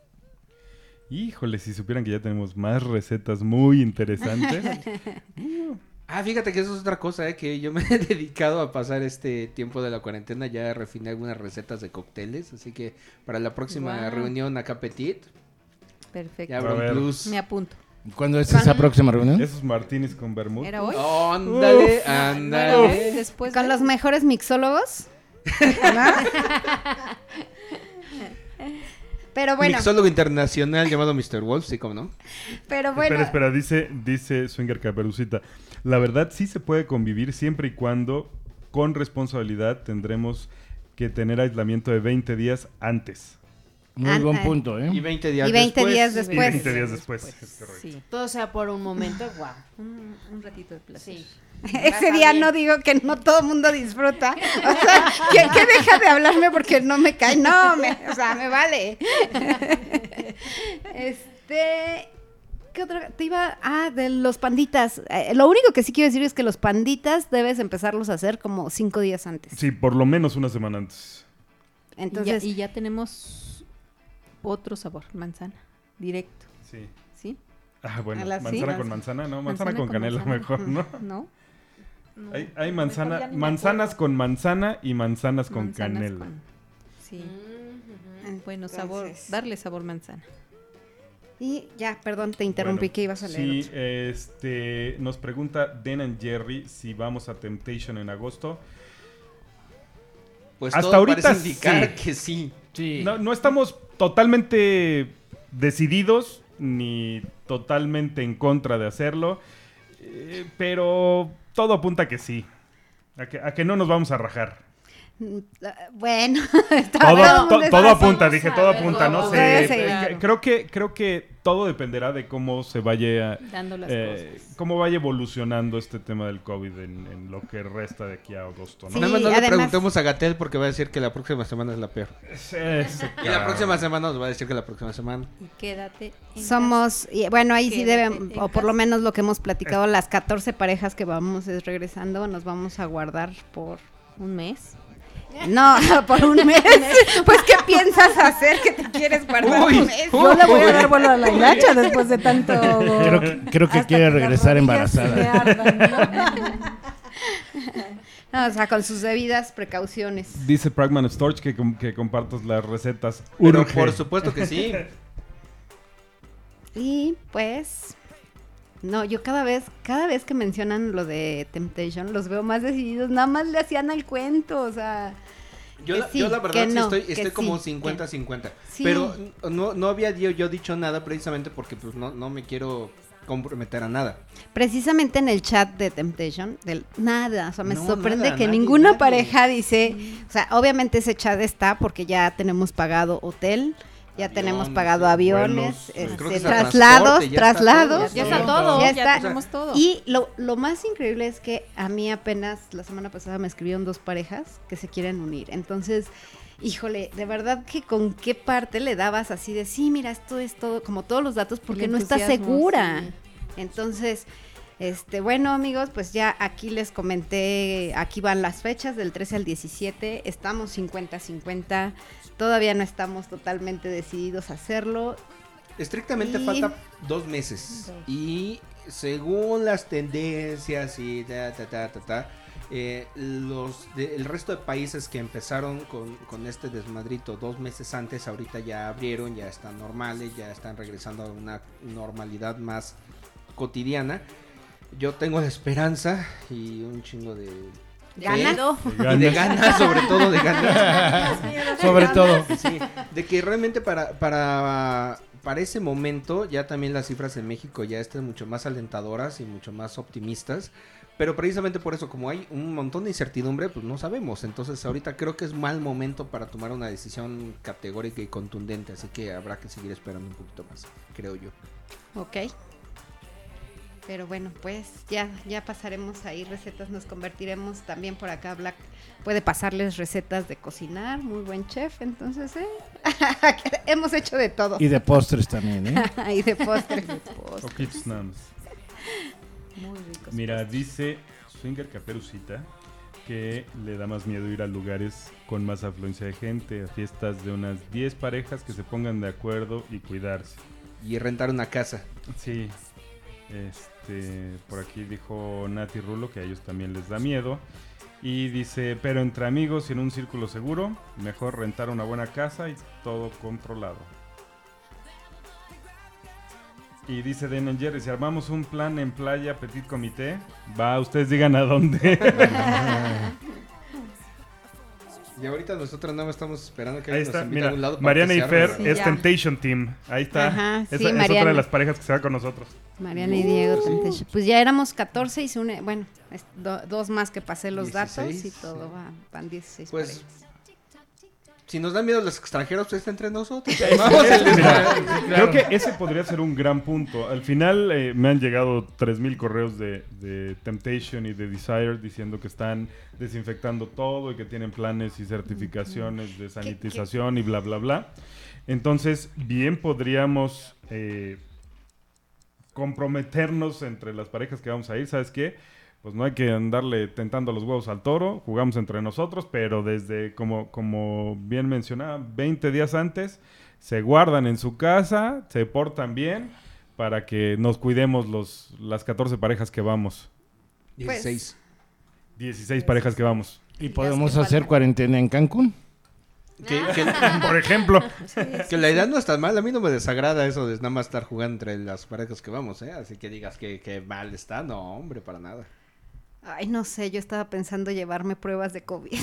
S1: Híjole, si supieran que ya tenemos más recetas muy interesantes. <laughs>
S4: Ah, fíjate que eso es otra cosa, ¿eh? que yo me <laughs> he dedicado a pasar este tiempo de la cuarentena, ya refiné algunas recetas de cócteles, así que para la próxima reunión acá Petit,
S5: Perfecto.
S4: ya habrá plus.
S5: Me apunto.
S6: ¿Cuándo es esa próxima reunión?
S1: Esos martinis con vermut.
S5: ¿Era hoy?
S4: Ándale, ándale.
S5: Después
S2: Con
S5: de-
S2: los mejores mixólogos. <laughs> Pero bueno,
S4: Mixólogo internacional llamado Mr. Wolf, sí, como no.
S2: pero bueno.
S1: Espera, espera, dice, dice Swinger Caperucita. La verdad sí se puede convivir siempre y cuando con responsabilidad tendremos que tener aislamiento de 20 días antes.
S6: Muy
S2: Ah,
S6: buen punto, ¿eh?
S4: Y 20 días
S2: Y 20
S4: después.
S2: días
S1: Y
S2: después.
S1: 20 días después. es.
S5: Sí,
S3: Todo sea por un momento, guau.
S5: un, un ratito de placer.
S3: Sí.
S2: Ese día no digo que no todo el mundo disfruta. O sea, que, que deja de hablarme porque no me cae. No, me, o sea, me vale. <laughs> Este. ¿Qué otra? Te iba. Ah, de los panditas. Eh, lo único que sí quiero decir es que los panditas debes empezarlos a hacer como cinco días antes.
S1: Sí, por lo menos una semana antes.
S2: Entonces,
S5: y, ya, y ya tenemos otro sabor, manzana, directo,
S1: Sí.
S5: ¿sí?
S1: Ah, bueno, manzana
S2: sí.
S1: con manzana, ¿no? Manzana, con, canela
S5: manzana.
S1: mejor, ¿no?
S5: ¿No? No,
S1: Hay, hay manzana, manzanas con manzana y manzanas con
S5: Manzanas
S1: canela.
S5: con- Sí,
S3: Mm,
S5: bueno, sabor,
S2: Entonces-
S5: darle sabor manzana.
S2: y ya, perdón, te interrumpí
S1: Bueno,
S2: que ibas a leer.
S1: Sí,
S2: otro.
S1: este, nos pregunta Den and Jerry si vamos a Temptation en agosto.
S4: Pues
S1: Hasta
S4: todo
S1: ahorita
S4: parece indicar
S1: sí.
S4: que sí.
S6: Sí.
S1: No, no estamos totalmente decididos ni totalmente en contra de hacerlo, eh, pero todo apunta que sí. A que, a que no nos vamos a rajar.
S2: Bueno, <laughs>
S1: Todo,
S2: todo
S1: apunta, dije, todo apunta, no sé. Eh,
S5: Claro.
S1: Creo que, creo que todo dependerá de cómo se vaya,
S5: Dando las
S1: eh,
S5: cosas.
S1: cómo vaya evolucionando este tema del COVID en, en lo que resta de aquí a agosto, ¿no?
S2: Sí,
S4: Nada más no le
S2: además-
S4: preguntemos a Gatel porque va a decir que la próxima semana es la peor.
S1: Ese
S4: Y la
S1: cabrón.
S4: próxima semana nos va a decir que la próxima semana.
S5: Y quédate en
S2: Somos, y bueno, ahí sí
S5: Quédate
S2: deben,
S5: en
S2: o por lo
S5: casa.
S2: menos lo que hemos platicado, las 14 parejas que vamos es regresando, nos vamos a guardar por...
S5: un mes.
S2: No, por un mes. Pues, ¿qué piensas hacer que te quieres guardar
S4: Uy,
S2: un mes?
S4: uy.
S5: Yo le voy a dar vuelo a la hilacha después de tanto.
S6: Creo, que- creo que
S5: hasta
S6: quiere regresar embarazada.
S5: ardan, ¿no? <laughs>
S2: No, o sea, con sus debidas precauciones.
S1: Dice Pragman Storch que, com- que compartas las recetas.
S4: Pero
S1: Urge.
S4: por supuesto que sí.
S2: Y pues... No, yo cada vez, cada vez que mencionan lo de Temptation, los veo más decididos, nada más le hacían al cuento, o sea...
S4: Yo, la,
S2: sí,
S4: yo la
S2: que
S4: verdad sí
S2: no,
S4: estoy, estoy como
S2: sí,
S4: 50-50.
S2: Sí.
S4: Pero no, no había yo, yo dicho nada precisamente porque pues no, no me quiero comprometer a nada.
S2: Precisamente en el chat de Temptation, del nada, o sea, me
S4: No,
S2: sorprende
S4: nada,
S2: que
S4: nadie,
S2: ninguna
S4: nadie.
S2: pareja dice, o sea, obviamente ese chat está porque ya tenemos pagado hotel, ya
S4: Aviones,
S2: tenemos pagado
S1: sí,
S2: aviones,
S1: vuelos,
S2: este, traslados,
S4: transporte, ya está
S2: traslados,
S4: todo,
S5: Ya está todo,
S2: Ya
S5: ya,
S2: está.
S5: tenemos todo.
S2: Y lo, lo más increíble es que a mí apenas la semana pasada me escribieron dos parejas que se quieren unir. Entonces, híjole, de verdad que con qué parte le dabas así de, sí, mira, esto es todo, como todos los datos, porque no estás segura.
S5: sí.
S2: Entonces, este, bueno amigos, pues ya aquí les comenté, aquí van las fechas del 13 al 17, estamos 50-50, todavía no estamos totalmente decididos a hacerlo.
S4: Estrictamente
S2: Y-
S4: falta dos meses. Y según las tendencias y ta, ta, ta, ta, ta, eh, los de- el resto de países que empezaron con, con este desmadrito dos meses antes, ahorita ya abrieron, ya están normales, ya están regresando a una normalidad más cotidiana. Yo tengo la esperanza y un chingo de
S3: Ganado.
S4: Y de ganas, sobre todo de ganas. <laughs>
S6: Sobre todo.
S4: Sí, de que realmente para, para, para ese momento ya también las cifras en México ya están mucho más alentadoras y mucho más optimistas. Pero precisamente por eso, como hay un montón de incertidumbre, pues no sabemos. Entonces ahorita creo que es mal momento para tomar una decisión categórica y contundente. Así que habrá que seguir esperando un poquito más, creo yo.
S2: Ok. Pero bueno, pues ya, ya pasaremos ahí recetas, nos convertiremos también por acá. Black puede pasarles recetas de cocinar, muy buen chef, entonces, ¿eh? <laughs> hemos hecho de todo.
S6: Y de postres también, ¿eh? <laughs>
S2: y de postres.
S1: Nada más.
S5: Muy ricos.
S1: Mira, dice Swinger Caperucita que le da más miedo ir a lugares con más afluencia de gente, a fiestas de unas 10 parejas que se pongan de acuerdo y cuidarse.
S4: Y rentar una casa.
S1: Sí, este, por aquí dijo Nati Rulo que a ellos también les da miedo. Y dice, pero entre amigos y en un círculo seguro, mejor rentar una buena casa y todo controlado. Y dice Den Jerry, si armamos un plan en playa Petit Comité, va, ustedes digan a dónde. <laughs>
S4: Y ahorita nosotros nada más estamos esperando que
S1: Ahí está,
S4: nos invite a
S1: mira,
S4: algún lado para
S1: Mariana y Fer
S4: ¿verdad?
S2: Sí,
S1: es
S2: ya.
S1: Temptation Team. Ahí está.
S2: Ajá,
S1: Esa
S2: sí,
S1: es otra
S2: Mariana.
S1: de las parejas que se va con nosotros.
S2: Mariana y Diego Temptation. Pues ya éramos 14 y se une, bueno, es do- dos más que pasé los
S4: 16,
S2: datos y
S4: sí.
S2: todo va, van 16
S4: Pues,
S2: parejas.
S4: Si nos dan miedo los extranjeros, pues está entre nosotros. Vamos desmadre.
S1: Creo que ese podría ser un gran punto. Al final eh, me han llegado 3.000 correos de, de Temptation y de Desire diciendo que están desinfectando todo y que tienen planes y certificaciones de sanitización y bla, bla, bla. Entonces, bien podríamos eh, comprometernos entre las parejas que vamos a ir. ¿Sabes qué? Pues no hay que andarle tentando los huevos al toro, jugamos entre nosotros, pero desde, como, como bien mencionaba, 20 días antes, se guardan en su casa, se portan bien para que nos cuidemos los, las 14 parejas que vamos.
S4: 16.
S1: 16 parejas que vamos.
S6: ¿Y podemos hacer cuarentena en Cancún?
S4: Que, que- <laughs>
S1: Por ejemplo,
S4: que la idea no está mal. A mí no me desagrada eso de nada más estar jugando entre las parejas que vamos, ¿eh? Así que digas que, que mal está. No, hombre, para nada.
S2: Ay, no sé, yo estaba pensando llevarme pruebas de COVID. <laughs>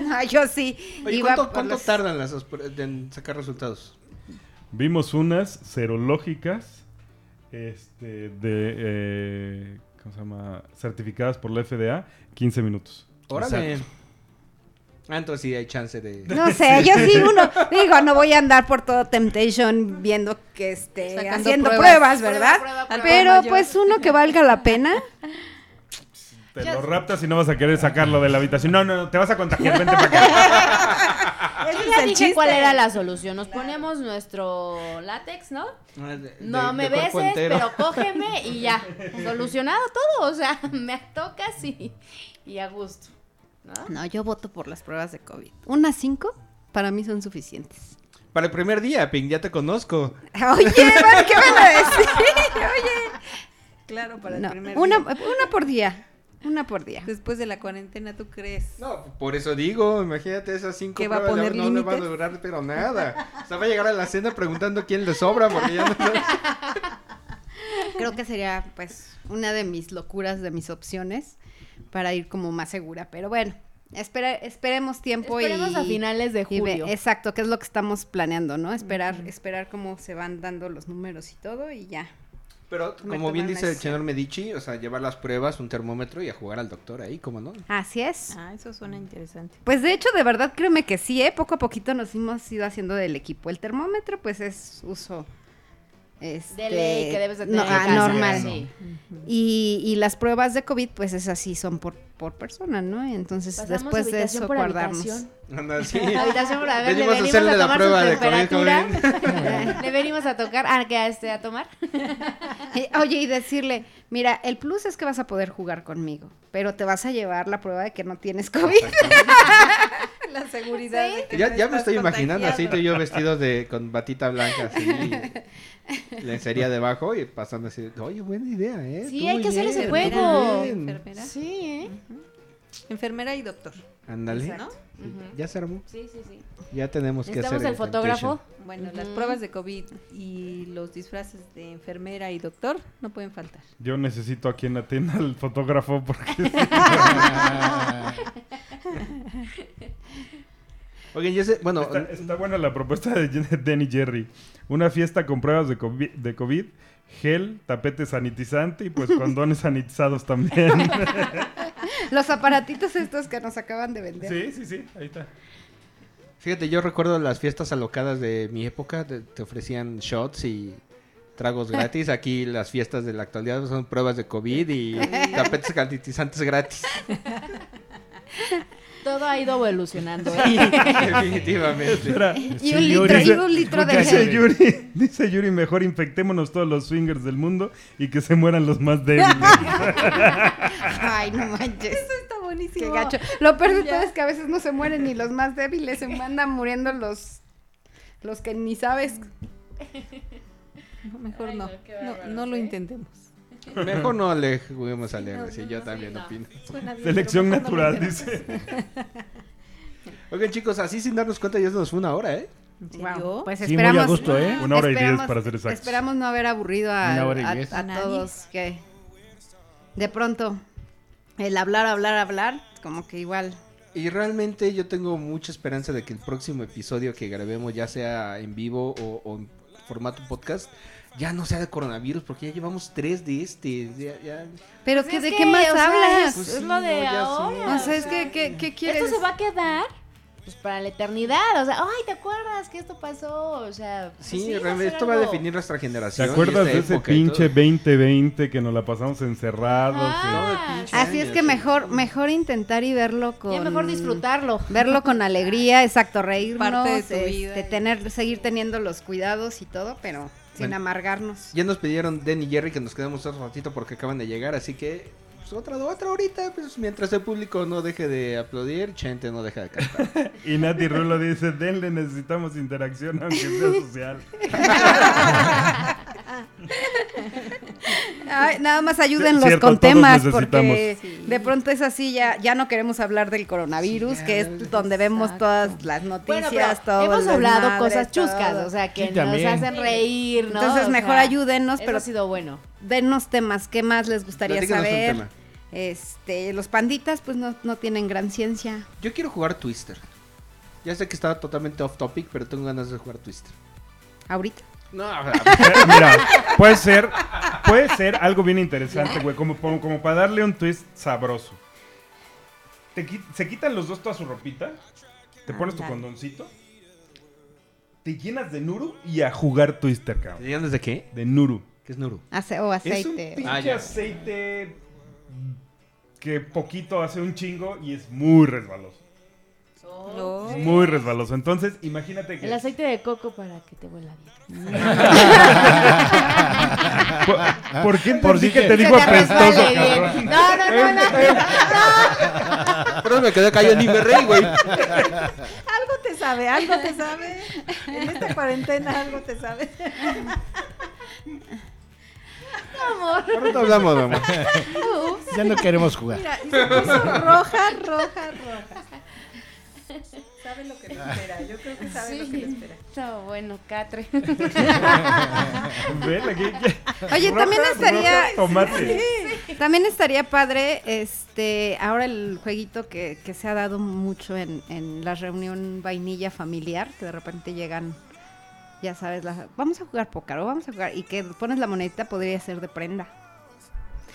S2: no, yo sí.
S4: Oye,
S2: iba
S4: ¿cuánto,
S2: por
S4: cuánto
S2: los-
S4: tardan las, en sacar resultados?
S1: vimos unas serológicas este, de, eh, ¿cómo se llama? Certificadas por la FDA, 15 minutos.
S4: Órale. Ah, entonces sí hay chance de...
S2: No <laughs> sé, yo sí uno, digo, no voy a andar por todo Temptation viendo que esté
S5: Sacando
S2: haciendo
S5: pruebas.
S2: pruebas, ¿verdad?
S3: Prueba, prueba,
S2: Pero
S5: prueba.
S2: pues uno que valga la pena.
S1: Te lo raptas y no vas a querer sacarlo de la habitación. No, no, no, te vas a contagiar, vente para acá. <laughs>
S3: Yo ya dije
S5: chiste.
S3: cuál era la solución. Nos ponemos nuestro látex, ¿no?
S4: Ah, de-
S3: No
S4: de-
S3: me beses,
S4: entero.
S3: pero cógeme y ya. <laughs> Solucionado todo. O sea, me tocas y, y a gusto. ¿No?
S2: No, yo voto por las pruebas de COVID. Unas cinco para mí son suficientes.
S4: Para el primer día, Ping, ya te conozco. <laughs>
S2: Oye, ¿qué van a decir? <laughs> Oye.
S5: Claro, para el
S2: No,
S5: primer
S2: una,
S5: día.
S2: una por día. Una por día.
S5: Después de la cuarentena, ¿tú crees?
S4: No, por eso digo, imagínate esas cinco
S5: ¿Que va a
S4: pruebas,
S5: poner
S4: no le va a durar pero nada. O sea, va a llegar a la cena preguntando quién le sobra porque ya no...
S2: Creo que sería pues una de mis locuras, de mis opciones para ir como más segura. Pero bueno, espera, esperemos tiempo
S3: Esperemos
S2: y...
S3: a finales de
S2: ve-
S3: julio.
S2: exacto, que es lo que estamos planeando, ¿no? Esperar, esperar cómo se van dando los números y todo y ya.
S4: Pero
S2: Me
S4: como bien dice el señor Medici, o sea, llevar las pruebas, un termómetro y a jugar al doctor ahí, ¿cómo no?
S2: Así es.
S5: Ah, eso suena interesante.
S2: Pues de hecho, de verdad, créeme que sí, ¿eh? Poco a poquito nos hemos ido haciendo del equipo. El termómetro, pues es uso... Este,
S3: de ley que debes de
S2: no-
S3: tener. en
S2: ah,
S3: casa,
S2: normal.
S3: sí.
S2: Y, y las pruebas de COVID, pues es así, son por, por persona, ¿no? Entonces,
S3: Pasamos
S2: después de eso,
S3: por
S2: guardarnos.
S3: habitación.
S4: Anda, <laughs> sí.
S3: Habitación por-
S4: Venimos a hacerle
S3: a
S4: la
S3: tomar
S4: prueba
S3: su
S4: de COVID,
S3: temperatura. <laughs> Le venimos a tocar, ah, que a este a tomar. <laughs>
S2: Oye, y decirle, mira, el plus es que vas a poder jugar conmigo, pero te vas a llevar la prueba de que no tienes COVID.
S5: La seguridad de que
S4: Ya, me estoy imaginando así, tú y yo vestidos de, con batita blanca, así, <laughs> lencería debajo y pasando así, oye, buena idea, ¿eh?
S3: Sí,
S4: Tú
S3: hay que hacer ese juego.
S4: tú muy bien".
S5: Enfermera.
S3: Sí, ¿eh?
S5: Enfermera y doctor.
S4: Ándale. Ya se armó.
S3: Sí, sí, sí.
S4: Ya tenemos que hacer
S3: el fotógrafo.
S5: Bueno, las pruebas de COVID y los disfraces de enfermera y doctor no pueden faltar.
S1: Yo necesito aquí en la tienda el fotógrafo porque <laughs> <laughs>
S4: Oigan, ya sé, bueno,
S1: está, está buena la propuesta de Denny Jerry. Una fiesta con pruebas de COVID, de COVID, gel, tapete sanitizante y pues <laughs> condones sanitizados también. <laughs>
S2: Los aparatitos estos que nos acaban de vender.
S1: sí, sí, sí, ahí está.
S4: fíjate, yo recuerdo las fiestas alocadas de mi época, te, te ofrecían shots y tragos gratis. Aquí las fiestas de la actualidad son pruebas de COVID y <laughs> tapetes sanitizantes gratis. <laughs>
S3: Todo ha ido evolucionando. ¿eh?
S4: Definitivamente.
S1: Espera,
S2: Y un litro, y un litro de
S1: Dice
S2: gel.
S1: Yuri, dice Yuri, mejor infectémonos todos los swingers del mundo y que se mueran los más débiles. <laughs>
S2: Ay, no manches.
S5: Está
S2: Qué
S5: buenísimo.
S2: gacho. Lo peor de todo es que a veces no se mueren ni los más débiles, se <laughs> andan muriendo los los que ni sabes. <laughs>
S5: No, mejor
S3: Ay,
S5: no.
S3: no, qué
S5: No, lo intentemos.
S4: Mejor no le juguemos a leer, sí, yo
S3: no,
S4: también opino.
S1: Selección natural, dice. <laughs>
S4: Oigan, chicos, así sin darnos cuenta ya se nos fue una hora, ¿eh?
S2: Wow, Pues
S6: Sí, muy
S2: esperamos.
S6: a gusto, ¿eh?
S1: Una hora y diez
S2: esperamos-
S1: para ser exactos.
S2: Esperamos no haber aburrido a, a- todos que de pronto el hablar, hablar, hablar, como que igual.
S4: Y realmente yo tengo mucha esperanza de que el próximo episodio que grabemos, ya sea en vivo o, o en formato podcast, ya no sea de coronavirus, porque ya llevamos tres de este. ya- ya-
S2: Pero
S3: Pues
S2: que
S3: es
S2: de
S3: que,
S2: qué más
S3: o sea,
S2: hablas?
S4: Pues
S3: es
S4: sí,
S3: lo de
S4: no,
S3: ahora.
S2: o sea, es que ¿qué, qué quieres?
S3: Esto se va a quedar pues para la eternidad. O sea, ay, ¿te acuerdas que esto pasó? O sea, pues
S4: Sí,
S3: va ser
S4: esto va a definir nuestra
S1: ¿Te
S4: generación. y
S1: acuerdas de ese pinche
S4: todo.
S1: 2020 que nos la pasamos encerrados?
S3: Ah.
S1: y-
S2: Así es que
S4: sí.
S2: mejor mejor intentar y verlo con
S3: Ya mejor disfrutarlo.
S2: verlo con alegría, exacto, reírnos,
S5: Parte de tu
S2: este,
S5: vida y-
S2: tener seguir teniendo los cuidados y todo, pero sin
S4: Bueno.
S2: amargarnos.
S4: Ya nos pidieron Den y Jerry que nos quedemos otro ratito porque acaban de llegar, así que pues, otra otra horita, pues mientras el público no deje de aplaudir, Chente no deja de cantar. <laughs>
S1: Y Nati Rulo dice, denle, necesitamos interacción aunque sea social. <laughs> <laughs>
S2: Ay, nada más ayúdenlos
S1: Cierto,
S2: con temas porque
S5: Sí.
S2: de pronto es así ya ya no queremos hablar del coronavirus,
S4: Sí,
S2: que es donde vemos todas las noticias,
S3: Bueno,
S2: todo
S3: hemos hablado cosas chuscas,
S2: todo.
S3: o sea, que
S6: Sí,
S3: nos
S6: también.
S3: hacen reír, ¿no?
S2: Entonces
S3: O
S2: mejor
S3: sea,
S2: ayúdennos,
S3: eso
S2: pero
S3: ha sido bueno.
S2: denos temas, ¿qué más les gustaría
S4: Platícanos un
S2: saber?
S4: tema.
S2: Este, los panditas pues no, no tienen gran ciencia.
S4: Yo quiero jugar Twister. Ya sé que está totalmente off topic, pero tengo ganas de jugar Twister.
S2: Ahorita.
S4: No,
S1: Eh, <laughs> Mira, puede ser, puede ser algo bien interesante, güey, como, como, como para darle un twist sabroso. Te se quitan los dos toda su ropita, te pones tu condoncito, te llenas de Nuru y a jugar Twister, cabrón.
S4: ¿Digan desde qué?
S1: De Nuru.
S4: ¿Qué es Nuru?
S2: Ace- o
S1: Es un
S2: aceite.
S1: pinche
S4: Ah,
S1: aceite que poquito hace un chingo y es muy resbaloso.
S5: No.
S1: Es muy resbaloso. Entonces, imagínate que...
S3: El aceite de coco para que te vuela bien.
S1: ¿Por, <laughs> ¿por qué
S6: Por si
S1: que te digo apestoso, cabrón?
S3: No, no, no, no.
S4: Pero me quedé callado ni me reí, güey.
S5: Algo te sabe, algo te sabe. En esta cuarentena algo te sabe.
S4: Ahorita hablamos, mamá.
S6: Ya no queremos jugar.
S5: Mira, y se puso roja, roja, roja. Sabe lo que le espera. Yo creo que sabe lo que le espera.
S3: No, bueno, Catre.
S2: Oye, también
S1: roja,
S2: estaría
S1: roja, tomate.
S2: También estaría padre, este, ahora el jueguito que, que se ha dado mucho en, en la reunión vainilla familiar, que de repente llegan, ya sabes, la- vamos a jugar póker o vamos a jugar, y que pones la monedita podría ser de prenda.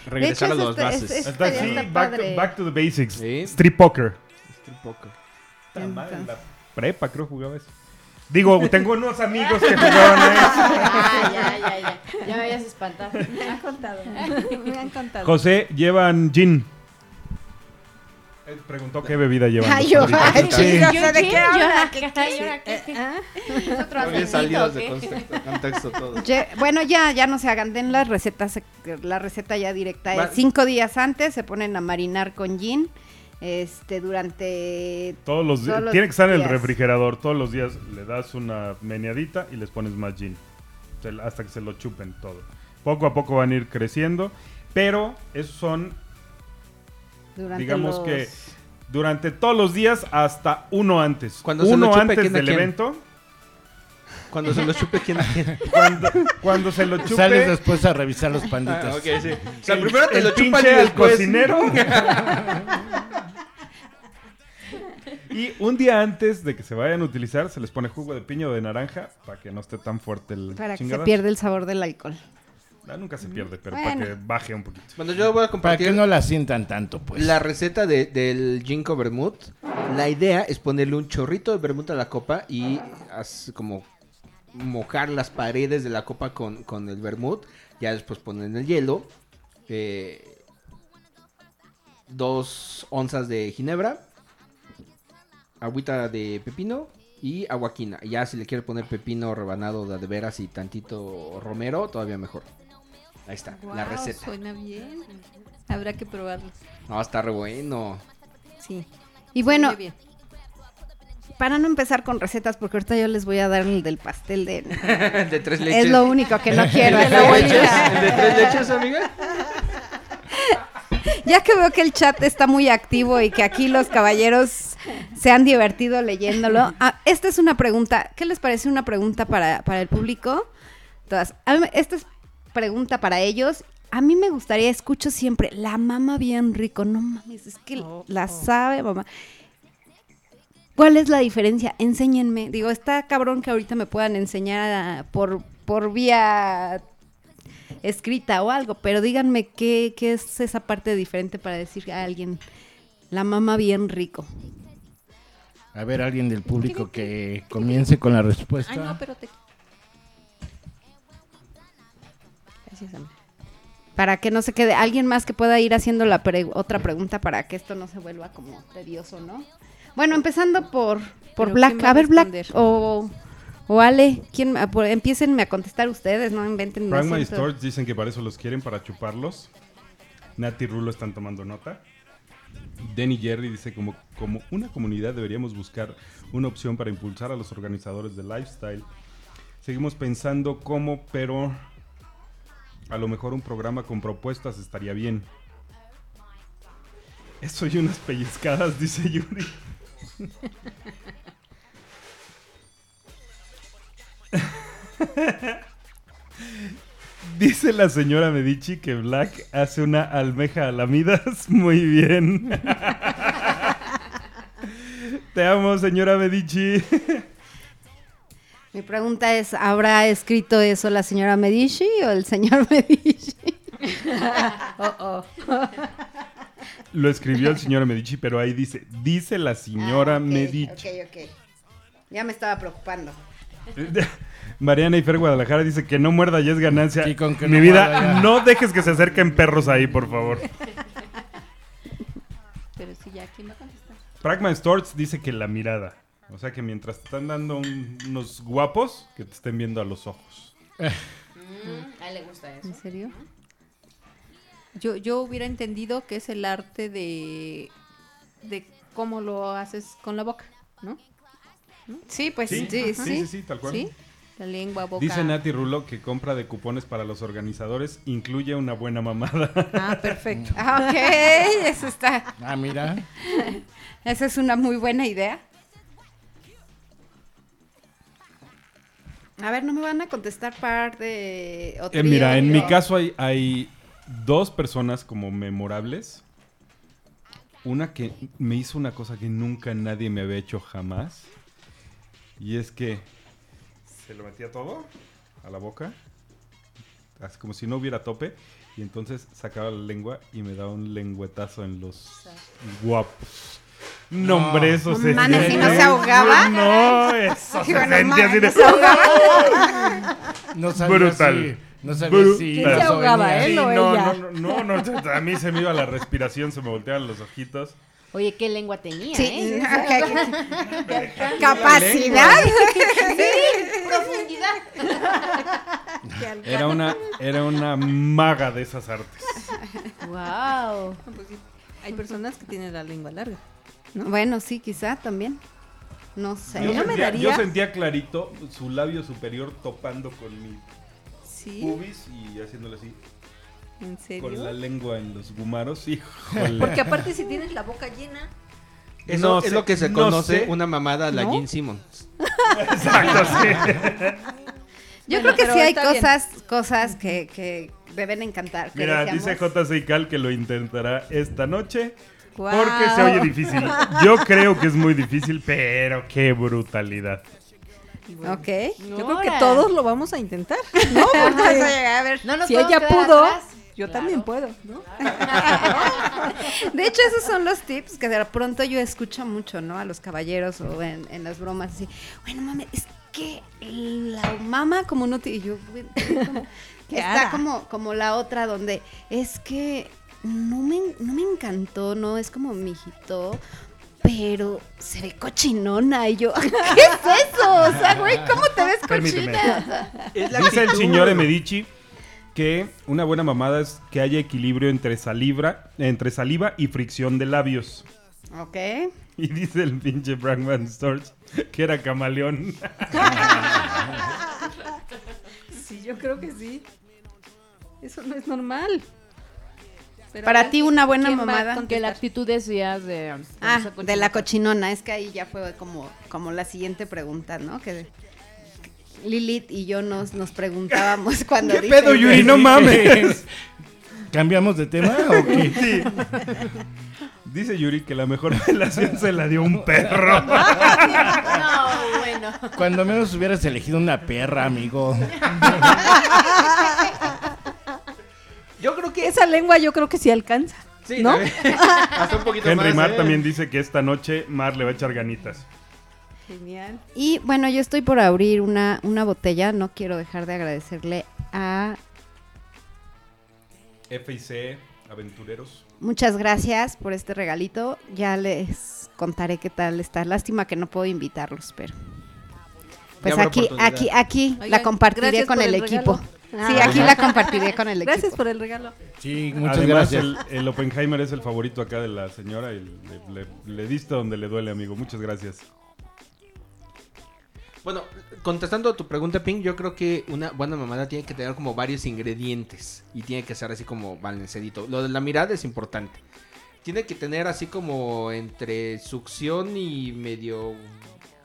S4: Regresar a
S2: eso
S4: las
S2: está-
S4: bases.
S2: es- es-
S1: así,
S2: Estaría
S1: back to, back to the basics.
S4: Sí.
S1: Street poker.
S4: Street poker.
S1: Madre, en la prepa creo jugaba eso. Digo, <laughs> tengo unos amigos que jugaban eso. <laughs>
S3: Ah, ya, ya, ya. Ya me habías espantado.
S5: Me han contado. Me han contado.
S1: José, llevan gin. Él preguntó qué bebida llevan.
S2: Ay, yo, ay,
S1: Sí.
S3: Yo,
S2: ¿de qué habla?
S3: ¿qué? Ay, ¿ahora qué?
S5: ¿Ah?
S2: Bueno, ya, ya no se hagan, den las recetas, la receta ya directa.
S4: Va-
S2: es cinco días antes se ponen a marinar con gin, este, durante
S1: Todos los días. Tiene que estar en el
S2: días.
S1: refrigerador. Todos los días le das una meneadita y les pones más gin. Hasta que se lo chupen todo. Poco a poco van a ir creciendo. Pero esos son
S2: Durante
S1: Digamos
S2: los-
S1: que durante todos los días hasta uno antes.
S4: Cuando se lo
S1: uno
S4: chupe,
S1: antes
S4: ¿quién a
S1: del
S4: quién?
S1: evento.
S4: Cuando se lo chupe, ¿quién? <laughs>
S1: Cuando, cuando se lo chupe.
S6: Sales después a revisar los panditas.
S4: Ah, ok, sí. O sea, primero te
S1: el
S4: lo chupan y
S1: pinche al
S4: después...
S1: cocinero. <laughs> <laughs> y un día antes de que se vayan a utilizar, se les pone jugo de piña o de naranja para que no esté tan fuerte el
S2: Para que se
S1: chingadazo.
S2: pierda el sabor del alcohol.
S1: Ah, nunca se pierde, pero
S2: Bueno.
S1: para que baje un poquito.
S4: Cuando yo voy a
S6: Para
S4: compartir
S6: que no la sientan tanto, pues.
S4: la receta de- del ginkgo vermouth, la idea es ponerle un chorrito de vermouth a la copa y haz como mojar las paredes de la copa con, con el vermouth. Ya después ponen el hielo. eh, dos onzas de ginebra. Agüita de pepino y aguaquina. Ya si le quiere poner pepino rebanado de, veras y tantito romero, todavía mejor. Ahí está, la receta.
S5: Suena bien. Habrá que probarlo.
S4: No, está re bueno.
S5: Sí.
S2: Y bueno,
S5: bien.
S2: para no empezar con recetas, porque ahorita yo les voy a dar el del pastel de... <laughs>
S4: Tres leches.
S2: es lo único que no <laughs> quiero.
S4: ¿El
S2: es
S4: de
S2: la
S4: tres leches?
S2: única.
S4: ¿El de tres leches, amiga? <laughs>
S2: Ya que veo que el chat está muy activo y que aquí los caballeros se han divertido leyéndolo. ah, esta es una pregunta. ¿Qué les parece una pregunta para, para el público? Mí- esta es pregunta para ellos. A mí me gustaría, escucho siempre, la mama bien rico. No mames, es que
S5: Oh,
S2: la
S5: oh.
S2: sabe, mamá. ¿Cuál es la diferencia? Enséñenme. Digo, está cabrón que ahorita me puedan enseñar a- por, por vía escrita o algo, pero díganme qué, qué es esa parte diferente para decir a alguien, la mama bien rico.
S6: A ver, alguien del público que comience con la respuesta.
S5: Ay, no, pero te. Gracias.
S2: Para que no se quede, alguien más que pueda ir haciendo la pre- otra pregunta para que esto no se vuelva como tedioso, ¿no? Bueno, empezando por, por Black.
S5: ¿quién va a
S2: A ver, Black o, o Ale, ¿quién, a- por- empiécenme a contestar ustedes, no inventen.
S1: Pragma y Storage dicen que para eso los quieren, para chuparlos. Nati y Rulo están tomando nota. Denny Jerry dice como, como una comunidad deberíamos buscar una opción para impulsar a los organizadores de lifestyle. Seguimos pensando cómo, pero a lo mejor un programa con propuestas estaría bien. Eso y unas pellizcadas, <laughs> dice Yuri. <laughs> Dice la señora Medici que Black hace una almeja a lamidas <laughs> muy bien. <laughs> Te amo, señora Medici.
S2: Mi pregunta es, ¿habrá escrito eso la señora Medici o el señor Medici?
S5: Oh, oh.
S1: Lo escribió el señor Medici, pero ahí dice, dice la señora
S2: Ah,
S1: Medici.
S2: Ok, ok. Ya me estaba preocupando. <laughs>
S1: Mariana y Fer Guadalajara dice que no muerda ya es ganancia.
S6: Y con que
S1: Mi
S6: no
S1: vida, no dejes que se acerquen perros ahí, por favor. <laughs>
S5: Pero sí, ya, ¿quién va a contestar?
S1: Pragma Storts dice que la mirada. O sea que mientras te están dando un- unos guapos, que te estén viendo a los ojos.
S3: Mm, a él le gusta eso.
S5: ¿En serio? Yo, yo hubiera entendido que es el arte de, de cómo lo haces con la boca, ¿no?
S2: Sí, pues
S1: Sí,
S2: sí, sí.
S1: sí, sí, sí, tal cual.
S5: ¿Sí? La lengua, boca.
S1: Dice Nati Rulo que compra de cupones para los organizadores incluye una buena mamada.
S5: Ah, perfecto. <laughs>
S2: Ah, Ok, eso está.
S6: Ah, mira. <laughs>
S2: Esa es una muy buena idea. A ver, no me van a contestar par de. o
S1: Eh, mira, en mi caso hay, hay dos personas como memorables. Una que me hizo una cosa que nunca nadie me había hecho jamás. Y es que se lo metía todo a la boca. Así como si no hubiera tope. Y entonces sacaba la lengua y me daba un lengüetazo en los guapos. No,
S6: No.
S1: hombre, eso
S2: No
S1: se
S2: mames, ¿y
S1: siente-
S2: no se ahogaba?
S1: No, eso
S2: Sí,
S1: se
S2: bueno,
S1: sentía así de...
S2: se.
S6: No sabía
S1: Brutal.
S6: si... No sabía
S1: Brutal.
S6: si...
S1: ¿Quién se
S6: eso
S5: ahogaba, él
S1: Sí,
S5: o
S1: no,
S5: ella?
S1: no, no, no, no, a mí se me iba la respiración, se me volteaban los ojitos.
S3: Oye, qué lengua tenía,
S2: Sí,
S3: ¿eh? <laughs>
S2: Capacidad. <laughs>
S3: Profundidad.
S1: Era una, era una maga de esas artes.
S3: wow.
S5: Pues sí, Hay personas que tienen la lengua larga.
S2: Bueno, sí, quizá también. No sé.
S1: Yo,
S5: no me
S1: sentía,
S5: daría-
S1: yo sentía clarito su labio superior topando con mi
S5: Sí.
S1: pubis y haciéndole así.
S5: ¿En
S1: Con la lengua en los gumaros, <laughs> híjole.
S5: Porque aparte si tienes la boca llena,
S4: Eso
S1: No
S4: es
S1: sé,
S4: lo que se
S1: no
S4: conoce
S1: sé.
S4: una mamada a la
S5: ¿No?
S4: Gene Simmons.
S1: Exacto, sí. <laughs>
S2: Yo
S5: Bueno,
S2: creo que sí hay
S5: bien.
S2: cosas, cosas que, que deben encantar. que
S1: Mira,
S2: decíamos.
S1: dice JC Cal que lo intentará esta noche. Porque se oye difícil. Yo creo que es muy difícil, pero qué brutalidad.
S5: Bueno,
S2: Ok.
S5: Yo creo que todos lo vamos a intentar, ¿no?
S2: A <laughs>
S5: Porque
S2: llegar a ver.
S3: No nos
S5: si ella pudo,
S3: atrás.
S5: Yo
S3: Claro.
S5: también puedo, ¿no? <laughs>
S2: De hecho, esos son los tips que de pronto yo escucho mucho, ¿no? A los caballeros o en, en las bromas así. Bueno, mames, es que la mama como no te... y yo, güey, como- <laughs>
S5: ¿Qué
S2: está como, como la otra donde es que no me, no me encantó, no es como mi hijito, pero se ve cochinona. Y yo, <laughs> ¿qué es eso? O sea, güey, ¿cómo te ves
S1: Permíteme.
S2: cochina?
S1: Dice el señor Medici que una buena mamada es que haya equilibrio entre saliva, entre saliva y fricción de labios.
S2: Ok.
S1: Y dice el pinche Bragman Storch que era camaleón.
S5: Sí, yo creo que sí. Eso no es normal. Pero
S2: Para ti una buena
S5: ¿quién va a
S2: mamada.
S3: Que la actitud decías de...
S2: Ah, de la cochinona. Es que ahí ya fue como, como la siguiente pregunta, ¿no? Que Lilith y yo nos, nos preguntábamos <laughs> cuando
S1: ¿Qué
S2: dice-
S1: pedo, Yuri? No mames. <laughs>
S6: ¿Cambiamos de tema o qué?
S1: Sí. Dice Yuri que la mejor relación se la dio un perro. <laughs>
S3: No, bueno.
S6: Cuando menos hubieras elegido una perra, amigo.
S4: Yo creo que
S5: Esa lengua yo creo que sí alcanza.
S4: Sí,
S5: ¿no?
S4: también. Hasta un poquito
S1: Henry
S4: más,
S1: Mar
S4: ¿eh?
S1: también dice que esta noche Mar le va a echar ganitas.
S5: Genial.
S2: Y bueno, yo estoy por abrir una, una botella. No quiero dejar de agradecerle a...
S1: FIC, aventureros.
S2: Muchas gracias por este regalito. Ya les contaré qué tal está. Lástima que no puedo invitarlos, pero... Pues
S4: habrá
S2: aquí,
S4: oportunidad.
S2: aquí, aquí la compartiré con el,
S5: el
S2: equipo. Sí,
S5: Ah.
S2: aquí la compartiré con el <laughs> equipo.
S5: Gracias por el regalo.
S6: Sí, muchas
S1: Además,
S6: gracias.
S1: El, el Oppenheimer es el favorito acá de la señora y le, le- le diste donde le duele, amigo. Muchas gracias.
S4: Bueno, contestando a tu pregunta, Pink, yo creo que una buena mamada tiene que tener como varios ingredientes y tiene que ser así como balanceadito. Lo de la mirada es importante. Tiene que tener así como entre succión y medio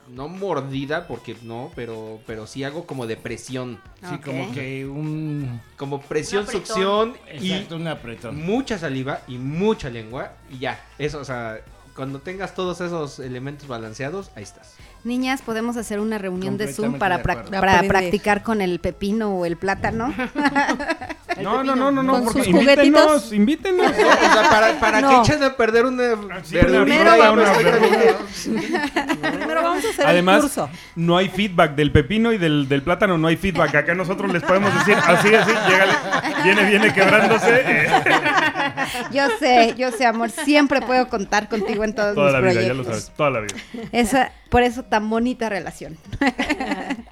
S4: no mordida porque no, pero pero sí algo como de presión,
S6: Sí,
S2: Ok.
S6: como que un...
S4: como presión,
S3: Un
S4: succión y
S6: Exacto, un apretón.
S4: mucha saliva y mucha lengua y ya. Eso, o sea, cuando tengas todos esos elementos balanceados, ahí estás.
S2: Niñas, podemos hacer una reunión de Zoom para,
S6: de
S2: para practicar con el pepino o el plátano. <laughs> <laughs>
S1: No, no, no, no, no.
S5: Con
S1: Porque
S5: sus
S1: invítenos,
S5: juguetitos.
S1: invítenos.
S4: O sea, para, para
S5: No.
S4: que echen a perder una
S1: Sí,
S4: verdurita
S1: primero
S4: y
S1: una
S4: pues,
S1: verdura.
S5: Primero vamos a hacer
S1: Además,
S5: el curso.
S1: no hay feedback del pepino y del, del plátano, no hay feedback. Acá nosotros les podemos decir así, así, llégale, viene, viene quebrándose. eh, <laughs>
S2: Yo sé, yo sé, amor, siempre puedo contar contigo en todos
S1: toda
S2: mis
S1: la vida, ya lo sabes, toda la vida.
S2: Esa, por eso tan bonita relación. <laughs>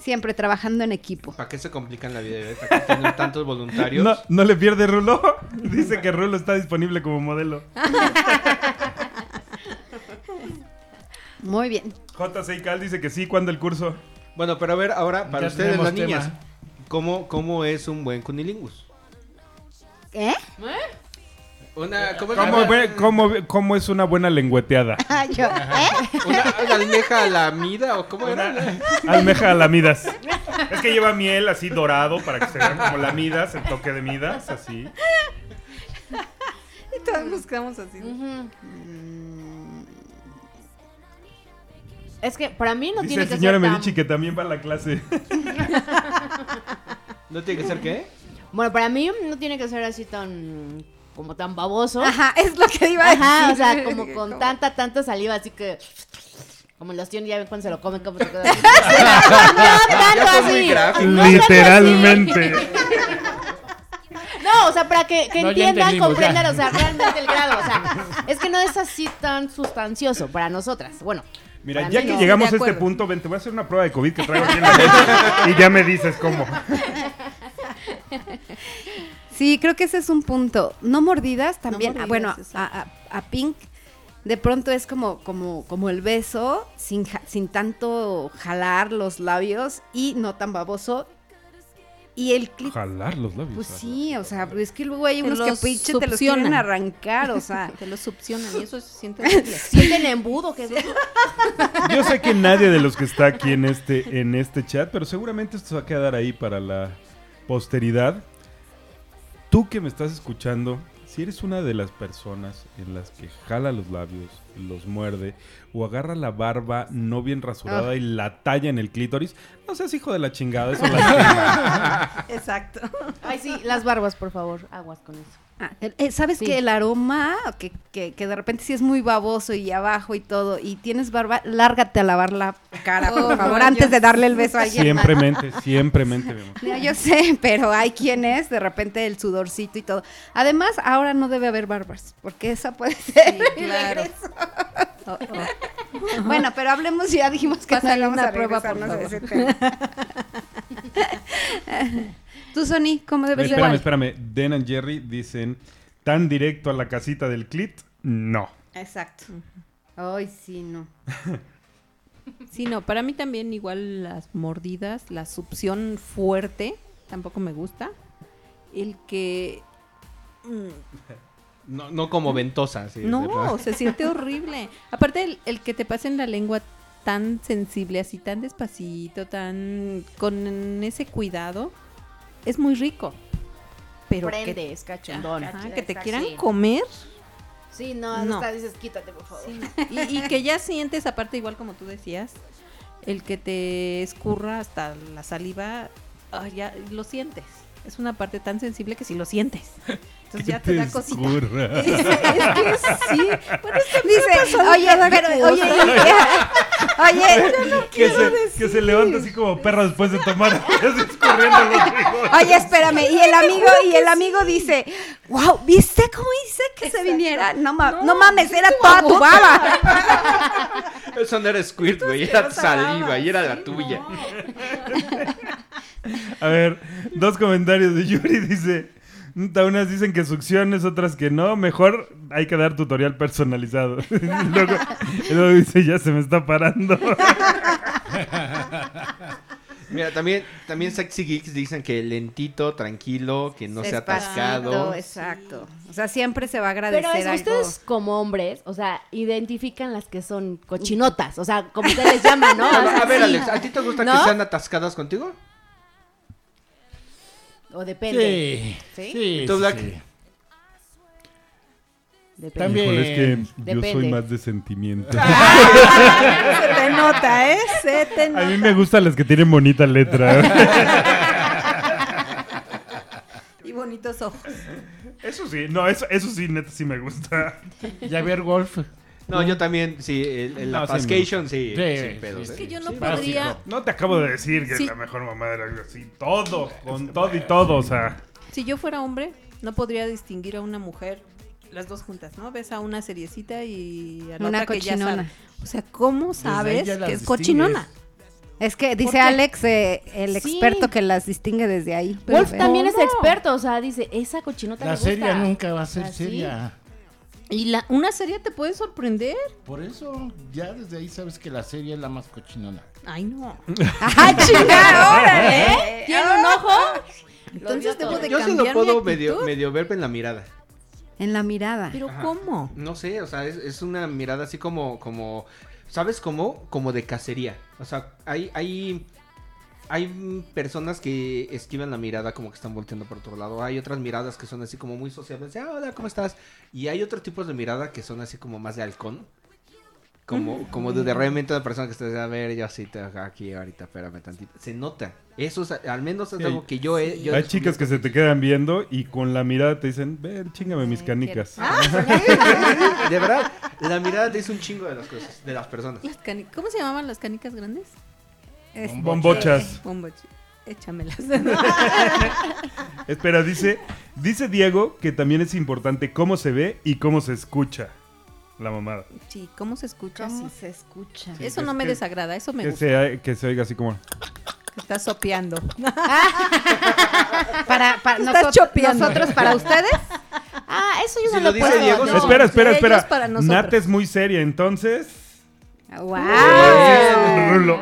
S2: siempre trabajando en equipo.
S4: ¿Para qué se complican la vida? ¿eh? ¿Para qué tienen tantos voluntarios?
S1: No, no le pierde Rulo. <laughs> Dice que Rulo está disponible como modelo.
S2: Muy bien.
S1: JC Cal dice que sí, ¿cuándo el curso?
S4: Bueno, pero a ver, ahora, para
S6: Ya
S4: ustedes las niñas. ¿cómo, ¿cómo es un buen cunilingus?
S2: ¿Eh?
S4: Una, ¿cómo, es
S1: ¿Cómo, ve- cómo, ve- cómo es una buena lengüeteada? <laughs>
S2: Ah, yo, ¿eh?
S4: una, una almeja a la mida o cómo era?
S1: Almeja a lamidas. Es que lleva miel así dorado para que se vean como lamidas, el toque de midas, así.
S5: Y todos nos quedamos así.
S3: Es que para mí no
S1: Dice
S3: tiene que
S1: señor
S3: ser tan...
S1: Medici que también va a la clase. <laughs>
S4: ¿No tiene que ser qué?
S3: Bueno, para mí no tiene que ser así tan... Como tan baboso.
S2: Ajá, es lo que iba a decir.
S3: Ajá, o sea, como <laughs> con tanta, tanta saliva, así que... Como los tíos ya ven cuando se lo comen, como se queda así. <laughs> No tanto así.
S1: Literalmente.
S3: así. No, o sea, para que, que
S6: No,
S3: entiendan, comprendan, o sea, realmente el grado. O sea, es que no es así tan sustancioso para nosotras. Bueno,
S1: Mira,
S3: Para
S1: ya
S3: mí
S1: que
S3: no.
S1: llegamos a este punto, ven, te voy a hacer una prueba de COVID que traigo aquí en la mesa y ya me dices cómo. <laughs>
S2: Sí, creo que ese es un punto. No mordidas también.
S5: mordidas,
S2: ah, bueno, a, a- a Pink de pronto es como, como, como el beso, sin, sin tanto jalar los labios y no tan baboso.
S5: Y el clit
S1: Jalar los labios.
S2: Pues sí, o sea, es que luego hay unos que
S5: los
S2: pinche te los
S5: succionan.
S2: quieren arrancar, o sea. <laughs>
S5: te lo succionan y eso se siente. <laughs>
S3: Sienten embudo, que es eso? <laughs>
S1: Yo sé que nadie de los que está aquí en este, en este chat, pero seguramente esto se va a quedar ahí para la posteridad. Tú que me estás escuchando, si eres una de las personas en las que jala los labios, los muerde o agarra la barba no bien rasurada
S2: Ah.
S1: y la talla en el clítoris, no seas hijo de la chingada, eso <laughs> lastima.
S5: Exacto.
S3: Ay, sí, las barbas, por favor. Aguas con eso.
S2: Ah, eh, ¿Sabes
S3: Sí.
S2: que el aroma, que, que, que de repente sí es muy baboso y abajo y todo, y tienes barba, lárgate a lavar la cara, por
S5: Oh,
S2: favor,
S5: no,
S2: antes
S5: yo-
S2: de darle el beso a alguien.
S1: Siempre mente, siempre mente, mi amor.
S2: No, yo sé, pero hay quienes, de repente el sudorcito y todo. Además, ahora no debe haber barbas, porque esa puede ser.
S5: Sí, claro. Oh, oh. <laughs>
S2: Bueno, pero hablemos, ya dijimos que no íbamos a
S5: prueba, por
S2: regresarnos a
S5: favor.
S2: ese tema. <laughs> Tú, Sony, ¿cómo debes ser?
S1: Espérame, espérame. Den and Jerry dicen, ¿tan directo a la casita del clit? No.
S2: Exacto. Ay, sí, no. <laughs>
S5: Sí, no, para mí también igual las mordidas, la succión fuerte, tampoco me gusta. El que... mm,
S4: No, no como ventosa. sí,
S5: no, se siente horrible. Aparte, el, el que te pase en la lengua tan sensible, así tan despacito, tan... con ese cuidado, es muy rico. Pero que,
S3: Prende, es cachondón.
S5: ajá, que te quieran
S3: sí.
S5: comer
S3: Sí, no,
S5: No.
S3: hasta dices, quítate, por favor. <laughs>
S5: y, y que ya sientes, aparte igual como tú decías, el que te escurra hasta la saliva, ya lo sientes. Es una parte tan sensible que si lo sientes. <laughs> Entonces ya te da cosita.
S1: escurra.
S5: Es, <laughs> es que sí. Bueno, es que
S2: Dice, oye, pero,
S5: cosa.
S2: oye, <laughs> <laughs> oye,
S1: que, se, que se levanta así como perra después de tomar. escurriendo los
S2: oye, espérame. Y el amigo, y el amigo dice, wow, ¿viste cómo hice que se viniera? No, ma- no, mames, era toda tu baba.
S4: Eso no era squirt, güey. Era saliva y era la tuya.
S1: A ver, dos comentarios de Yuri dice. <laughs> "Nta, Unas dicen que succiones, otras que no. Mejor hay que dar tutorial personalizado. <laughs> Y luego, luego dice, ya se me está parando. <laughs>
S4: Mira, también, también Sexy Geeks dicen que lentito, tranquilo, que no sea atascado.
S2: Exacto. O sea, siempre se va a agradecer
S3: Pero eso,
S2: algo.
S3: ustedes como hombres, o sea, identifican las que son cochinotas, o sea, como ustedes les llaman, ¿no? O
S4: A,
S3: sea,
S4: a ver,
S3: sí.
S4: Alex, ¿a ti te gusta
S3: ¿No?
S4: que sean atascadas contigo?
S3: O depende.
S6: Sí.
S3: ¿Sí?
S6: Sí.
S4: ¿Tú,
S6: sí,
S4: Black?
S6: sí.
S3: Depende.
S6: También.
S1: Híjole, es que yo
S3: Depende.
S1: soy más de sentimiento. <laughs>
S5: Se te nota, ¿eh? Se te
S1: A
S5: nota.
S1: mí me gustan las que tienen bonita letra. <laughs>
S5: Y bonitos ojos.
S1: Eso sí, no, eso, eso sí, neta, sí me gusta.
S6: Ya ver golf.
S4: No, yo también, sí, el, el- la
S1: No, sí
S4: Pascation, sí,
S6: Sí,
S4: sin pedos,
S6: sí,
S4: ¿eh?
S5: Es que yo no
S6: Sí,
S5: podría...
S1: No te acabo de decir que
S5: Sí.
S1: la mejor mamá era algo así. Todo, con todo y todo, o sea.
S5: Si yo fuera hombre, no podría distinguir a una mujer las dos juntas, ¿no? Ves a una seriecita y a la
S2: Una
S5: otra que ya
S2: cochinona.
S5: sabe. O sea, ¿cómo
S6: ahí
S5: sabes
S6: ya las
S5: que es
S6: distingues.
S5: cochinona?
S2: Es que
S5: ¿Por
S2: dice
S5: qué?
S2: Alex, eh, el
S3: Sí.
S2: experto que las distingue desde ahí.
S3: Wolf
S2: Pero,
S3: también es experto, o sea, dice, esa cochinota
S6: La
S3: me gusta.
S6: serie nunca va a ser
S3: Así.
S6: seria.
S5: Y la, una serie te puede sorprender.
S6: Por eso, ya desde ahí sabes que la serie es la más cochinona.
S5: Ay, no. <laughs>
S2: ¡Ah, chinga! ¡Órale!
S3: ¿Eh? ¿Tiene un ojo?
S5: Entonces debo de
S4: Yo sí
S5: cambiar
S4: lo
S5: mi
S4: puedo medio, medio ver en la mirada.
S2: En la mirada.
S5: Pero
S4: Ajá.
S5: ¿cómo?
S4: No sé, o sea, es, es una mirada así como, como, ¿sabes cómo? Como de cacería. O sea, hay, hay, hay personas que esquivan la mirada como que están volteando por otro lado. Hay otras miradas que son así como muy sociables. "Ah, hola, ¿cómo estás? Y hay otros tipos de mirada que son así como más de halcón. Como, como de, de realmente una persona que está a ver, yo sí te aquí ahorita, espérame tantito. Se nota. Eso es, al menos es
S1: Sí.
S4: algo que yo he... yo
S1: Hay chicas que se te quedan viendo y con la mirada te dicen, ven, chingame mis canicas. <laughs>
S4: De verdad, la mirada te dice un chingo de las cosas, de las personas.
S5: Las ¿Cómo se llamaban las canicas grandes?
S2: Es-
S1: Bombochas.
S5: Bombochi. Échamelas. <laughs>
S1: Espera, dice, dice Diego que también es importante cómo se ve y cómo se escucha la mamada.
S5: sí, ¿cómo se escucha?
S2: ¿Cómo
S5: Sí.
S2: se escucha?
S5: Eso
S1: es
S5: no me
S1: que-
S5: desagrada, eso me
S1: Que
S5: gusta.
S1: se, que se oiga así como...
S5: que Estás sopeando. <laughs>
S2: Para, para
S5: Estás
S2: nosotros,
S5: chopeando.
S2: nosotros, para ustedes.
S3: Ah, eso yo
S4: Si
S3: no
S4: lo
S3: puedo.
S4: Diego,
S3: no.
S1: espera, espera, espera.
S5: para.
S1: Nat es muy seria, entonces...
S2: ¡Wow!
S1: Rulo.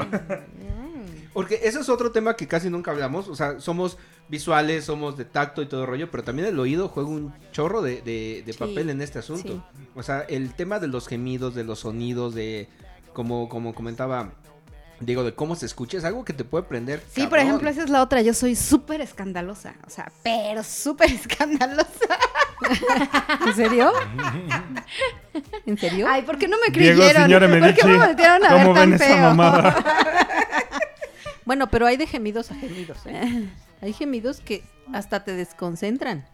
S4: Porque ese es otro tema que casi nunca hablamos. O sea, somos visuales, somos de tacto y todo rollo, pero también el oído juega un chorro de, de- de
S5: Sí,
S4: papel en este asunto. O sea, el tema de los gemidos, de los sonidos, de como, como comentaba Diego, de cómo se escucha, es algo que te puede prender.
S2: Sí, por ejemplo, esa es la otra. Yo soy súper escandalosa. O sea, pero súper <laughs> escandalosa.
S5: ¿En serio? <laughs> ¿En serio?
S2: Ay, ¿por qué no me
S1: Diego,
S2: creyeron? ¿Por qué me voltearon a
S1: ¿cómo
S2: ver tan
S1: ven esa
S2: feo? <laughs>
S5: Bueno, pero hay de gemidos a gemidos, ¿eh? <laughs> Hay gemidos que hasta te desconcentran,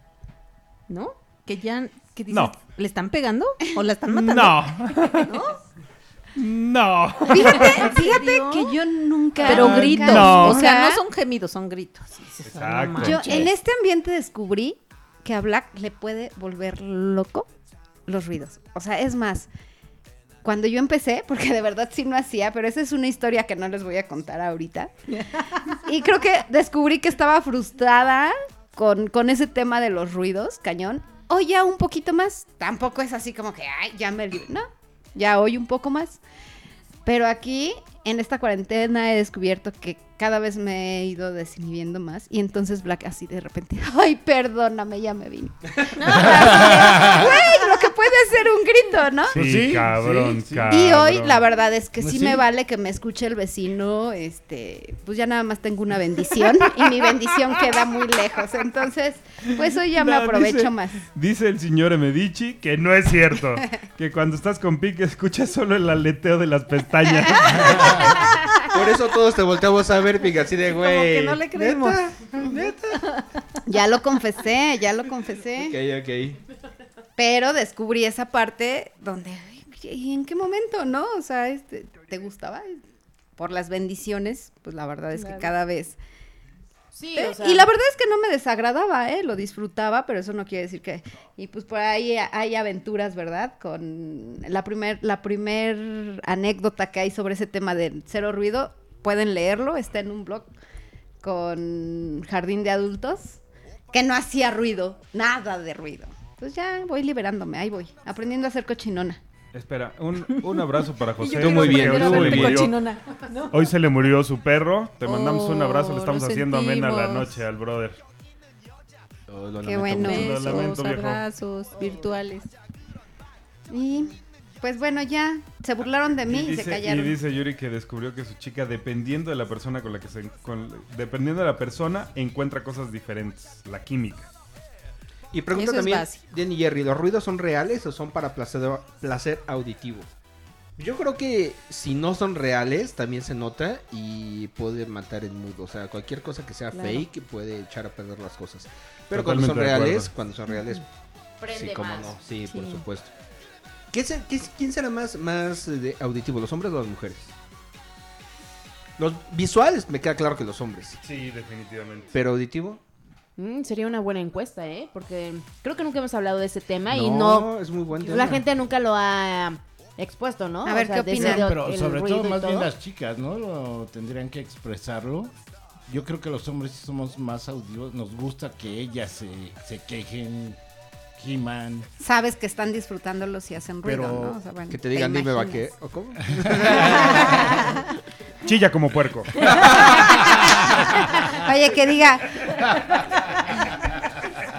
S5: ¿no? Que ya, que dices,
S1: No.
S5: ¿le están pegando o la están matando?
S1: No. No. <laughs>
S2: Fíjate, <laughs> fíjate
S5: serio?
S2: que yo nunca.
S5: Pero gritos,
S1: no.
S5: o sea, no son gemidos, son gritos. Y dices, "Oh, no
S1: Exacto.
S2: Yo
S5: manches".
S2: en este ambiente descubrí que a Black le puede volver loco los ruidos. O sea, es más, cuando yo empecé, porque de verdad sí no hacía, pero esa es una historia que no les voy a contar ahorita. Y creo que descubrí que estaba frustrada con, con ese tema de los ruidos, cañón. Hoy ya un poquito más. Tampoco es así como que, ay, ya me... li-". No, ya hoy un poco más. Pero aquí, en esta cuarentena, he descubierto que cada vez me he ido desinhibiendo más. Y entonces Black así de repente, ay, perdóname, ya me vine. Güey, que puede ser un grito, ¿no?
S1: Sí,
S6: sí,
S1: cabrón,
S6: sí, sí.
S1: cabrón.
S2: Y hoy la verdad es que
S6: Pues
S2: sí,
S6: sí.
S2: me vale que me escuche el vecino, este, pues ya nada más tengo una bendición <laughs> y mi bendición queda muy lejos, entonces pues hoy ya me aprovecho
S1: dice-
S2: más.
S1: Dice el señor Medici que no es cierto. <laughs> que cuando estás con Pique escuchas solo el aleteo de las pestañas. <laughs>
S4: Por eso todos te volteamos a ver, pica, así de
S5: Como
S4: güey.
S5: que no le creemos.
S2: Ya lo confesé, ya lo confesé,
S4: Ok, ok.
S2: Pero descubrí esa parte donde ¿y en qué momento, no? O sea, este, ¿te gustaba? Por las bendiciones, pues la verdad es que cada vez
S3: Sí,
S2: Eh,
S3: o sea,
S2: y la verdad es que no me desagradaba, ¿eh? Lo disfrutaba, pero eso no quiere decir que... Y pues por ahí hay aventuras, ¿verdad? Con la primer, la primer anécdota que hay sobre ese tema de cero ruido, pueden leerlo, está en un blog con Jardín de Adultos, que no hacía ruido, nada de ruido. Pues ya voy liberándome, ahí voy, aprendiendo a hacer cochinona.
S1: Espera, un, un abrazo para <laughs> José.
S4: Tú muy bien, tú muy
S1: le
S4: bien.
S1: Hoy se le murió su perro. Te mandamos un abrazo. Le
S5: Oh,
S1: estamos haciendo amena la noche al brother.
S4: Oh, lo
S2: Qué bueno.
S1: Lo viejo.
S5: abrazos virtuales.
S2: Y pues bueno, ya se burlaron de mí y, se
S1: dice, y
S2: callaron.
S1: dice Yuri que descubrió que su chica, dependiendo de la persona con la que se... con- dependiendo de la persona, encuentra cosas diferentes. La química.
S4: Y pregunta
S5: Eso es
S4: también. Jenny Jerry, ¿los ruidos son reales o son para placer, placer auditivo? Yo creo que si no son reales, también se nota y puede matar el mood. O sea, cualquier cosa que sea
S5: Claro.
S4: fake puede echar a perder las cosas. Pero cuando son reales, cuando son reales, <laughs>
S3: prende
S4: sí, cómo
S3: más.
S4: no, sí, por supuesto. ¿Qué se- qué- ¿Quién será más, más de auditivo, los hombres o las mujeres? Los visuales, me queda claro que los hombres.
S1: Sí, definitivamente.
S4: Pero auditivo,
S3: Mm, sería una buena encuesta, ¿eh? Porque creo que nunca hemos hablado de ese tema y no...
S4: es muy buen
S3: La
S4: tema.
S3: gente nunca lo ha expuesto, ¿no?
S2: A ver, ¿qué opinan?
S6: Pero sobre todo más bien las chicas, ¿no? Lo tendrían que expresarlo. Yo creo que los hombres sí somos más auditivos. Nos gusta que ellas se, se quejen, giman.
S2: Sabes que están disfrutándolo si hacen ruido,
S6: Pero
S2: ¿no? O sea, bueno,
S4: Que te digan, dime
S2: imaginas.
S4: vaque. ¿O cómo? <laughs> <laughs>
S1: Chilla como puerco. <laughs>
S2: Oye, que diga.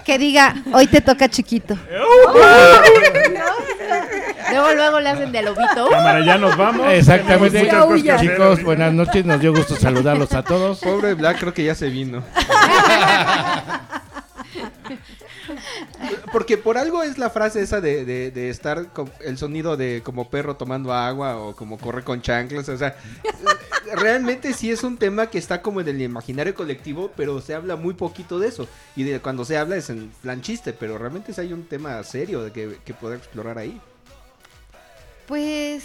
S2: Que diga, hoy te toca chiquito. <laughs>
S3: Luego, luego le hacen de lobito.
S1: Cámara, ya nos vamos.
S6: Exactamente.
S1: Muchas hacer.
S6: Chicos, buenas noches. Nos dio gusto saludarlos a todos.
S4: Pobre Black, creo que ya se vino. <laughs> Porque por algo es la frase esa de, de- de estar con el sonido de como perro tomando agua o como corre con chanclas. O sea, <laughs> realmente sí es un tema que está como en el imaginario colectivo, pero se habla muy poquito de eso. Y de cuando se habla es en plan chiste, pero realmente sí hay un tema serio de que, que poder explorar ahí.
S2: Pues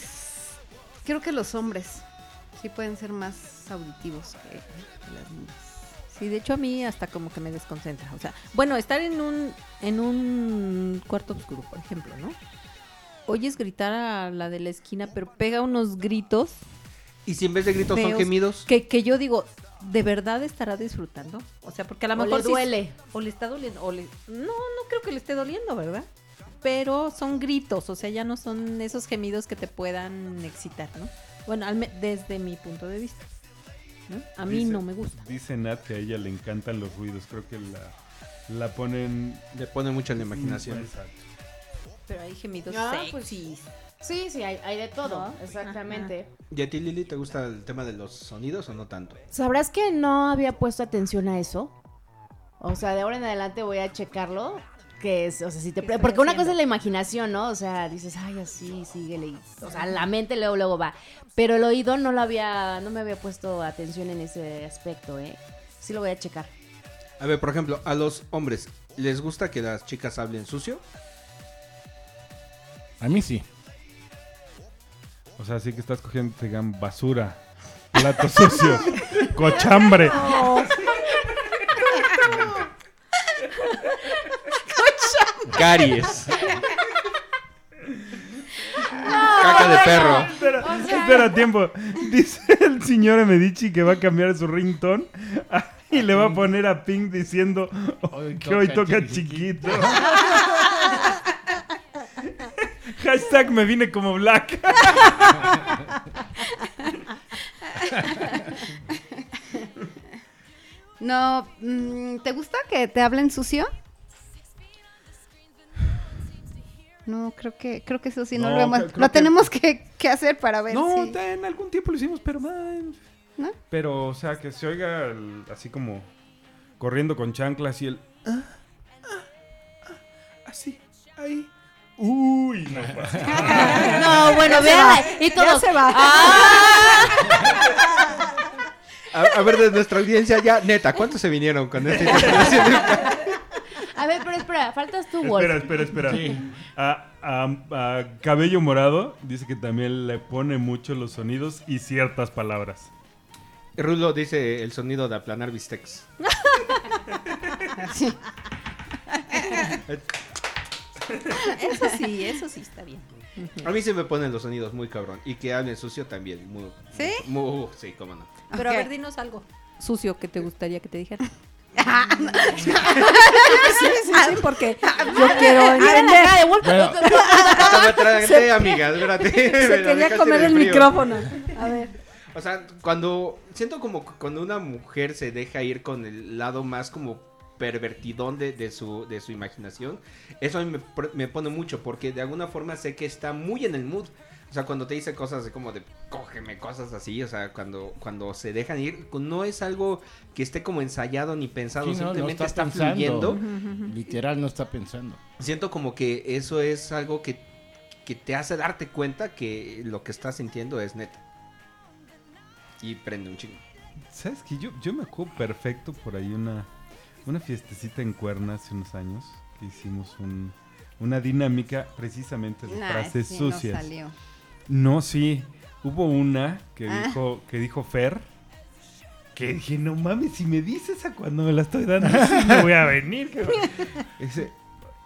S2: creo que los hombres sí pueden ser más auditivos que, que las niñas.
S5: Sí, de hecho a mí hasta como que me desconcentra. O sea, bueno, estar en un, en un cuarto oscuro, por ejemplo, ¿no? Oyes gritar a la de la esquina, pero pega unos gritos
S4: Y si en vez de gritos son gemidos,
S5: que, que yo digo, ¿de verdad estará disfrutando? O sea, porque a lo mejor
S3: le
S5: sí-
S3: duele.
S5: o le está doliendo. O le... No, no creo que le esté doliendo, ¿verdad? Pero son gritos, o sea, ya no son esos gemidos que te puedan excitar, ¿no? Bueno, al me- desde mi punto de vista. ¿No? A mí
S1: Dice-
S5: no me gusta.
S1: Dice Nat que a ella le encantan los ruidos. Creo que la, la ponen.
S4: Le pone mucho en la imaginación.
S1: Exacto.
S5: Pero hay gemidos
S3: Ah, pues
S5: sexys.
S3: Sí, sí, hay, hay de todo,
S5: ¿No?
S3: exactamente.
S4: ¿Y a ti, Lili, te gusta el tema de los sonidos o no tanto?
S3: ¿Sabrás que no había puesto atención a eso? O sea, de ahora en adelante voy a checarlo. Que es, o sea, si te.
S5: ¿Qué
S3: pre-
S5: estoy
S3: Porque una cosa es la imaginación, ¿no? O sea, dices, ay, así, síguele. y- O sea, la mente luego, luego va. Pero el oído no lo había. No me había puesto atención en ese aspecto, ¿eh? Sí lo voy a checar.
S4: A ver, por ejemplo, a los hombres, ¿les gusta que las chicas hablen sucio?
S6: A mí sí.
S1: O sea, sí que estás cogiendo, te digan, basura, platos <laughs> sucios, cochambre.
S4: Caries. Caca de perro.
S1: Espera, espera, tiempo. Dice el señor Medici que va a cambiar su ringtone ah, y le va a poner a Pink diciendo
S6: Hoy
S1: que hoy
S6: toca
S1: toca chiquito. <laughs> Hashtag me vine como black. <laughs>
S2: No, mm, ¿te gusta que te hablen sucio? No, creo que creo que eso sí no,
S1: No,
S2: lo hemos. lo
S1: que-
S2: tenemos que, que hacer para ver
S1: No,
S2: si.
S1: en algún tiempo lo hicimos, pero man,
S2: ¿No?
S1: Pero, o sea, que se oiga el- así como corriendo con chanclas y el. ah, ah, ah, así, ahí. Uy, no <laughs> pasa.
S3: No, bueno, vean. Y
S5: Ya
S3: todos.
S5: se va.
S4: A, a ver, de nuestra audiencia ya, neta, ¿cuántos se vinieron con esta <laughs> interpretación?
S3: A ver, pero espera, faltas tú, Wolf.
S1: Espera, espera, espera. A, a- a Cabello Morado dice que también le pone mucho los sonidos y ciertas palabras.
S4: Rulo dice el sonido de aplanar bistecs.
S5: Eso sí, eso sí está bien.
S4: A mí se me ponen los sonidos muy cabrón. Y que hablen sucio también. Muy,
S2: ¿Sí?
S4: muy- sí, cómo no.
S5: Pero a ver, dinos algo sucio que te gustaría que te dijera.
S2: Ah,
S5: sí, sí, sí, <laughs> porque yo quiero.
S6: Bueno. <laughs>
S4: Amiga, espérate. <laughs>
S5: Se quería comer el micrófono. A ver.
S4: O sea, cuando siento como cuando una mujer se deja ir con el lado más como pervertidón de, de su, de su imaginación, eso a mí me, me pone mucho porque de alguna forma sé que está muy en el mood. O sea, cuando te dice cosas de como de cógeme, cosas así, o sea, cuando, cuando se dejan ir, no es algo que esté como ensayado ni pensado,
S6: Sí, no, no
S4: simplemente
S6: está
S4: fluyendo.
S6: Literal no está pensando.
S4: Siento como que eso es algo que, que te hace darte cuenta que lo que estás sintiendo es neta. Y prende un chingo.
S1: ¿Sabes que yo, yo me acuerdo perfecto por ahí una, una fiestecita en Cuerna hace unos años que hicimos un- una dinámica precisamente de
S2: nah,
S1: frases
S2: sí, no
S1: sucias.
S2: salió.
S1: No, sí. Hubo una que
S2: Ah.
S1: dijo que dijo Fer que dije, no mames, si me dices a cuando me la estoy dando, <laughs> sí me voy a venir. cabrón". <laughs> Ese,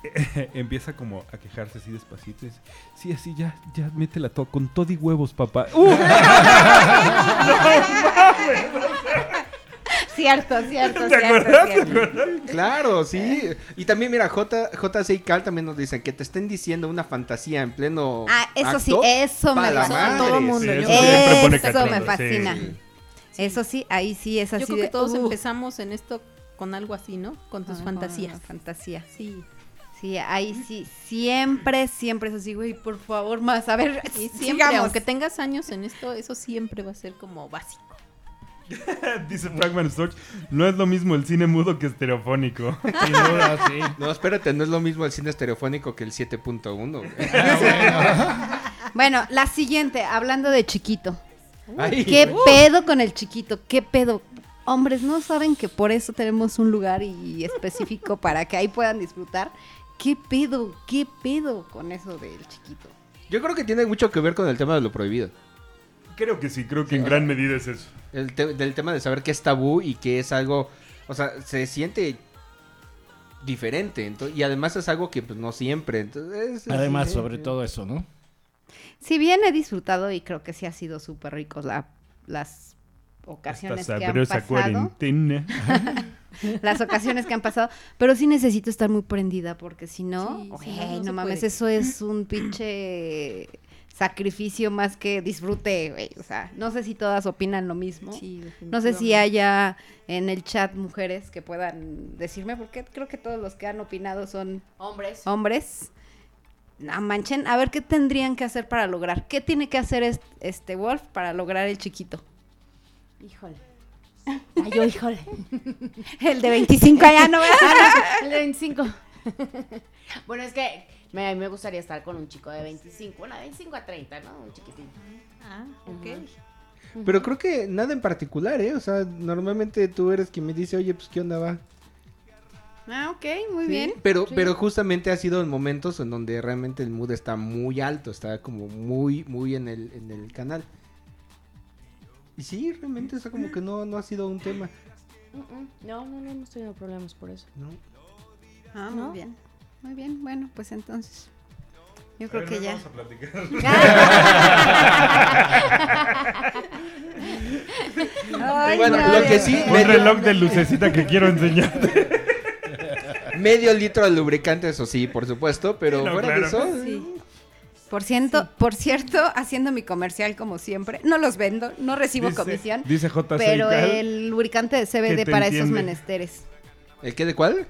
S1: <laughs> empieza como a quejarse así despacito. y dice, sí, así ya, ya métela todo, con todo y huevos, papá. ¡Uh!
S2: Cierto, cierto,
S1: ¿Te
S2: cierto,
S1: acuerdas? ¿Te
S2: cierto.
S1: acuerdas?
S4: Claro, sí. Y también, mira, J, JC y Cal también nos dicen que te estén diciendo una fantasía en pleno.
S2: Ah, eso sí, eso me gusta.
S5: Todo mundo,
S1: Sí,
S5: yo
S1: eso
S2: me
S1: sí.
S2: fascina. Eso sí, ahí sí es así
S5: Yo creo que todos
S2: uh,
S5: empezamos en esto con algo así, ¿no? Con tus
S2: ajá,
S5: fantasías.
S2: Fantasía.
S5: Sí.
S2: Sí, ahí sí, siempre, siempre es así, güey, por favor, más. A ver,
S5: Y siempre,
S2: sigamos.
S5: aunque tengas años en esto, eso siempre va a ser como básico. <laughs>
S1: Dice Fragment Storch, no es lo mismo el cine mudo que estereofónico. <laughs>
S6: Sin duda, sí.
S4: No, espérate, no es lo mismo el cine estereofónico que el 7.1. <laughs>
S2: Bueno, la siguiente, hablando de chiquito.
S4: Ay,
S2: ¿Qué pedo con el chiquito? ¿Qué pedo? Hombres, ¿no saben que por eso tenemos un lugar y específico para que ahí puedan disfrutar? ¿Qué pedo? ¿Qué pedo con eso del chiquito?
S4: Yo creo que tiene mucho que ver con el tema de lo prohibido.
S1: Creo que sí, creo que en gran medida es eso.
S4: El te- del tema de saber que es tabú y que es algo. O sea, se siente diferente. ento- y además es algo que pues, no siempre. Entonces,
S6: Además,
S4: sí,
S6: sobre
S4: sí.
S6: todo eso, ¿no?
S2: Si bien he disfrutado y creo que sí ha sido súper rico la- las
S1: Esta
S2: ocasiones que han pasado.
S1: cuarentena. <laughs>
S2: las ocasiones que han pasado, pero sí necesito estar muy prendida porque si no,
S5: Sí, no, no
S2: no,
S5: se
S2: mames,
S5: puede.
S2: eso es un pinche sacrificio más que disfrute, güey. O sea, no sé si todas opinan lo mismo.
S5: Sí,
S2: No sé si haya en el chat mujeres que puedan decirme, porque creo que todos los que han opinado son
S3: Hombres.
S2: hombres. No manchen, a ver qué tendrían que hacer para lograr. ¿Qué tiene que hacer es- este Wolf para lograr el chiquito?
S3: Híjole. Ay, yo, híjole. <laughs>
S2: El de 25 allá, ¿no? <laughs>
S3: El de 25. <laughs> bueno, es que me, me gustaría estar con un chico de 25. Bueno, de 25 a 30, ¿no? Un chiquitín.
S5: Ah, ok.
S4: Pero creo que nada en particular, ¿eh? O sea, normalmente tú eres quien me dice, oye, pues, ¿qué onda va?
S2: Ah, ok, muy
S4: Sí,
S2: bien.
S4: Pero,
S2: Sí.
S4: pero justamente ha sido en momentos en donde realmente el mood está muy alto, está como muy, muy en el, en el canal. Y sí, realmente está como que no, no ha sido un tema.
S3: Mm, mm. No, no, no, no estoy teniendo problemas por eso.
S4: ¿no?
S2: Ah,
S3: ¿No?
S2: muy bien. Muy bien, bueno, pues entonces. Yo creo que ya.
S1: Vamos a platicar. <laughs>
S2: Ay,
S4: Bueno,
S2: no,
S4: lo que sí,
S1: Un
S4: medio,
S1: reloj de lucecita que quiero enseñarte.
S4: medio litro de lubricante, eso sí, por supuesto, pero
S1: Sí, no,
S4: fuera
S1: claro.
S4: de eso,
S2: Sí. Por cierto, por cierto, haciendo mi comercial como siempre, no los vendo, no recibo
S1: Dice-
S2: comisión,
S1: Dice JC.
S2: pero el lubricante de CBD para esos menesteres.
S4: ¿el qué de cuál?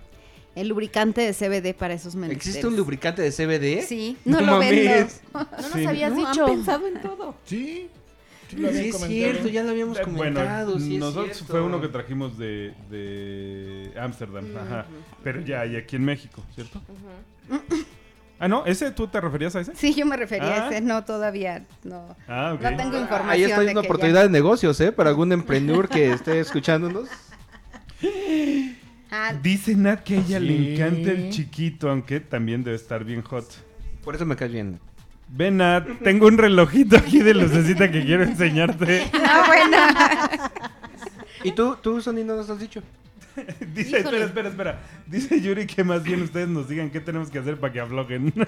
S2: El lubricante de CBD para esos menesteres.
S4: ¿Existe un lubricante de CBD?
S2: Sí, no,
S4: No
S2: lo vendo.
S3: No nos
S1: Sí.
S3: habías
S5: No,
S3: dicho.
S5: han pensado en todo.
S6: Sí. Sí, lo habían
S4: Sí, es
S6: comentado.
S4: cierto, ya lo habíamos
S1: Eh,
S4: comentado.
S1: Bueno,
S4: sí
S1: nosotros fue uno que trajimos de, de Ámsterdam, ajá. Pero ya hay aquí en México, ¿cierto? Ah, no, ese tú te referías a ese?
S2: Sí, yo me refería
S1: Ah.
S2: a ese, no, todavía, no.
S1: Ah, ok.
S2: No tengo información.
S4: Ahí está una oportunidad de negocios, ¿eh? Para algún emprendedor que esté escuchándonos. <laughs>
S2: Ah,
S1: Dice Nat que a ella le encanta el chiquito, aunque también debe estar bien hot.
S4: Por eso me caes bien.
S1: Ven Nat, tengo un relojito aquí de lucecita que quiero enseñarte. <laughs>
S2: no, bueno.
S4: ¿Y tú, tú, Sony, no nos has dicho? <laughs>
S1: Dice,
S5: Híjole.
S1: espera, espera, espera. Dice Yuri que más bien ustedes nos digan qué tenemos que hacer para que aflojen. <laughs>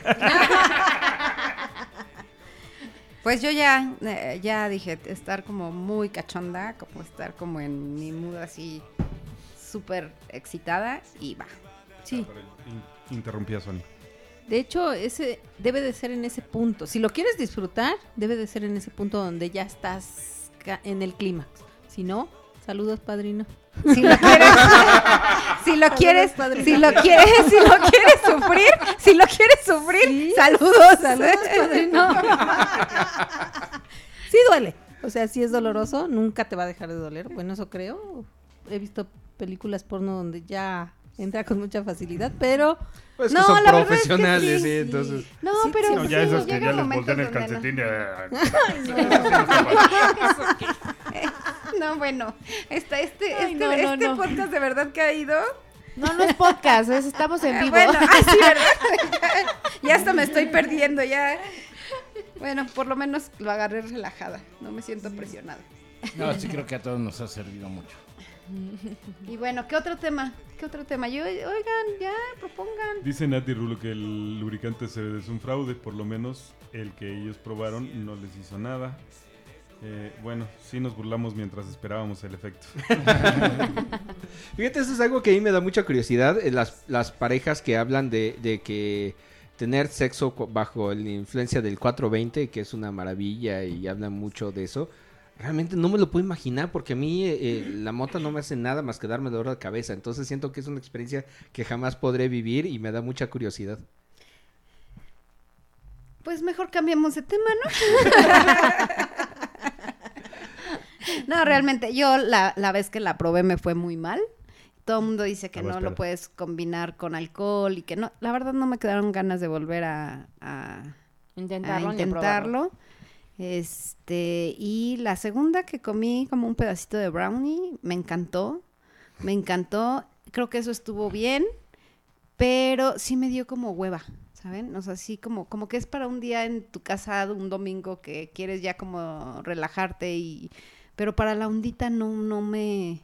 S2: Pues yo ya, eh, ya dije, estar como muy cachonda, como estar como en mi mood así súper excitada y va.
S5: Sí.
S1: In- Interrumpí a Sony.
S5: De hecho, ese debe de ser en ese punto. Si lo quieres disfrutar, debe de ser en ese punto donde ya estás en el clímax. Si no, saludos, padrino.
S2: Si lo quieres, <laughs> si lo quieres,
S5: padrino.
S2: si lo quieres, <laughs> si lo quieres sufrir, si lo quieres sufrir,
S5: Sí.
S2: saludos,
S5: Saludos, padrino. <laughs> sí duele. O sea, si es doloroso, nunca te va a dejar de doler. Bueno, eso creo. He visto películas porno donde ya entra con mucha facilidad, pero
S4: Pues
S2: No,
S4: que son
S2: la verdad es que
S4: profesionales,
S2: sí,
S4: sí,
S2: sí.
S4: entonces.
S2: No,
S5: Sí,
S2: pero
S1: No,
S2: sí,
S1: ya esos que ya les voltean el
S2: no.
S1: calcetín. <laughs> <laughs>
S2: No, bueno, esta, este,
S3: Ay,
S2: este,
S3: no, no,
S2: este
S3: no.
S2: podcast de verdad que ha ido.
S3: No, no es podcast, es- estamos en <laughs> vivo.
S2: Bueno, ah, sí, ¿verdad? ya hasta me estoy perdiendo, ya. Bueno, por lo menos lo agarré relajada, no me siento presionada.
S6: No, sí creo que a todos nos ha servido mucho. <laughs>
S2: Y bueno, ¿qué otro tema? ¿Qué otro tema? Yo, oigan, ya, propongan.
S1: Dice Nati Rulo que el lubricante CBD es un fraude, por lo menos el que ellos probaron no les hizo nada. Eh, bueno, sí nos burlamos mientras esperábamos el efecto. <laughs>
S4: Fíjate, eso es algo que a mí me da mucha curiosidad. eh, Las, las parejas que hablan de, de que tener sexo bajo la influencia del 420, que es una maravilla y hablan mucho de eso. Realmente no me lo puedo imaginar porque a mí eh, eh, la mota no me hace nada más que darme dolor de cabeza. Entonces siento que es una experiencia que jamás podré vivir y me da mucha curiosidad.
S2: Pues mejor cambiamos de tema, ¿no? <laughs> no, realmente, yo la, la vez que la probé me fue muy mal. Todo el mundo dice que
S1: ver,
S2: no
S1: espera.
S2: lo puedes combinar con alcohol y que no. La verdad no me quedaron ganas de volver a, a- a
S3: Intentarlo, a probarlo.
S2: intentarlo. Este, y la segunda que comí como un pedacito de brownie, me encantó. Me encantó. Creo que eso estuvo bien, pero sí me dio como hueva, ¿saben? O sea, sí como, como que es para un día en tu casa, un domingo que quieres ya como relajarte y... Pero para la ondita no, no me...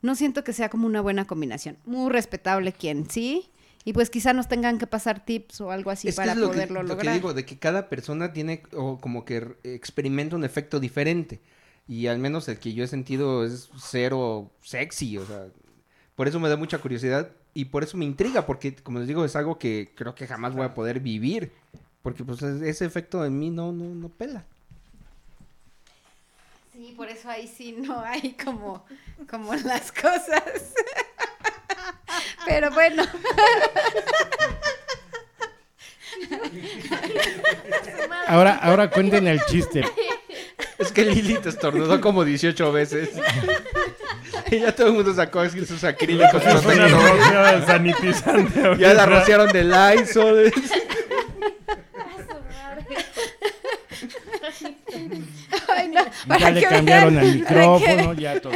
S2: No siento que sea como una buena combinación. Muy respetable quien sí. Y pues quizá nos tengan que pasar tips o algo así
S4: es que
S2: para
S4: es lo, que,
S2: poderlo
S4: lo que
S2: lograr.
S4: digo, de que cada persona tiene o como que experimenta un efecto diferente. Y al menos el que yo he sentido es cero sexy, o sea, por eso me da mucha curiosidad y por eso me intriga, porque como les digo, es algo que creo que jamás voy a poder vivir. Porque pues es- ese efecto en mí no, no, no pela.
S2: Sí, por eso ahí sí no hay como, como las cosas. <laughs> Pero bueno,
S6: Ahora, ahora cuenten el chiste.
S4: Es que Lili te estornudó como 18 veces. y ya todo el mundo sacó sus acrílicos.
S1: Es una
S4: protectores.
S1: rociada sanitizante.
S4: ya la rociaron de Lysol. <laughs>
S2: ay, no,
S6: Ya le cambiaron
S2: vean-
S6: el
S2: que-
S6: micrófono, ya todo.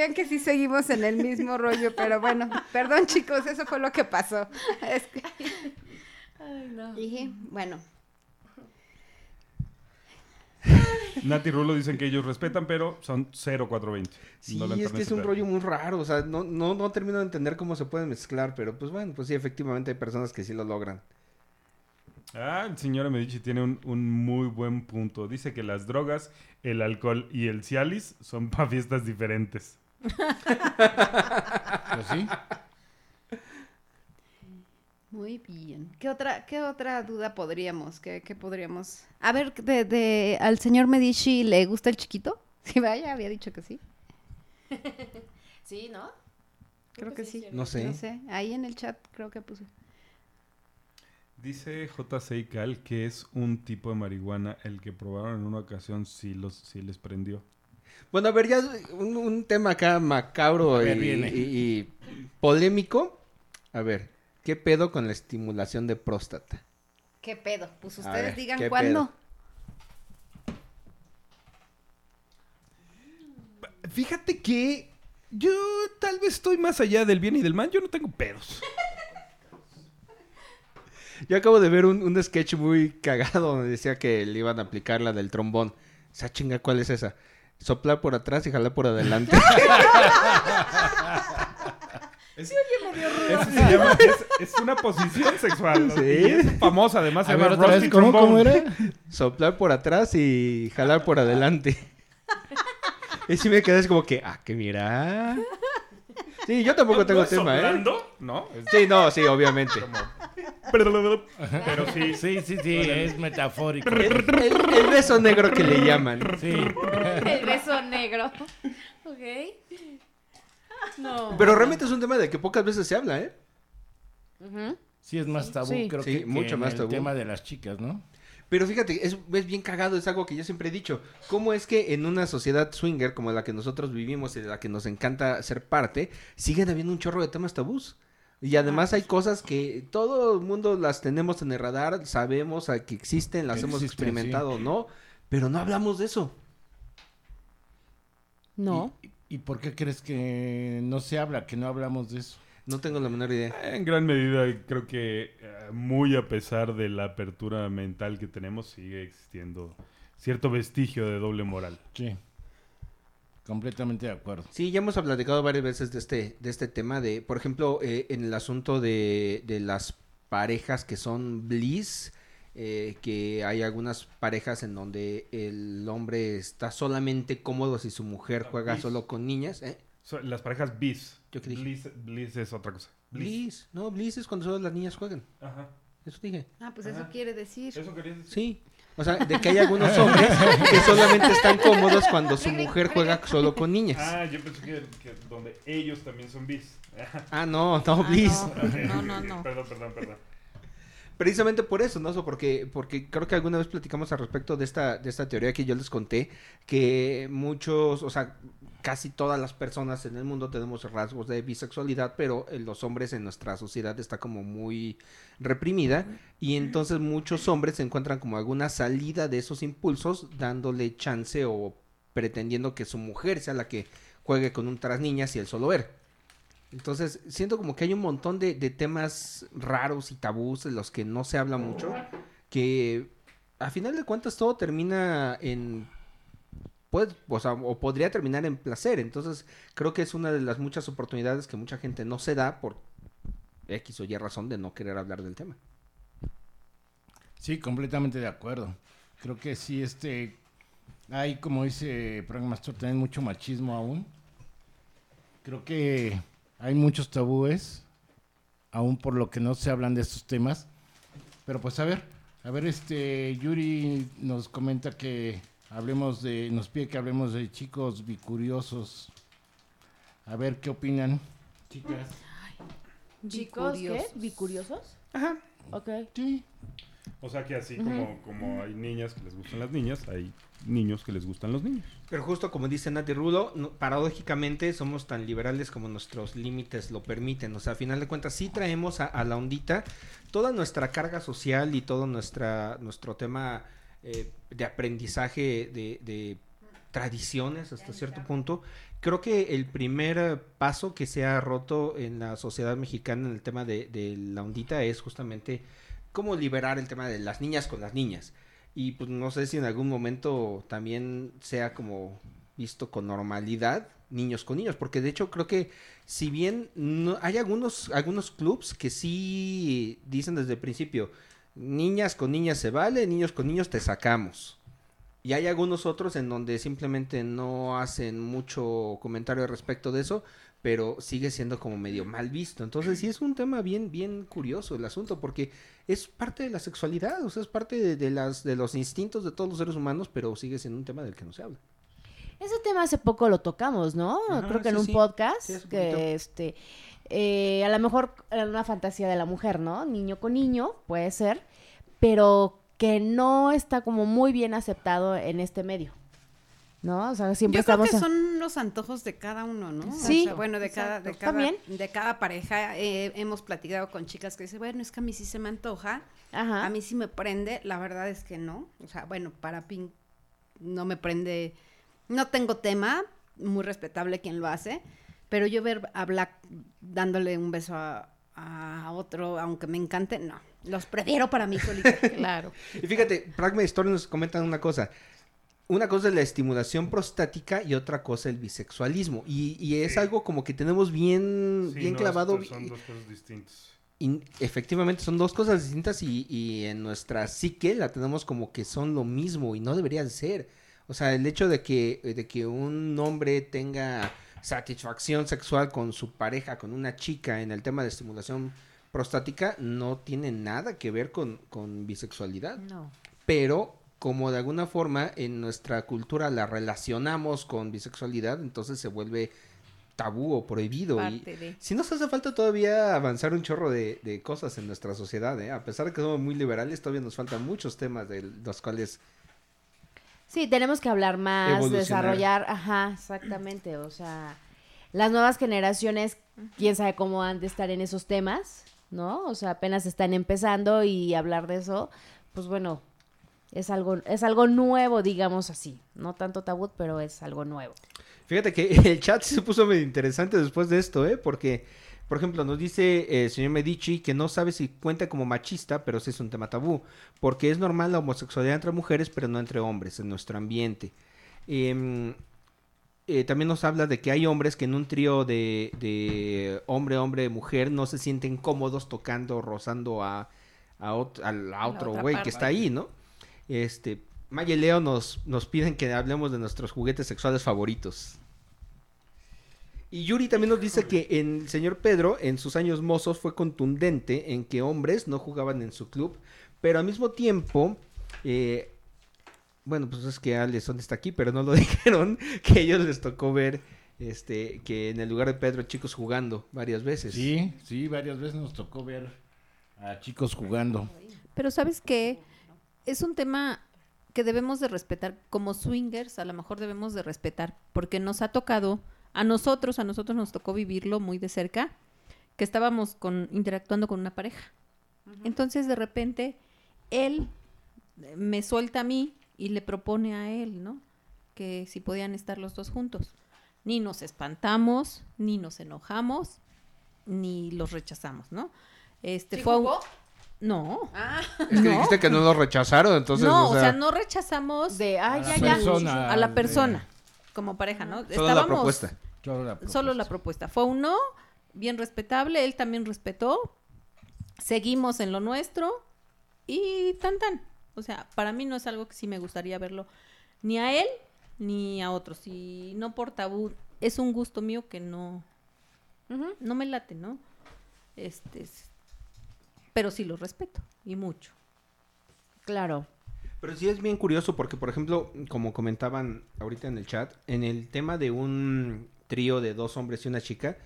S2: Que vean que sí seguimos en el mismo rollo, pero bueno, perdón chicos, eso fue lo que pasó. Es que-
S3: Ay, no.
S2: y bueno,
S1: Nati y Rulo dicen que ellos respetan, pero son 0420.
S4: Sí,
S1: No
S4: es que es un rollo muy raro. O sea, no, no, no termino de entender cómo se pueden mezclar. Pero pues bueno, pues sí, efectivamente hay personas que sí lo logran.
S1: Ah, el señor Medici tiene un, un muy buen punto. Dice que las drogas, el alcohol y el Cialis son para fiestas diferentes.
S6: Pues sí.
S2: muy bien. ¿Qué otra, qué otra duda podríamos? ¿Qué, qué podríamos? A ver, de, de, al señor Medici le gusta el chiquito. <laughs> Sí, vaya, había dicho que sí. <laughs>
S3: Sí, ¿no?
S2: Creo que sí.
S4: No sé.
S2: No sé, ahí en el chat creo que puso.
S1: Dice JC Cal que es un tipo de marihuana el que probaron en una ocasión si, los, si les prendió.
S4: Bueno, a ver, ya un, un tema acá macabro
S6: ver,
S4: y,
S6: viene.
S4: y- y polémico. A ver, ¿qué pedo con la estimulación de próstata?
S2: ¿Qué pedo? Pues ustedes
S4: ver,
S2: digan
S4: ¿qué
S2: cuándo.
S1: Fíjate que yo tal vez estoy más allá del bien y del mal. Yo no tengo pedos.
S4: Yo acabo de ver un, un sketch muy cagado donde decía que le iban a aplicar la del trombón. Esa chinga, ¿cuál es esa? Soplar por atrás y jalar por adelante. <laughs>
S1: Eso se llama, es, es una posición sexual.
S4: Sí.
S1: Y es famosa, además se
S6: A
S1: llama
S6: ver, otra
S1: Rusty
S6: vez, ¿cómo, cómo era?
S4: Soplar por atrás y jalar por adelante. <laughs> Y sí me quedé así como que, ah, que mira. Sí, yo tampoco tengo
S1: ¿No es
S4: tema, ¿eh?
S1: No.
S4: Sí, no, sí, obviamente. <laughs>
S1: Pero sí.
S6: Sí, sí, sí, es metafórico.
S4: El, el- el beso negro que le llaman.
S6: Sí.
S3: El beso negro. Ok. No.
S4: Pero realmente es un tema de que pocas veces se habla, ¿eh?
S3: Ujú.
S6: Sí, es más tabú,
S3: Sí.
S6: creo
S4: Sí,
S6: que,
S4: mucho
S6: que en
S4: más
S6: el
S4: tabú.
S6: tema de las chicas, ¿no?
S4: Pero fíjate, es, es bien cagado, es algo que yo siempre he dicho. ¿Cómo es que en una sociedad swinger como la que nosotros vivimos y de la que nos encanta ser parte, siguen habiendo un chorro de temas tabús? Y además hay cosas que todo el mundo las tenemos en el radar, sabemos a que existen, las hemos
S6: existen,
S4: experimentado o no, pero no hablamos de eso.
S3: No.
S6: ¿Y, y por qué crees que no se habla, que no hablamos de eso?
S4: No tengo la menor idea.
S1: En gran medida, creo que eh, muy a pesar de la apertura mental que tenemos, sigue existiendo cierto vestigio de doble moral.
S6: Sí. Completamente de acuerdo.
S4: Sí, ya hemos platicado varias veces de este, de este tema de, por ejemplo, eh, en el asunto de, de las parejas que son bliss, eh, que hay algunas parejas en donde el hombre está solamente cómodo si su mujer juega solo con niñas, ¿eh?
S1: So- las parejas bis.
S4: ¿Yo qué dije?
S1: Bliss, bliss es otra cosa.
S4: Bliss, no, bliss es cuando solo las niñas juegan,
S1: Ajá.
S4: eso dije.
S2: Ah, pues eso
S1: Ajá.
S2: quiere decir.
S1: ¿Eso querías decir?
S4: Sí, o sea, de que hay algunos hombres que solamente están cómodos cuando su mujer juega solo con niñas.
S1: Ah, yo pensé que, que donde ellos también son bis.
S4: Ah, no, no, bliss.
S5: No, no, no. <laughs>
S1: Perdón, perdón, perdón.
S4: Precisamente por eso, ¿no? Porque, porque creo que alguna vez platicamos al respecto de esta, de esta teoría que yo les conté, que muchos, o sea, casi todas las personas en el mundo tenemos rasgos de bisexualidad, pero en los hombres en nuestra sociedad está como muy reprimida y entonces muchos hombres encuentran como alguna salida de esos impulsos dándole chance o pretendiendo que su mujer sea la que juegue con otras niñas y él solo ver. Entonces, siento como que hay un montón de, temas raros y tabús de los que no se habla mucho, que a final de cuentas todo termina en... O, sea, o podría terminar en placer. Entonces, creo que es una de las muchas oportunidades que mucha gente no se da por X o Y razón de no querer hablar del tema.
S6: Sí, completamente de acuerdo. Creo que sí, este, hay, como dice Frank Mastor, también mucho machismo aún. Creo que hay muchos tabúes, aún por lo que no se hablan de estos temas. Pero pues a ver, a ver, este Yuri nos comenta que hablemos de, nos pide que hablemos de chicos bicuriosos. A ver qué opinan, chicas.
S3: Chicos, ¿qué?
S2: Bicuriosos.
S3: ¿Bicuriosos?
S4: Ajá.
S3: Ok.
S6: Sí.
S1: O sea que así como, como hay niñas que les gustan las niñas, hay niños que les gustan los niños.
S4: Pero justo como dice Nati Rulo, no- paradójicamente somos tan liberales como nuestros límites lo permiten. O sea, a final de cuentas sí traemos a, a la ondita toda nuestra carga social y todo nuestra, nuestro tema eh, de aprendizaje de, de tradiciones hasta cierto punto. Creo que el primer eh, paso que se ha roto en la sociedad mexicana en el tema de, de la ondita es justamente cómo liberar el tema de las niñas con las niñas. Y pues no sé si en algún momento también sea como visto con normalidad niños con niños, porque de hecho creo que si bien no, hay algunos algunos clubs que sí dicen desde el principio, niñas con niñas se vale, niños con niños te sacamos. Y hay algunos otros en donde simplemente no hacen mucho comentario respecto de eso, pero sigue siendo como medio mal visto. Entonces sí es un tema bien, bien curioso el asunto, porque es parte de la sexualidad, o sea, es parte de, de las, de los instintos de todos los seres humanos, pero sigue siendo un tema del que no se habla.
S3: Ese tema hace poco lo tocamos, ¿no?
S4: Ajá,
S3: Creo que en un
S4: sí.
S3: podcast
S4: Sí,
S3: que este eh, a lo mejor era una fantasía de la mujer, ¿no? Niño con niño, puede ser, pero que no está como muy bien aceptado en este medio. ¿No? O sea, siempre
S2: Yo creo
S3: estamos
S2: que
S3: a-
S2: son los antojos de cada uno, ¿no?
S3: Sí.
S2: O sea, bueno, de cada, de cada,
S3: También.
S2: de cada pareja eh, hemos platicado con chicas que dicen, bueno, es que a mí sí se me antoja,
S3: Ajá.
S2: a mí sí me prende, la verdad es que no. O sea, bueno, para Pink no me prende, no tengo tema, muy respetable quien lo hace, pero yo ver a Black dándole un beso a, a otro, aunque me encante, no. Los prefiero para mí solita. <laughs>
S5: Claro.
S4: Y fíjate, Pragma Story nos comentan una cosa. Una cosa es la estimulación prostática y otra cosa el bisexualismo. Y, y es algo como que tenemos bien,
S1: Sí,
S4: bien
S1: no,
S4: clavado.
S1: Son dos cosas distintas.
S4: Y efectivamente son dos cosas distintas y, y en nuestra psique la tenemos como que son lo mismo y no deberían ser. O sea, el hecho de que, de que un hombre tenga satisfacción sexual con su pareja, con una chica en el tema de estimulación prostática, no tiene nada que ver con, con bisexualidad.
S3: No.
S4: Pero como de alguna forma en nuestra cultura la relacionamos con bisexualidad, entonces se vuelve tabú o prohibido. y,
S5: de.
S4: si nos hace falta todavía avanzar un chorro de, de cosas en nuestra sociedad, ¿eh? A pesar de que somos muy liberales, todavía nos faltan muchos temas de los cuales...
S3: Sí, tenemos que hablar más, desarrollar, ajá, exactamente, o sea, las nuevas generaciones, quién sabe cómo han de estar en esos temas, ¿no? O sea, apenas están empezando y hablar de eso, pues bueno, es algo, es algo nuevo, digamos así, no tanto tabú, pero es algo nuevo.
S4: Fíjate que <laughs> el chat se puso medio interesante después de esto, ¿eh? Porque, por ejemplo, nos dice eh, el señor Medici que no sabe si cuenta como machista, pero sí es un tema tabú. Porque es normal la homosexualidad entre mujeres, pero no entre hombres en nuestro ambiente. Em, eh, también nos habla de que hay hombres que en un trío de, de hombre, hombre, mujer no se sienten cómodos tocando, rozando a, a, ot- a otro güey que está ahí, ¿no? Este, Maya y Leo nos, nos piden que hablemos de nuestros juguetes sexuales favoritos. Y Yuri también nos dice que en el señor Pedro, en sus años mozos, fue contundente en que hombres no jugaban en su club, pero al mismo tiempo, eh, bueno, pues es que Alison está aquí, pero no lo <laughs> dijeron, que a ellos les tocó ver este, que en el lugar de Pedro chicos jugando varias veces.
S6: Sí, sí, varias veces nos tocó ver a chicos jugando.
S5: Pero sabes qué, es un tema que debemos de respetar como swingers, a lo mejor debemos de respetar, porque nos ha tocado a nosotros, a nosotros nos tocó vivirlo muy de cerca, que estábamos con interactuando con una pareja. Entonces de repente él me suelta a mí y le propone a él, ¿no? Que si podían estar los dos juntos. Ni nos espantamos, ni nos enojamos, ni los rechazamos, ¿no? Este
S2: ¿Sí
S5: fue
S2: jugó?
S5: No.
S2: Ah,
S4: Es que dijiste que no lo rechazaron, entonces,
S5: no,
S4: o sea,
S5: no rechazamos
S3: De, ah,
S6: A
S3: ya,
S6: la
S3: ya.
S6: persona.
S5: a la
S6: de-
S5: persona como pareja, ¿no?
S4: solo la propuesta.
S6: Solo la propuesta.
S5: Solo la propuesta. Fue un no, bien respetable, él también respetó. Seguimos en lo nuestro y tan tan. O sea, para mí no es algo que sí me gustaría verlo ni a él ni a otros. Y no por tabú, es un gusto mío que no no me late, ¿no? Este es- pero sí los respeto y mucho.
S3: Claro.
S4: Pero sí es bien curioso porque, por ejemplo, como comentaban ahorita en el chat, en el tema de un trío de dos hombres y una chica,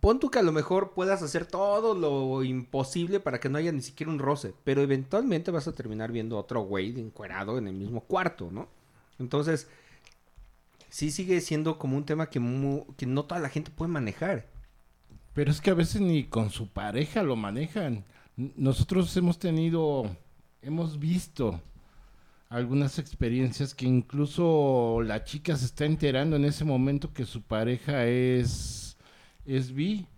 S4: pon tú que a lo mejor puedas hacer todo lo imposible para que no haya ni siquiera un roce, pero eventualmente vas a terminar viendo otro güey encuerado en el mismo cuarto, ¿no? Entonces, sí sigue siendo como un tema que, mu- que no toda la gente puede manejar.
S6: Pero es que a veces ni con su pareja lo manejan. Nosotros hemos tenido, hemos visto algunas experiencias que incluso la chica se está enterando en ese momento que su pareja es, es bi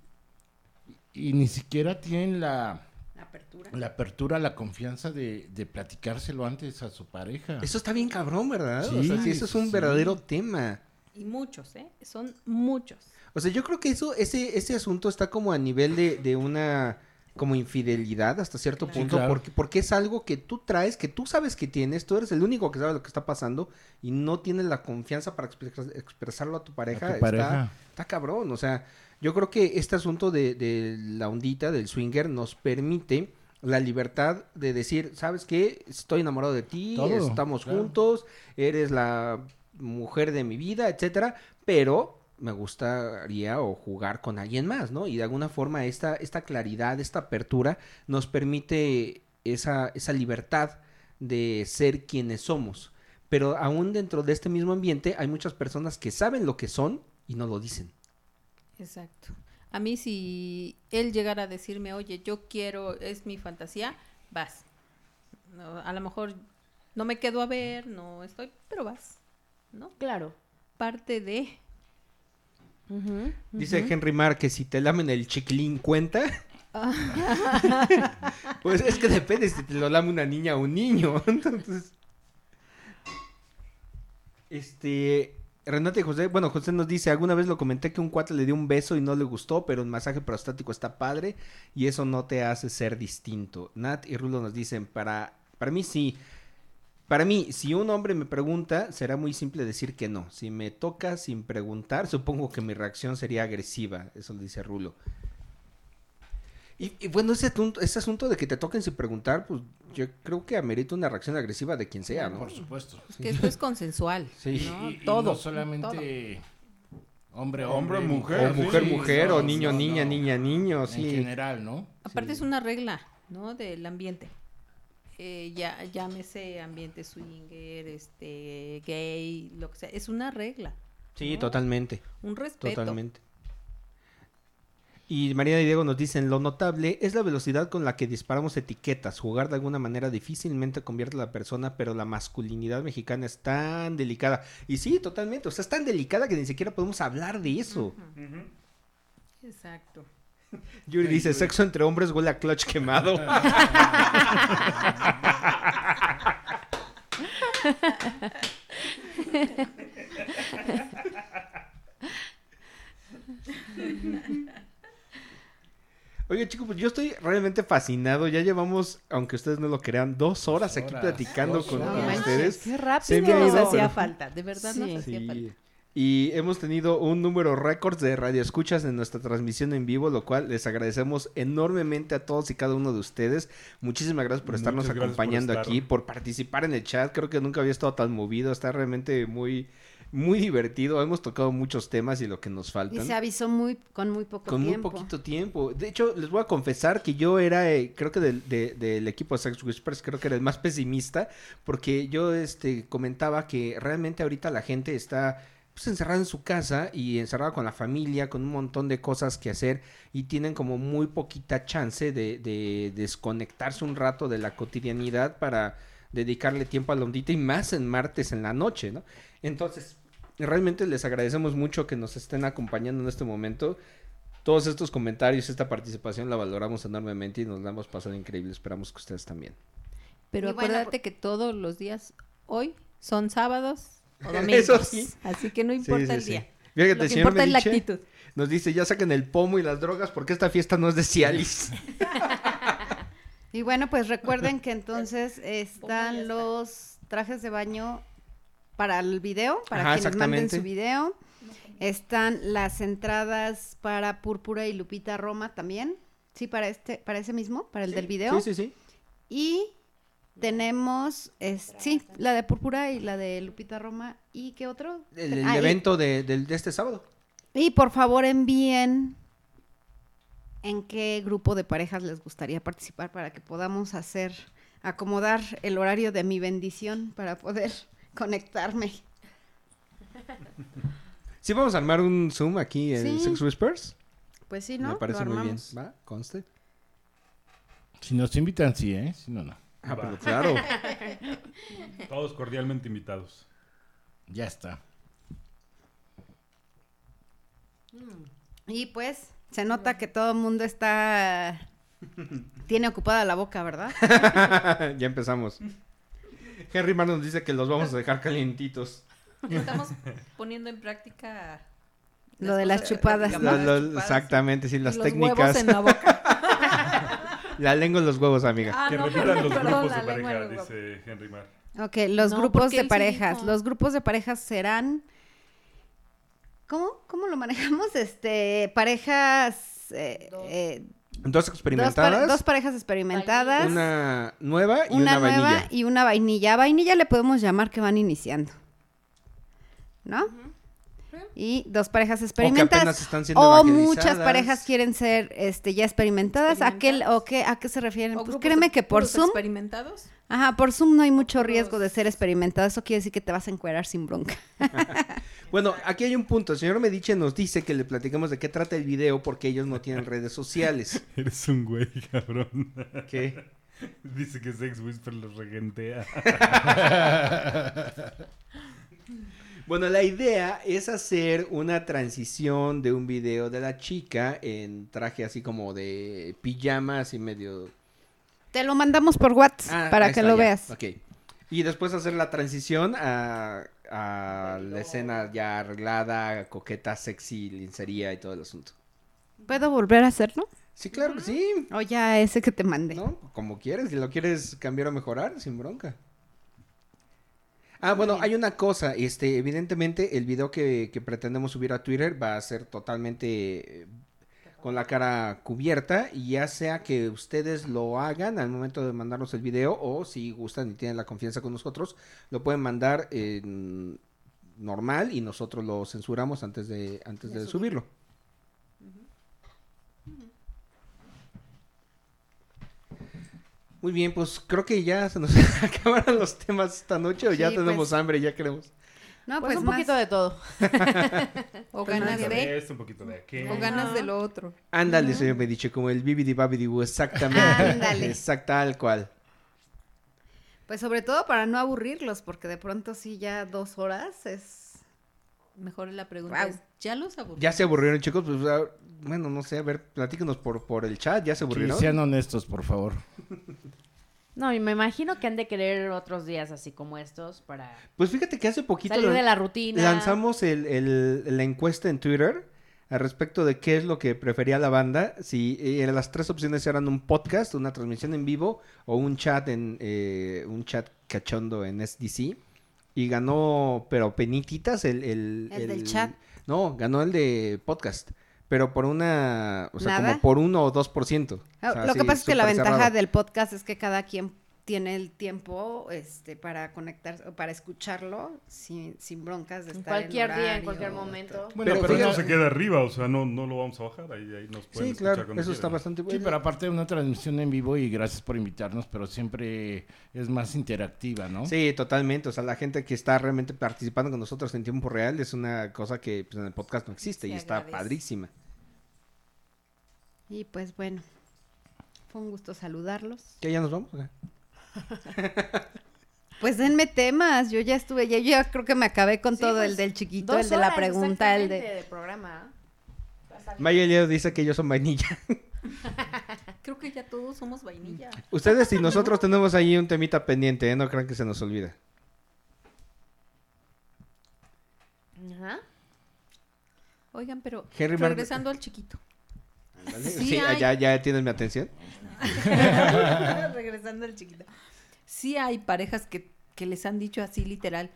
S6: y ni siquiera tienen la,
S5: Apertura.
S6: la apertura, la confianza de, de platicárselo antes a su pareja.
S4: Eso está bien cabrón, ¿verdad? o
S6: Sí,
S4: sea, sí, eso es un
S6: sí.
S4: verdadero tema.
S5: Y muchos, ¿eh? Son muchos.
S4: O sea, yo creo que eso, ese, ese asunto está como a nivel de, de una como infidelidad hasta cierto
S5: Claro.
S4: punto,
S6: Sí, claro.
S4: porque, porque es algo que tú traes, que tú sabes que tienes, tú eres el único que sabe lo que está pasando y no tienes la confianza para expres- expresarlo a tu pareja.
S6: A tu
S4: está- cabrón, o sea, yo creo que este asunto de, de la ondita, del swinger, nos permite la libertad de decir, ¿sabes qué? Estoy enamorado de ti,
S6: Todo,
S4: estamos
S6: claro.
S4: juntos, eres la mujer de mi vida, etcétera, pero me gustaría o jugar con alguien más, ¿no? Y de alguna forma esta, esta claridad, esta apertura nos permite esa, esa libertad de ser quienes somos. Pero aún dentro de este mismo ambiente hay muchas personas que saben lo que son y no lo dicen.
S5: Exacto. A mí si él llegara a decirme, oye, yo quiero, es mi fantasía, vas. No, a lo mejor no me quedo a ver, no estoy, pero vas. ¿No?
S3: Claro.
S5: Parte de...
S4: Dice. Henry Marr que si te lamen el chiquilín cuenta. <laughs> pues es que depende si te lo lame una niña o un niño. <laughs> Entonces. Este. Renate José, bueno, José nos dice, alguna vez lo comenté que un cuate le dio un beso y no le gustó, pero el masaje prostático está padre y eso no te hace ser distinto. Nat y Rulo nos dicen, para, para mí sí. Para mí, si un hombre me pregunta, será muy simple decir que no. Si me toca sin preguntar, supongo que mi reacción sería agresiva. Eso lo dice Rulo. Y, y bueno, ese asunto, ese asunto de que te toquen sin preguntar, pues yo creo que amerita una reacción agresiva de quien sea, ¿no?
S6: Por supuesto.
S5: Es que esto es consensual.
S4: Sí.
S5: ¿no?
S6: Y- y
S5: todo.
S6: no solamente hombre,
S1: Hombre,
S6: hombre,
S1: mujer,
S4: O mujer,
S1: sí,
S4: mujer,
S6: no,
S4: o niño,
S6: no,
S4: niña,
S6: no.
S4: niña, niño,
S6: En
S4: sí.
S6: general, ¿no?
S5: Aparte
S4: Sí.
S5: es una regla, ¿no? Del ambiente. Eh, ya, llámese ambiente swinger, este, gay, lo que sea. Es una regla,
S4: Sí,
S5: ¿no?
S4: totalmente,
S5: un respeto.
S4: totalmente. Y María y Diego nos dicen, lo notable es la velocidad con la que disparamos etiquetas. Jugar de alguna manera difícilmente convierte a la persona, pero la masculinidad mexicana es tan delicada. Y sí, totalmente, o sea, es tan delicada que ni siquiera podemos hablar de eso.
S5: Exacto. <laughs>
S4: Yuri dice, sexo entre hombres huele a clutch quemado. Oye, chicos, pues yo estoy realmente fascinado. Ya llevamos, aunque ustedes no lo crean, dos horas aquí
S6: horas,
S4: platicando
S6: dos
S4: con, ustedes.
S3: Qué
S4: Se
S3: rápido.
S4: me ha
S5: Nos hacía falta, de verdad nos hacía
S4: Sí.
S5: falta.
S4: Y hemos tenido un número récord de radioescuchas en nuestra transmisión en vivo, lo cual les agradecemos enormemente a todos y cada uno de ustedes. Muchísimas gracias por estarnos
S1: Muchas gracias por
S4: acompañando
S1: estar.
S4: aquí, por participar en el chat. Creo que nunca había estado tan movido, está realmente muy muy divertido. Hemos tocado muchos temas y lo que nos
S2: Y
S4: faltan.
S2: se avisó muy con muy poco
S4: Con muy
S2: tiempo.
S4: poquito tiempo. De hecho, les voy a confesar que yo era, eh, creo que del, de- del equipo de Sex Whispers, creo que era el más pesimista, porque yo este, comentaba que realmente ahorita la gente está pues, encerrada en su casa y encerrada con la familia, con un montón de cosas que hacer y tienen como muy poquita chance de, de desconectarse un rato de la cotidianidad para dedicarle tiempo a la ondita y más en martes en la noche, ¿no? Entonces, realmente les agradecemos mucho que nos estén acompañando en este momento. Todos estos comentarios, esta participación la valoramos enormemente y nos la hemos pasado increíble. Esperamos que ustedes también.
S5: Pero
S2: Y bueno,
S5: acuérdate que todos los días hoy son sábados o domingos. Así que no importa
S4: Sí,
S5: el día.
S4: Fíjate,
S5: Lo que
S4: señor
S5: importa es la
S4: Mediche,
S5: actitud.
S4: Nos dice, ya saquen el pomo y las drogas porque esta fiesta no es de Cialis. <laughs>
S2: Y bueno, pues recuerden que entonces están
S5: está.
S2: los trajes de baño para el video, para
S4: Ajá,
S2: quienes manden su video. Están las entradas para Púrpura y Lupita Roma también. Sí, para este, para ese mismo, para el del video.
S4: Sí, sí, sí.
S2: Y tenemos, es, sí, la de Púrpura y la de Lupita Roma. ¿Y qué otro?
S4: El, el
S2: Ah, y-
S4: evento de, este sábado.
S2: Y por favor envíen en qué grupo de parejas les gustaría participar para que podamos hacer, acomodar el horario de mi bendición para poder <laughs> conectarme.
S4: Sí, vamos a armar un Zoom aquí en
S2: Sí.
S4: Sex Whispers.
S2: Pues sí, ¿no?
S4: Me parece
S2: Lo
S4: muy bien. ¿Va? Conste.
S6: Si nos invitan, sí, ¿eh? Si no, no.
S4: Ah, pero claro. <laughs>
S1: Todos cordialmente invitados.
S6: Ya está.
S2: Y pues se nota que todo el mundo está tiene ocupada la boca, ¿verdad? <laughs>
S4: ya empezamos. Henry Mar nos dice que los vamos a dejar calientitos.
S5: Estamos poniendo en práctica
S2: Lo de las chupadas.
S4: Lo- lo- exactamente, sí,
S5: y
S4: las
S5: los
S4: técnicas.
S5: huevos en la boca.
S4: La lengua en los huevos, amiga.
S5: Ah,
S1: que
S5: no,
S1: repitan los
S5: perdón,
S1: grupos de pareja, dice Henry Mar.
S2: Ok, los
S5: No,
S2: grupos de parejas.
S5: dijo.
S2: Los grupos de parejas serán. ¿Cómo? ¿Cómo lo manejamos? Este, parejas. eh,
S5: Dos.
S2: eh,
S4: Dos
S2: dos, pare-
S4: experimentadas.
S2: dos parejas experimentadas.
S4: una nueva y
S2: una
S4: una,
S2: nueva
S4: vainilla.
S2: y una vainilla. Vainilla le podemos llamar que van iniciando. ¿No? Y dos parejas
S4: O que
S2: experimentadas.
S4: apenas están siendo
S2: O muchas parejas quieren ser este ya experimentadas. ¿A qué, o qué, ¿A qué se refieren?
S5: ¿O
S2: Pues créeme
S5: de
S2: que por Zoom.
S5: experimentados?
S2: Ajá, por Zoom no hay mucho riesgo de ser experimentado. Eso quiere decir que te vas a encuerar sin bronca. <laughs>
S4: Bueno, aquí hay un punto. El señor Mediche nos dice que le platicamos de qué trata el video porque ellos no tienen redes sociales. <laughs>
S1: Eres un güey, cabrón.
S4: ¿Qué? <laughs>
S1: Dice que Sex Whisper los regentea.
S4: Bueno, la idea es hacer una transición de un video de la chica en traje así como de pijama, así medio...
S2: Te lo mandamos por WhatsApp
S4: Ah,
S2: para que
S4: está,
S2: lo
S4: ya.
S2: veas.
S4: Ok. Y después hacer la transición a, a la escena ya arreglada, coqueta, sexy, lincería y todo el asunto.
S2: ¿Puedo volver a hacerlo?
S4: Sí, claro que sí.
S2: O ya ese que te mandé.
S4: ¿No? Como quieres, si lo quieres cambiar o mejorar, sin bronca. Ah, bueno, hay una cosa, este, evidentemente el video que, que pretendemos subir a Twitter va a ser totalmente eh, con la cara cubierta y ya sea que ustedes lo hagan al momento de mandarnos el video o si gustan y tienen la confianza con nosotros, lo pueden mandar en normal y nosotros lo censuramos antes de antes de subirlo. Muy bien, pues creo que ya se nos <laughs> acabaron los temas esta noche o ya tenemos
S2: pues.
S4: hambre ya queremos.
S2: No,
S3: Pues,
S2: pues,
S3: un
S2: más-
S3: poquito de todo. <laughs>
S5: O
S2: Pues
S5: ganas de,
S1: esto, un poquito de aquello.
S5: o ganas de lo otro.
S4: Ándale, señor Medici, como el bibidi babidi exactamente.
S2: Ándale.
S4: Exact, tal cual.
S2: Pues sobre todo para no aburrirlos, porque de pronto sí ya dos horas es...
S5: Mejor la pregunta es, ¿ya los aburrí?
S4: ¿Ya se aburrieron, chicos? Pues, bueno, no sé, a ver, platíquenos por, por el chat, ¿ya se
S6: Sí,
S4: aburrieron?
S6: sean honestos, por favor. <laughs>
S3: No, y me imagino que han de querer otros días así como estos para
S4: Pues fíjate que hace poquito
S3: salir de la rutina.
S4: lanzamos el, el- la encuesta en Twitter al respecto de qué es lo que prefería la banda. Si eh, las tres opciones eran un podcast, una transmisión en vivo o un chat en eh, un chat cachondo en SDC. Y ganó, pero penititas, el... El,
S2: El del chat.
S4: No, ganó el de podcast. Pero por una... O sea,
S2: ¿Nada?
S4: como por uno o dos por ciento.
S2: Ah,
S4: O sea,
S2: Lo que pasa es que la ventaja
S4: cerrado.
S2: del podcast es que cada quien tiene el tiempo este para conectar o para escucharlo sin, sin broncas de
S3: En
S2: estar
S3: cualquier día, en cualquier momento.
S1: Bueno,
S4: Pero
S1: pero,
S4: fíjate-
S1: eso se queda arriba, o sea, no, no lo vamos a bajar, ahí, ahí nos pueden
S4: Sí, claro, eso está
S1: quieran.
S4: bastante
S6: Sí,
S4: bueno.
S6: pero aparte de una transmisión en vivo y gracias por invitarnos, pero siempre es más interactiva, ¿no?
S4: Sí, totalmente. O sea, la gente que está realmente participando con nosotros en tiempo real es una cosa que pues, en el podcast no existe y está
S5: agradece.
S4: padrísima.
S2: Y pues bueno, fue un gusto saludarlos.
S4: ¿Qué, ya nos vamos? <laughs>
S2: Pues denme temas, yo ya estuve, ya, yo ya creo que me acabé con
S3: Sí,
S2: todo
S3: pues,
S2: el del chiquito, el de la pregunta, el de...
S3: de programa.
S4: Maya Leo dice que ellos son vainilla. <laughs>
S5: Creo que ya todos somos vainilla.
S4: Ustedes y <laughs> nosotros tenemos ahí un temita pendiente, ¿eh? No crean que se nos olvida.
S3: Ajá.
S5: Oigan, pero
S4: Henry Mar-
S5: regresando al chiquito. Sí
S4: Sí,
S5: hay.
S4: ya, ya tienes mi atención. <laughs>
S5: regresando al chiquito. Sí hay parejas que, que les han dicho así literal,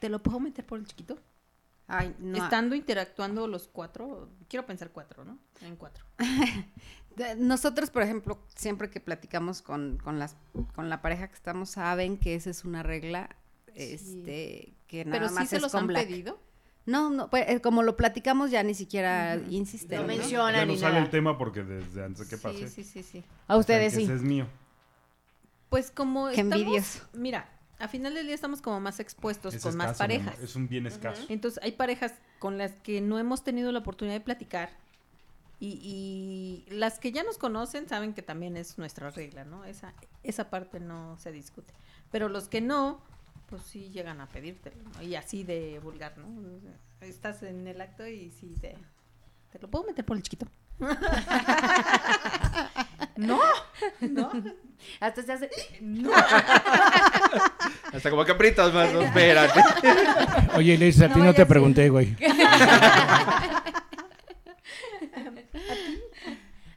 S5: ¿te lo puedo meter por el chiquito?
S2: Ay, no.
S5: Estando interactuando los cuatro, quiero pensar cuatro, ¿no? En cuatro. <laughs>
S2: Nosotros, por ejemplo, siempre que platicamos con, con, las, con la pareja que estamos, saben que esa es una regla este, que nada
S5: Pero sí
S2: más
S5: se
S2: es
S5: los
S2: con
S5: han
S2: Black.
S5: pedido.
S2: No, no, pues, eh, como lo platicamos ya ni siquiera insisten.
S3: Lo
S2: ¿no?
S3: mencionan
S1: Ya no
S3: ni
S1: sale
S3: nada.
S1: el tema porque desde antes que pase.
S5: sí, sí, sí.
S3: A ustedes sí.
S1: Ese es mío.
S5: Pues como
S2: Qué
S5: estamos,
S2: envidioso.
S5: mira, a final del día estamos como más expuestos
S1: Es
S5: con más
S1: escaso,
S5: parejas.
S1: Es un bien escaso.
S5: Entonces hay parejas con las que no hemos tenido la oportunidad de platicar y, y las que ya nos conocen saben que también es nuestra regla, ¿no? Esa, esa parte no se discute. Pero los que no, pues sí llegan a pedírtelo, ¿no? Y así de vulgar, ¿no? Estás en el acto y sí te, te lo puedo meter por el chiquito. <laughs> no, no,
S3: Hasta se hace. <laughs>
S4: Hasta como capritos más, no, espérate.
S6: Oye, Liz, a
S3: No
S6: ti no te pregunté, güey. <laughs>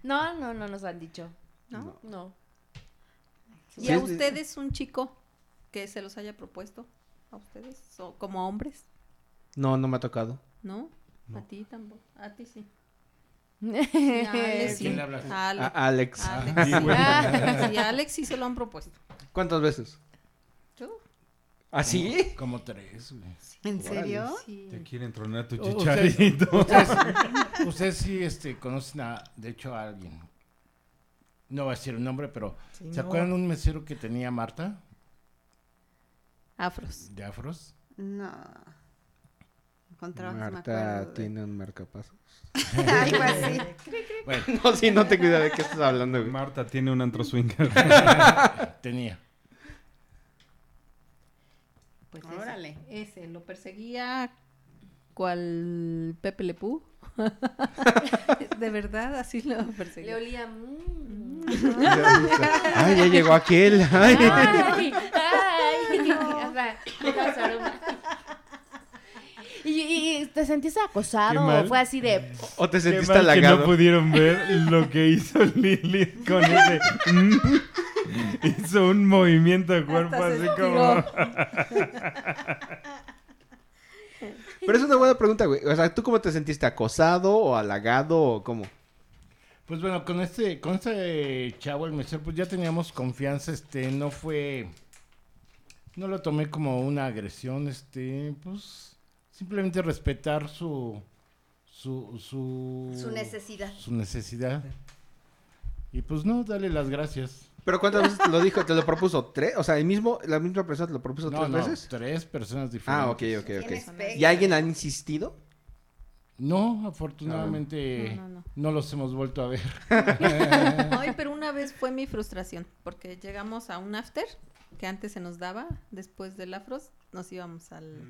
S3: No, no, no nos han dicho.
S5: no.
S3: No.
S5: ¿Y
S4: Sí,
S5: a
S4: es-
S5: ustedes un chico que se los haya propuesto? ¿A ustedes? ¿O como hombres?
S4: No, no me ha tocado.
S5: ¿No?
S1: No.
S5: A ti tampoco. A ti sí. Sí, <laughs> a Alex sí.
S6: ¿Quién le hablas?
S5: A Ale-
S4: A Alex.
S5: Alex.
S1: Sí, güey. <laughs>
S5: Sí, a Alex sí se lo han propuesto.
S4: ¿Cuántas veces?
S5: ¿Tú?
S4: ¿Ah, sí?
S6: Como tres, güey.
S2: ¿En serio?
S5: Sí.
S1: Te quieren tronar tu
S6: ustedes-
S1: chicharito. <laughs>
S6: Ustedes, ustedes sí este, conocen a, de hecho, a alguien. No va a decir un nombre, pero ¿se
S5: Señor.
S6: acuerdan de un mesero que tenía Marta
S5: Afros.
S6: de Afros?
S2: No. Encontramos, me
S4: Marta
S2: acuerdo de-
S4: tiene un marcapasos. <laughs>
S2: Algo así.
S6: Bueno, <laughs>
S4: No, sí, no tengo idea de qué estás hablando, güey.
S1: Marta tiene un antro swinger. <laughs>
S6: tenía.
S5: Pues
S2: Órale.
S5: Ese, ese lo perseguía cual Pepe Lepú. de verdad, así lo
S3: Le
S5: perseguía.
S3: olía. mm.
S4: Ay, ya llegó aquel. Ay.
S3: Ay, ay. O sea. ¿Y, y- te sentiste acosado? ¿O fue así de.?
S4: ¿O te sentiste
S1: mal que no
S4: halagado?
S1: pudieron ver lo que hizo Lili con ese. <laughs> hizo un movimiento de cuerpo
S5: Hasta
S1: así como.
S4: Pero es una buena pregunta, güey. O sea, ¿tú cómo te sentiste? ¿Acosado o halagado o cómo?
S6: Pues bueno, con este, con este chavo, el mesero, pues ya teníamos confianza, este, no fue, no lo tomé como una agresión, este, pues, simplemente respetar su, su, su,
S2: Su necesidad.
S6: su necesidad. Y pues no, dale las gracias.
S4: ¿Pero cuántas veces te lo dijo? ¿Te lo propuso? ¿Tres? O sea, el mismo, la misma persona te lo propuso
S6: No,
S4: tres
S6: no,
S4: veces.
S6: tres personas diferentes.
S4: Ah, ok, ok, ok. ¿Y alguien ha insistido?
S6: No, afortunadamente
S5: No, no, no.
S6: no los hemos vuelto a ver. <laughs>
S5: Ay, pero una vez fue mi frustración, porque llegamos a un after que antes se nos daba, después del afros, nos íbamos al,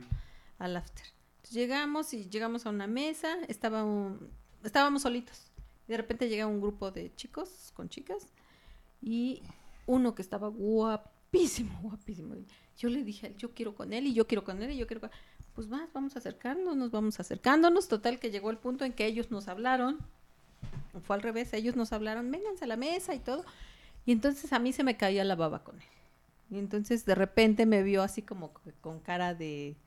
S5: al after. Entonces, llegamos y llegamos a una mesa, estaba un- estábamos solitos. Y de repente llega un grupo de chicos con chicas y uno que estaba guapísimo, guapísimo. Yo le dije, él, yo quiero con él y yo quiero con él y yo quiero con Pues más, vamos acercándonos, vamos acercándonos. Total que llegó el punto en que ellos nos hablaron. Fue al revés, ellos nos hablaron, vénganse a la mesa y todo. Y entonces a mí se me caía la baba con él. Y entonces de repente me vio así como con cara de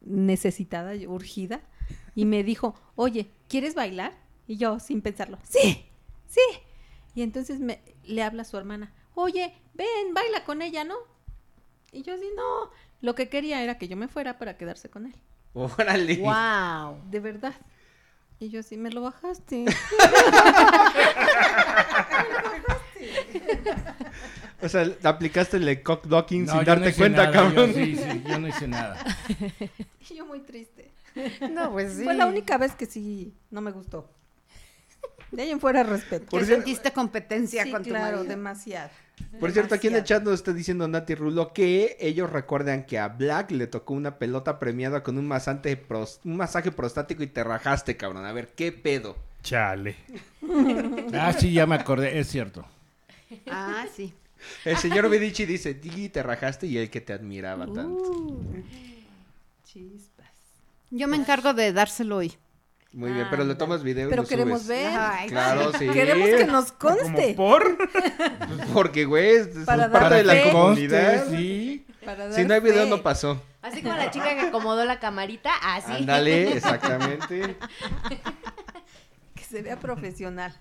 S5: necesitada, urgida, y me dijo, oye, ¿quieres bailar? Y yo, sin pensarlo, sí, sí. Y entonces me, le habla a su hermana, oye, ven, baila con ella, ¿no? Y yo así, no. Lo que quería era que yo me fuera para quedarse con él.
S4: Órale.
S3: ¡Wow!
S5: De verdad. Y yo así, me lo bajaste. <laughs> <laughs>
S4: O sea, aplicaste el cock docking
S6: No,
S4: sin darte
S6: no
S4: cuenta,
S6: nada,
S4: cabrón.
S6: yo- sí, sí, yo no hice nada. <laughs>
S5: y yo muy triste.
S3: No, pues sí.
S5: Fue la única vez que sí no me gustó. De ahí en fuera respeto.
S2: Que sentiste competencia
S5: sí,
S2: con tu
S5: claro,
S2: marido.
S5: demasiado.
S4: Por cierto, aquí en el chat nos está diciendo Nati Rulo que ellos recuerdan que a Black le tocó una pelota premiada con un masaje, pros- un masaje prostático y te rajaste, cabrón. A ver, ¿qué pedo?
S1: Chale. <laughs>
S6: Ah, sí, ya me acordé, es cierto.
S2: Ah, sí.
S4: El señor Medici dice, Digi, te rajaste y el que te admiraba tanto.
S5: Uh, chispas.
S2: Yo me encargo de dárselo hoy.
S4: Muy bien, pero le tomas video y
S5: Pero
S4: lo
S5: queremos
S4: subes.
S5: ver.
S2: Ay,
S4: Claro, sí.
S5: Queremos que nos conste.
S1: por. <laughs>
S4: Porque, güey, es,
S5: Para
S4: parte
S5: dar
S4: de la comunidad.
S6: Conste, sí.
S5: Para
S4: Si no hay video,
S5: fe.
S4: no pasó.
S3: Así como la chica que acomodó la camarita, así.
S4: Ándale, <laughs> exactamente.
S5: Que se vea profesional.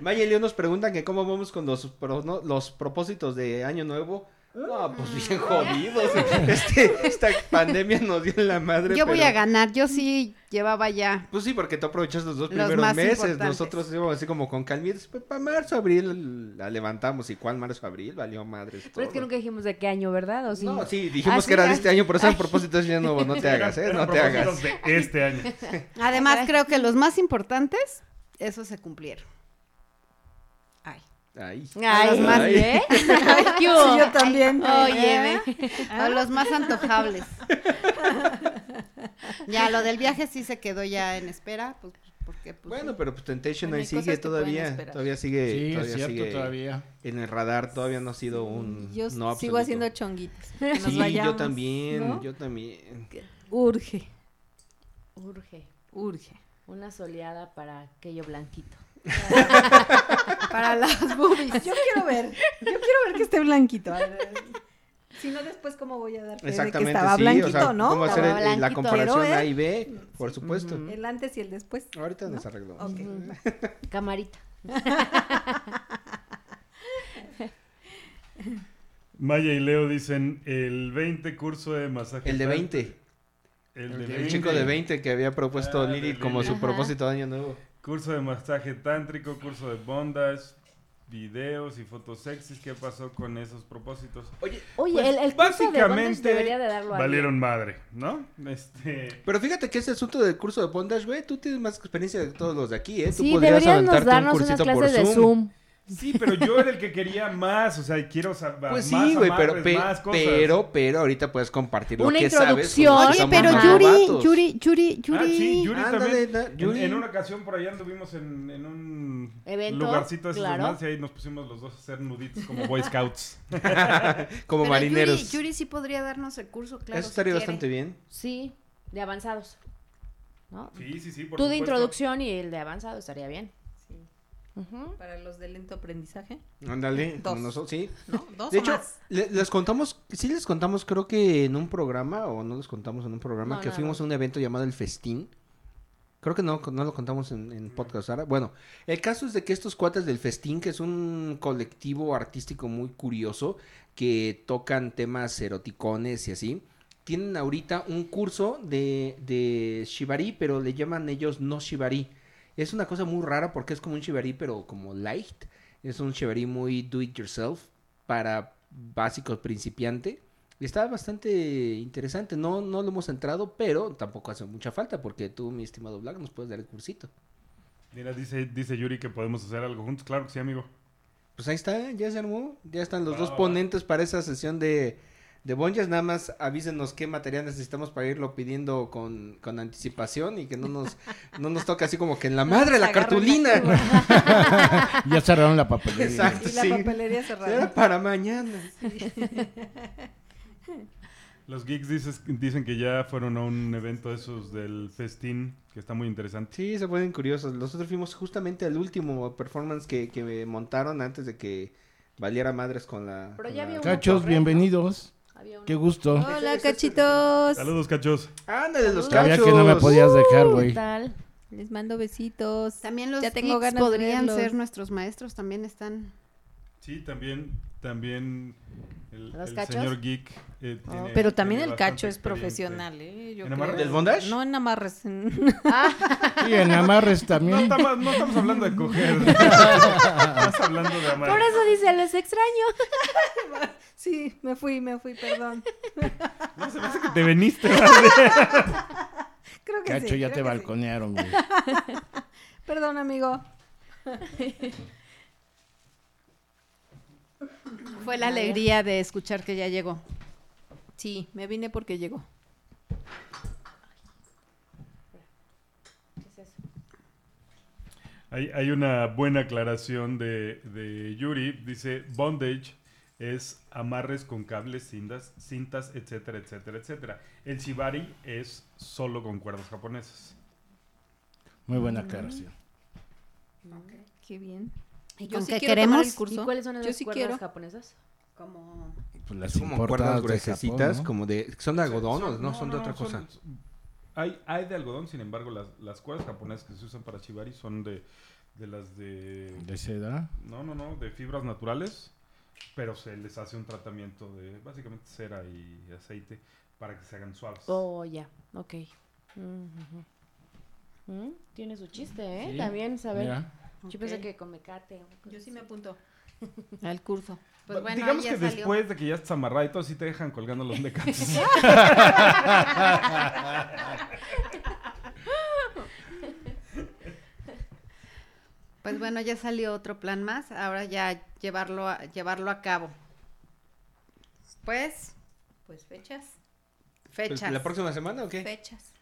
S4: Maya y Leo nos preguntan que cómo vamos con los, pro- no, los propósitos de Año Nuevo. No, pues bien <laughs> jodidos. Este, esta pandemia nos dio en la madre.
S2: Yo voy
S4: pero-
S2: a ganar, yo sí llevaba ya.
S4: Pues sí, porque tú aprovechas los dos
S2: Los
S4: primeros
S2: más
S4: meses.
S2: importantes.
S4: Nosotros íbamos así como con calmitas. Pues para marzo, abril la levantamos. ¿Y cuál marzo, abril? Valió madres.
S3: Pero es que nunca dijimos de qué año, ¿verdad? ¿O sí?
S4: No, sí, dijimos
S3: Ah,
S4: que era de este año, por eso el propósito es ya nuevo. No te <laughs> hagas, ¿eh? No te hagas.
S1: de este año.
S2: Además, creo que los más importantes, esos se cumplieron.
S5: Ay.
S4: Ay.
S3: Ay,
S2: los más-
S3: ¿sí, ¿eh? <laughs> Ay.
S5: Sí, yo también.
S3: Óyeme.
S2: A los más antojables. <laughs> ya, lo del viaje sí se quedó ya en espera, pues, porque pues,
S4: Bueno, pero pues Temptation ahí sigue todavía. Todavía sigue.
S6: Sí, es
S4: todavía
S6: cierto,
S4: sigue
S6: todavía.
S4: En el radar todavía no ha sido un.
S5: Yo
S4: no
S5: sigo
S4: absoluto.
S5: haciendo chonguitos.
S4: Sí,
S5: vayamos,
S4: yo también.
S5: ¿no?
S4: Yo también.
S5: Urge,
S3: Urge.
S5: urge.
S3: Una soleada para aquello blanquito.
S2: Para las boobies.
S5: Yo quiero ver, yo quiero ver que esté blanquito. Si no, después, ¿cómo voy a dar fe de que
S4: Exactamente,
S5: estaba
S4: sí.
S5: blanquito,
S4: o sea,
S5: no?
S4: ¿Cómo hacer el- la comparación. A y B? Por supuesto.
S5: El antes y el después.
S4: Ahorita
S5: ¿no?
S4: nos arreglamos.
S3: Camarita.
S1: Maya y Leo dicen el 20 curso de masaje.
S4: El de
S1: tantra.
S4: 20.
S1: El, de
S6: de
S1: 20.
S4: El chico de 20 que había propuesto
S1: Ah,
S4: como su
S3: Ajá.
S4: propósito de año nuevo.
S1: Curso de masaje tántrico, curso de bondage, videos y fotos sexys. ¿Qué pasó con esos propósitos?
S3: Oye,
S1: Pues,
S3: el, el curso de bondage
S1: básicamente
S3: debería de darlo a
S1: valieron madre, ¿no? Este,
S4: Pero fíjate que ese asunto del curso de bondage, güey, tú tienes más experiencia de todos los de aquí, ¿eh? Tú
S3: Sí,
S4: podrías
S3: deberían nos
S4: aventarte un
S3: darnos unas
S4: por
S3: clases de Zoom.
S1: Sí, pero yo era el que quería más, o sea, quiero saber
S4: Pues
S1: más
S4: sí, güey, pero,
S1: amarres,
S4: pe-
S1: más cosas.
S4: pero, pero ahorita puedes compartir lo
S3: Una
S4: que sabes.
S3: introducción.
S4: los
S2: Oye, pero Yuri. Yuri, Yuri, Yuri.
S1: Ah, sí, Yuri
S4: Ándale,
S1: también. En-
S4: Yuri.
S1: En, una ocasión por allá anduvimos en, en un
S3: Evento,
S1: lugarcito de
S3: claro.
S1: y ahí nos pusimos los dos a hacer nuditos como Boy <laughs> Scouts. <laughs>
S4: Como
S2: Pero
S4: marineros.
S2: Yuri, Yuri sí podría darnos el curso, claro.
S4: Eso estaría bastante bien.
S3: Sí, de avanzados. ¿No?
S1: Sí, sí, sí, por
S3: Tú de introducción y el de avanzado estaría bien.
S5: Para los de lento aprendizaje,
S4: Ándale,
S5: Dos.
S4: como nosotros, sí.
S5: ¿no? Dos
S4: De
S5: o
S4: hecho,
S5: más.
S4: le- les contamos, sí les contamos, creo que en un programa, o no les contamos en un programa,
S3: No,
S4: que
S3: no,
S4: fuimos
S3: no.
S4: a un evento llamado El Festín. Creo que no, no lo contamos en, en podcast ahora. Bueno, el caso es de que estos cuates del Festín, que es un colectivo artístico muy curioso, que tocan temas eroticones y así, tienen ahorita un curso de, de Shibari, pero le llaman ellos no Shibari. Es una cosa muy rara porque es como un Shibari, pero como light. Es un Shibari muy do it yourself para básicos principiante. Está bastante interesante. No, no lo hemos entrado, pero tampoco hace mucha falta porque tú, mi estimado Black, nos puedes dar el cursito.
S1: Mira, dice, dice Yuri que podemos hacer algo juntos. Claro que sí, amigo.
S4: Pues ahí está, ya se armó. Ya están los dos ponentes para esa sesión de, de Bonjas. Nada más avísenos qué material necesitamos para irlo pidiendo con, con anticipación y que no nos, <laughs> no nos toque así como que en la madre la cartulina.
S5: curva. <laughs>
S6: Ya cerraron la papelería.
S4: Exacto.
S5: Y la
S4: sí.
S5: papelería
S4: Era
S5: cerrada.
S4: para mañana. <laughs>
S1: Los geeks dices- dicen que ya fueron a un evento de esos del festín, que está muy interesante.
S4: Sí, se ponen curiosos. Nosotros fuimos justamente al último performance que, que me montaron antes de que valiera madres con la...
S3: Pero
S4: con
S3: ya
S4: la-
S3: había
S6: Cachos, bienvenidos.
S3: Había uno.
S6: Qué gusto.
S5: Hola, cachitos.
S1: Saludos, cachos.
S4: Ándale, los
S6: Sabía
S4: cachos.
S6: que no me podías dejar,
S3: ¿Qué
S6: güey.
S3: tal?
S5: Les mando besitos.
S2: También los
S5: Ya tengo ganas
S2: podrían ser nuestros maestros, también están.
S1: Sí, también, también el,
S3: ¿Los
S1: el
S3: cachos?
S1: señor geek. eh, tiene-
S5: Pero también
S1: tiene
S5: el cacho es profesional, ¿eh? Yo
S1: ¿En amarres?
S4: ¿Del bondage?
S5: No en amarres. en- <laughs>
S6: Sí, en amarres
S1: No
S6: también.
S1: estamos, no estamos hablando de coger. <laughs> estamos hablando de amar.
S3: Por eso dice, los extraño. <laughs>
S5: Sí, me fui, me fui, perdón. <laughs>
S1: No se me hace que te <laughs> veniste. ¿vale?
S5: Creo que
S6: Cacho,
S5: sí.
S6: ya
S5: creo
S6: te
S5: que
S6: balconearon, güey. <laughs>
S5: Perdón, amigo.
S2: Fue la alegría de escuchar que ya llegó.
S5: Sí, me vine porque llegó.
S3: ¿Qué es eso?
S1: Hay, hay una buena aclaración de, de Yuri. Dice, bondage es amarres con cables, cintas, cintas, etcétera, etcétera, etcétera. El shibari es solo con cuerdas japonesas.
S6: Muy buena aclaración.
S5: Qué bien.
S2: ¿Y
S5: Yo
S2: con
S5: sí
S2: qué queremos?
S5: el curso.
S3: ¿Y cuáles son
S5: Yo sí
S3: cuerdas
S5: quiero.
S3: japonesas?
S2: Como...
S6: Pues las
S4: como cuerdas
S6: ¿no?
S4: como de... Son de algodón, ¿o no? Son de otra
S1: son-
S4: cosa.
S1: hay, hay de algodón, sin embargo, las, las cuerdas japonesas que se usan para shibari son de, de las de...
S6: De seda.
S1: No, no, no, de fibras naturales, pero se les hace un tratamiento de básicamente cera y aceite para que se hagan suaves.
S3: Oh, ya, ok. Mm. Mm, Tiene su chiste, ¿eh?
S6: Sí.
S3: También saber. Yo pensé que con mecate.
S5: Yo sí me apunto <laughs> al curso.
S2: Pues bueno,
S1: Digamos
S2: ya
S1: que
S2: salió.
S1: después de que ya estás amarrado y todo, sí te dejan colgando los mecates. <laughs> <laughs>
S2: Pues bueno, ya salió otro plan más. Ahora ya llevarlo a, llevarlo a cabo. Pues,
S5: Pues fechas.
S4: Pues,
S2: fechas.
S4: ¿La próxima semana o qué?
S5: Fechas.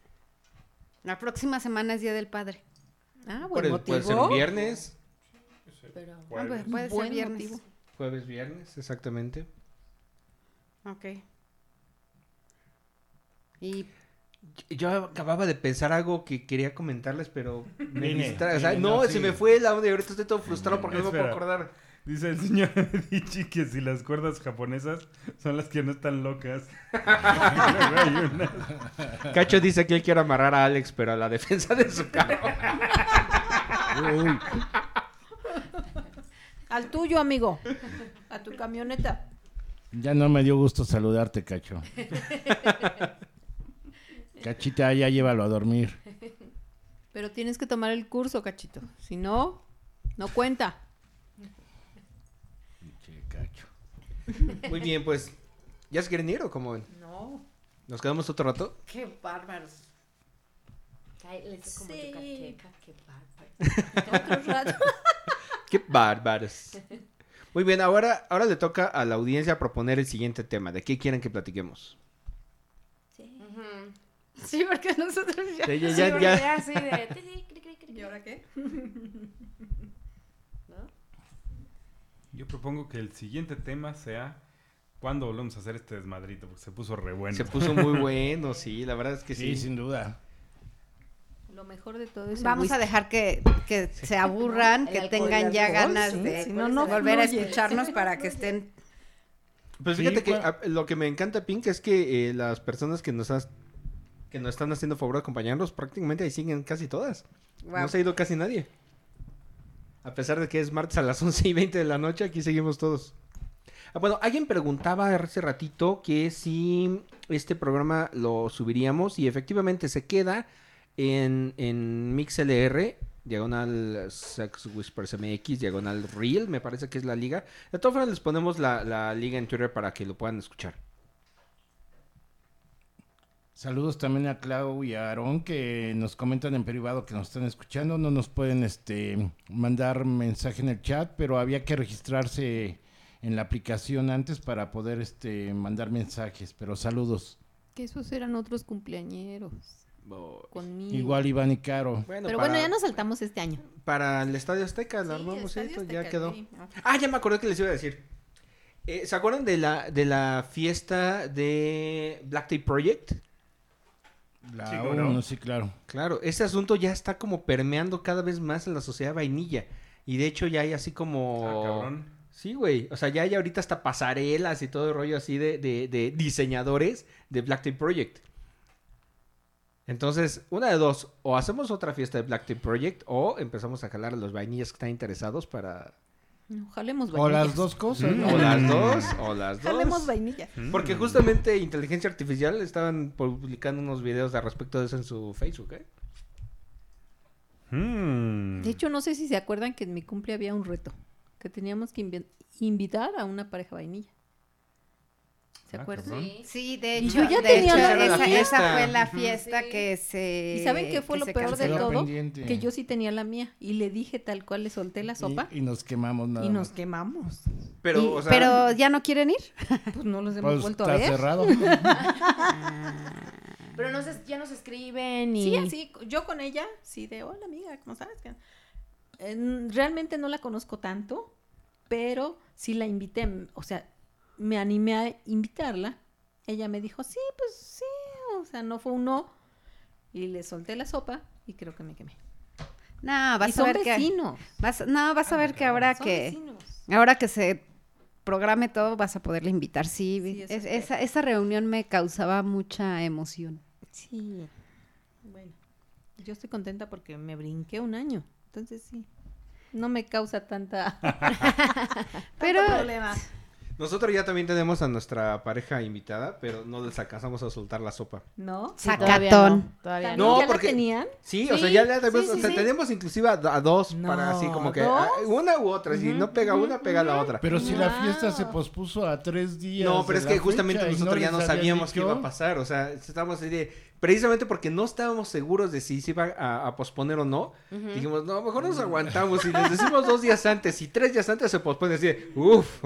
S2: La próxima semana es Día del Padre.
S5: Ah,
S4: Puede,
S5: buen
S4: puede ser
S5: motivo.
S4: viernes,
S3: Pero.
S2: Ah, pues puede ser viernes.
S5: motivo.
S4: jueves, viernes, exactamente.
S2: Ok. Y
S4: Yo acababa de pensar algo que quería comentarles, pero me
S6: Dime,
S4: distra- o sea,
S6: dime,
S4: no,
S6: no,
S4: se me fue la onda y ahorita estoy todo frustrado porque no me puedo acordar.
S1: Dice el señor <laughs> Medici que si las cuerdas japonesas son las que no están locas. <laughs>
S4: Cacho dice que él quiere amarrar a Alex, pero a la defensa de su carro.
S6: Uy,
S5: Al tuyo, amigo. A tu camioneta.
S6: ya no me dio gusto saludarte, Cacho. <laughs> Cachita, ya llévalo a dormir. <laughs>
S5: Pero tienes que tomar el curso, cachito. Si no, no cuenta.
S6: Pinche Cacho.
S4: Muy bien, pues, ¿ya se quieren ir o cómo ven?
S5: No.
S4: ¿Nos quedamos otro rato?
S2: qué bárbaros.
S3: Como
S5: Sí.
S3: yucateca, qué bárbaro. <laughs>
S5: Otro rato.
S4: Qué bárbaros. Muy bien, ahora, ahora le toca a la audiencia proponer el siguiente tema. ¿De qué quieren que platiquemos? <laughs>
S2: Sí, porque nosotros ya...
S4: Ya, ya,
S3: Sí,
S4: ya,
S3: así de. <laughs> ti, ti, cri, cri, cri,
S5: ¿Y ahora qué? <laughs>
S3: ¿no?
S1: Yo propongo que el siguiente tema sea cuándo volvemos a hacer este desmadrito, porque se puso re bueno.
S4: Se puso muy bueno, sí, la verdad es que
S6: Sí,
S4: sí.
S6: sin duda.
S5: Lo mejor de todo es
S2: Vamos a dejar que, que se aburran,
S3: El
S2: que tengan ya
S3: alcohol,
S2: ganas
S5: sí,
S2: de
S5: si no, no
S2: volver a escucharnos para que estén...
S4: Pues
S6: Sí,
S4: fíjate que a- lo que me encanta, Pink, es que eh, las personas que nos, has- que nos están haciendo favor de acompañarnos, prácticamente ahí siguen casi todas. No se ha ido casi nadie. A pesar de que es martes a las <laughs> 11 y 20 de la noche, aquí seguimos todos. Ah, bueno, alguien preguntaba hace ratito que si este programa lo subiríamos y efectivamente se queda en, en MixLR, diagonal Sex Whispers MX, diagonal Real, me parece que es la liga. De todas formas les ponemos la, la liga en Twitter para que lo puedan escuchar.
S6: Saludos también a Clau y a Aarón que nos comentan en privado que nos están escuchando. No nos pueden este, mandar mensaje en el chat, pero había que registrarse en la aplicación antes para poder este, mandar mensajes. Pero saludos.
S5: Que esos eran otros cumpleañeros conmigo.
S6: Igual Iván y Caro.
S4: Bueno,
S5: Pero
S4: para,
S5: bueno, ya nos saltamos este año.
S4: para el Estadio Azteca, lo
S5: Sí,
S4: armamos
S5: Estadio
S4: esto,
S5: Azteca,
S4: ya quedó.
S5: sí.
S4: Ah, ya me acordé que les iba a decir. Eh, ¿Se acuerdan de la, de la fiesta de Black Tape Project?
S6: La
S1: Sí, ¿cómo no?
S6: sí, claro.
S4: Claro, ese asunto ya está como permeando cada vez más en la sociedad vainilla. Y de hecho ya hay así como...
S1: Ah, cabrón.
S4: Sí, güey. O sea, ya hay ahorita hasta pasarelas y todo el rollo así de, de- de diseñadores de Black Tape Project. Entonces, una de dos. O hacemos otra fiesta de Black Tape Project o empezamos a jalar a los vainillas que están interesados para...
S5: Jalemos
S6: O
S5: vainillas.
S6: las dos cosas.
S1: Mm.
S6: ¿no?
S4: O las dos, o las dos.
S5: Jalemos vainillas.
S4: Porque justamente Inteligencia Artificial estaban publicando unos videos al respecto de eso en su Facebook, ¿eh?
S1: Mm.
S5: De hecho, no sé si se acuerdan que en mi cumple había un reto. Que teníamos que invi- invitar a una pareja vainilla. ¿Se
S1: Ah,
S5: acuerdan?
S3: Sí.
S2: Sí, de hecho,
S5: yo ya
S2: de
S5: tenía
S2: hecho,
S5: la-
S4: la
S2: esa, esa fue la fiesta
S3: Sí.
S2: que se...
S5: ¿Y saben qué fue
S2: que
S5: lo peor de todo?
S6: pendiente.
S5: Que yo sí tenía la mía. Y le dije tal cual, le solté la sopa.
S6: Y, y nos quemamos nada
S5: Y, nos
S6: más.
S5: quemamos.
S4: Pero,
S2: Y-
S4: o sea,
S2: pero ya no quieren ir. <laughs>
S5: Pues no los hemos
S6: Pues
S5: vuelto
S6: está
S5: a ver.
S6: cerrado. <laughs>
S3: Pero no se- ya nos escriben y.
S5: Sí, así, yo con ella, sí, de hola amiga, ¿cómo sabes? Eh, realmente no la conozco tanto, pero sí la invité, o sea, me animé a invitarla. Ella me dijo, sí, pues sí, o sea, no fue un no. Y le solté la sopa y creo que me quemé.
S2: No,
S5: y
S2: vas a
S5: son
S2: ver que...
S5: vecinos.
S2: Vas, no, vas a ver que ahora
S5: son
S2: que...
S5: vecinos.
S2: Ahora que se programe todo, vas a poderle invitar. Sí,
S5: Sí, eso
S2: es-
S5: espero.
S2: esa, esa reunión me causaba mucha emoción.
S5: Sí. Bueno, yo estoy contenta porque me brinqué un año. Entonces sí. No me causa tanta <laughs>
S2: Pero <laughs>
S5: tanto problema.
S4: Nosotros ya también tenemos a nuestra pareja invitada, pero no les alcanzamos a soltar la sopa.
S5: ¿No?
S3: Sí, todavía no,
S2: Sacatón.
S3: todavía
S5: ¿También
S3: no.
S5: Ya
S4: porque-
S5: la tenían?
S4: Sí, o sea, ya le tenemos,
S3: sí,
S4: o sea,
S3: sí.
S4: tenemos inclusive a, a dos para así como que una u otra, si no pega una, pega la otra.
S6: Pero si la fiesta se pospuso a tres días.
S4: No, pero
S6: de
S4: es
S6: la
S4: que justamente nosotros ya no sabíamos qué iba a pasar, o sea, estábamos así de, precisamente porque no estábamos seguros de si se iba a, a posponer o no, dijimos, no, mejor nos aguantamos y les decimos dos días antes, y tres días antes se pospone, así de, uff,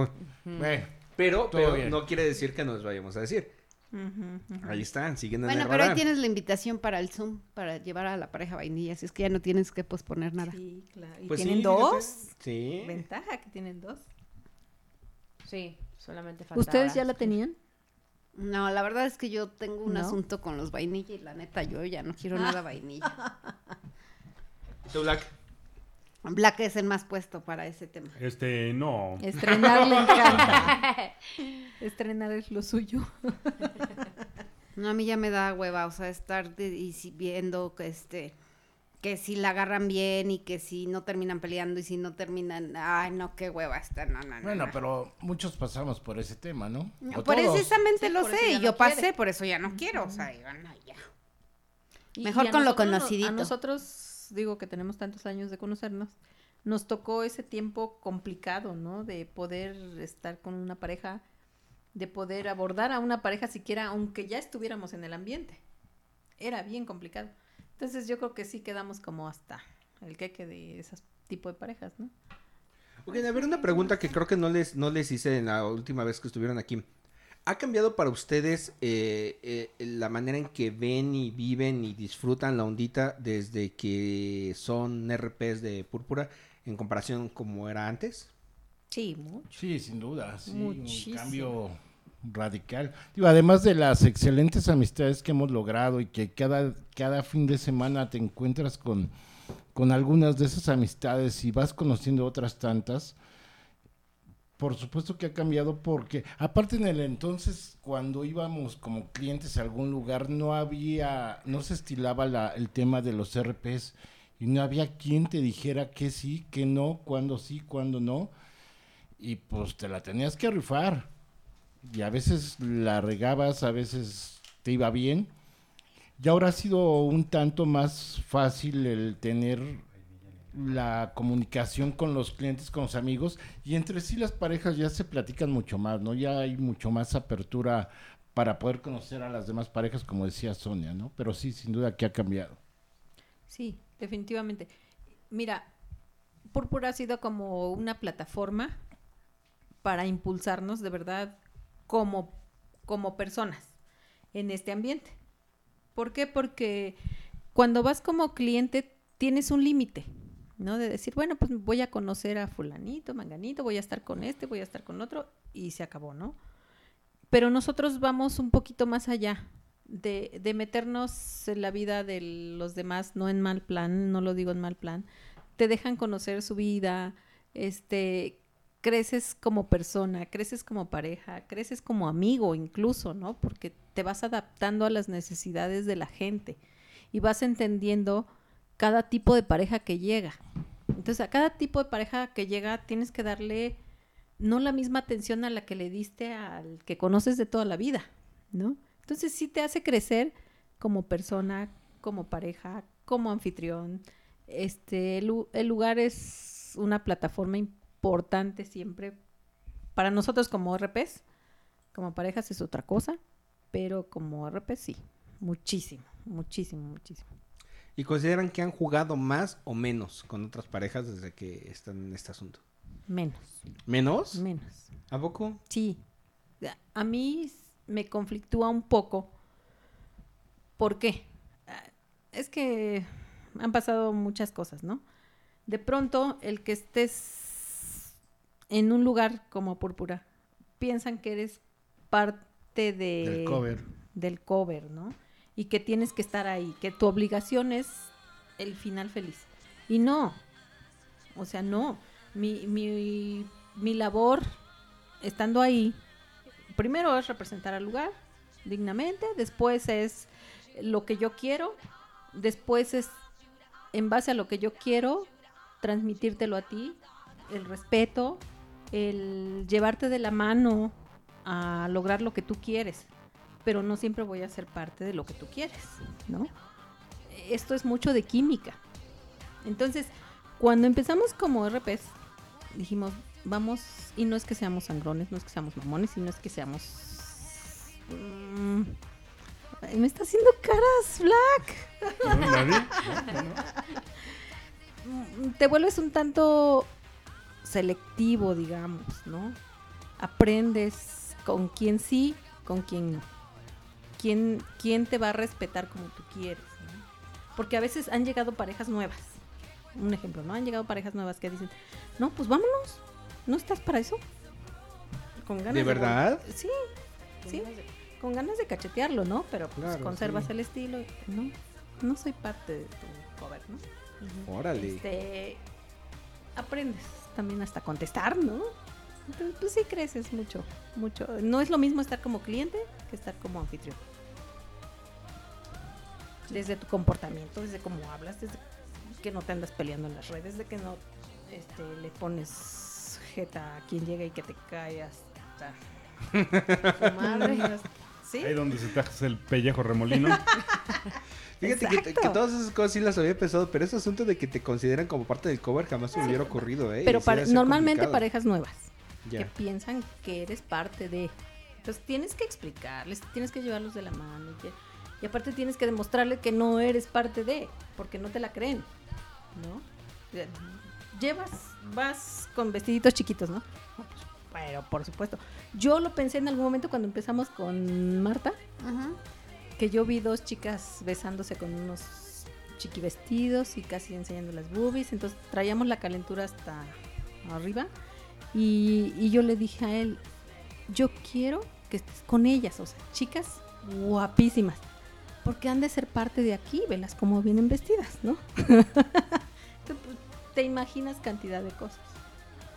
S4: pero,
S6: Todo
S4: pero
S6: bien.
S4: no quiere decir que nos vayamos a decir.
S5: Ujú, ujú.
S4: Ahí están, siguen en
S2: bueno, pero ahí tienes la invitación para el Zoom, para llevar a la pareja vainilla, así es que ya no tienes que posponer nada.
S5: Sí, claro. ¿Y
S4: Pues
S5: tienen dos?
S4: Sí.
S5: Ventaja que tienen dos.
S3: Sí, solamente falta
S5: ¿Ustedes ya la tenían?
S2: No, la verdad es que yo tengo un
S5: ¿No?
S2: asunto con los vainilla y la neta yo ya no quiero nada vainilla. <laughs>
S4: Tú, Black.
S2: Black es el más puesto para ese tema.
S1: Este, no.
S5: Estrenar le encanta. <laughs> Estrenar es lo suyo.
S2: No, a mí ya me da hueva, o sea, estar de- y si- viendo que este que si la agarran bien y que si no terminan peleando y si no terminan, ay, no, qué hueva está, no, no, no.
S6: bueno,
S2: no.
S6: pero muchos pasamos por ese tema, ¿no? O
S2: Por
S6: todos.
S2: precisamente
S5: Sí,
S2: lo sé, y
S5: no
S2: yo pasé,
S5: quiere.
S2: por eso ya no quiero, o sea, digo, no, ya.
S5: Y-
S2: Mejor
S5: y
S2: con lo
S5: nosotros
S2: conocidito.
S5: A nosotros, digo que tenemos tantos años de conocernos, nos tocó ese tiempo complicado, ¿no? De poder estar con una pareja, de poder abordar a una pareja siquiera, aunque ya estuviéramos en el ambiente. Era bien complicado. Entonces yo creo que sí quedamos como hasta el queque de ese tipo de parejas, ¿no?
S4: Ok, a ver, una pregunta que creo que no les, no les hice en la última vez que estuvieron aquí. ¿Ha cambiado para ustedes eh, eh, la manera en que ven y viven y disfrutan la ondita desde que son RPs de púrpura en comparación como era antes?
S5: Sí, mucho.
S6: Sí, sin duda, sí,
S5: Muchísimo.
S6: un cambio radical. Digo, además de las excelentes amistades que hemos logrado y que cada, cada fin de semana te encuentras con, con algunas de esas amistades y vas conociendo otras tantas, por supuesto que ha cambiado porque, aparte en el entonces, cuando íbamos como clientes a algún lugar, no había, no se estilaba la, el tema de los RPs y no había quien te dijera que sí, que no, cuándo sí, cuándo no. Y pues te la tenías que rifar. Y a veces la regabas, a veces te iba bien. Y ahora ha sido un tanto más fácil el tener la comunicación con los clientes, con los amigos, y entre sí las parejas ya se platican mucho más, ¿no? Ya hay mucho más apertura para poder conocer a las demás parejas, como decía Sonia, ¿no? Pero sí, sin duda que ha cambiado.
S5: Sí, definitivamente. Mira, Púrpura ha sido como una plataforma para impulsarnos de verdad como, como personas en este ambiente. ¿Por qué? Porque cuando vas como cliente tienes un límite, ¿no? De decir, bueno, pues voy a conocer a fulanito, manganito, voy a estar con este, voy a estar con otro y se acabó, ¿no? Pero nosotros vamos un poquito más allá de, de meternos en la vida de los demás, no en mal plan, no lo digo en mal plan. Te dejan conocer su vida, este, creces como persona, creces como pareja, creces como amigo incluso, ¿no? Porque te vas adaptando a las necesidades de la gente y vas entendiendo cada tipo de pareja que llega. Entonces, a cada tipo de pareja que llega tienes que darle no la misma atención a la que le diste al que conoces de toda la vida, ¿no? Entonces sí te hace crecer como persona, como pareja, como anfitrión. Este, el, el lugar es una plataforma importante siempre para nosotros como RPs, como parejas es otra cosa, pero como RPs sí, muchísimo, muchísimo, muchísimo.
S4: ¿Y consideran que han jugado más o menos con otras parejas desde que están en este asunto?
S5: Menos,
S4: ¿Menos?
S5: menos.
S4: ¿A poco?
S5: Sí. A mí me conflictúa un poco. ¿Por qué? Es que han pasado muchas cosas, ¿no? De pronto, el que estés en un lugar como Púrpura, piensan que eres parte de...
S6: Del cover.
S5: Del cover, ¿no? Y que tienes que estar ahí, que tu obligación es el final feliz. Y no. O sea, no. Mi, mi, mi labor estando ahí, primero es representar al lugar dignamente, después es lo que yo quiero, después es en base a lo que yo quiero transmitírtelo a ti, el respeto, el llevarte de la mano a lograr lo que tú quieres, pero no siempre voy a ser parte de lo que tú quieres, ¿no? Esto es mucho de química. Entonces, cuando empezamos como RPs, dijimos, vamos, y no es que seamos sangrones, no es que seamos mamones, sino es que seamos... mm, me está haciendo caras, Black.
S1: ¿No, nadie?
S5: Mm, <laughs> te vuelves un tanto selectivo, digamos, ¿no? Aprendes con quién sí, con quién no. ¿Quién, quién te va a respetar como tú quieres? ¿no? Porque a veces han llegado parejas nuevas. Un ejemplo, ¿no? Han llegado parejas nuevas que dicen, no, pues vámonos. ¿No estás para eso? Con ganas
S4: ¿De verdad?
S5: Sí, sí. Con ganas de cachetearlo, ¿no? Pero pues
S4: Claro,
S5: conservas
S4: sí.
S5: el estilo. No, no soy parte de tu cover, ¿no?
S4: Órale.
S5: Este, aprendes también hasta contestar, ¿no? Entonces, pues sí creces mucho, mucho. No es lo mismo estar como cliente que estar como anfitrión. Desde tu comportamiento, desde cómo hablas, desde que no te andas peleando en las redes, de que no este, le pones jeta a quien llega y que te hasta <laughs> su madre. ¿Sí?
S1: Ahí donde se te hace el pellejo remolino. <laughs>
S4: Fíjate que, todas esas cosas sí las había pensado, pero ese asunto de que te consideran como parte del cover jamás me hubiera ocurrido, ¿eh?
S5: Pero para- normalmente
S4: complicado.
S5: parejas nuevas.
S4: Ya.
S5: que piensan que eres parte de. Entonces tienes que explicarles, tienes que llevarlos de la mano. Y, que- y aparte tienes que demostrarle que no eres parte de, porque no te la creen, ¿no? Llevas, vas con vestiditos chiquitos, ¿no? Pero por supuesto. Yo lo pensé en algún momento cuando empezamos con Marta, que yo vi dos chicas besándose con unos chiqui vestidos y casi enseñando las boobies. Entonces traíamos la calentura hasta arriba. Y, y yo le dije a él, yo quiero que estés con ellas, o sea, chicas guapísimas. Porque han de ser parte de aquí, velas cómo vienen vestidas, ¿no? <laughs> Pues, te imaginas cantidad de cosas.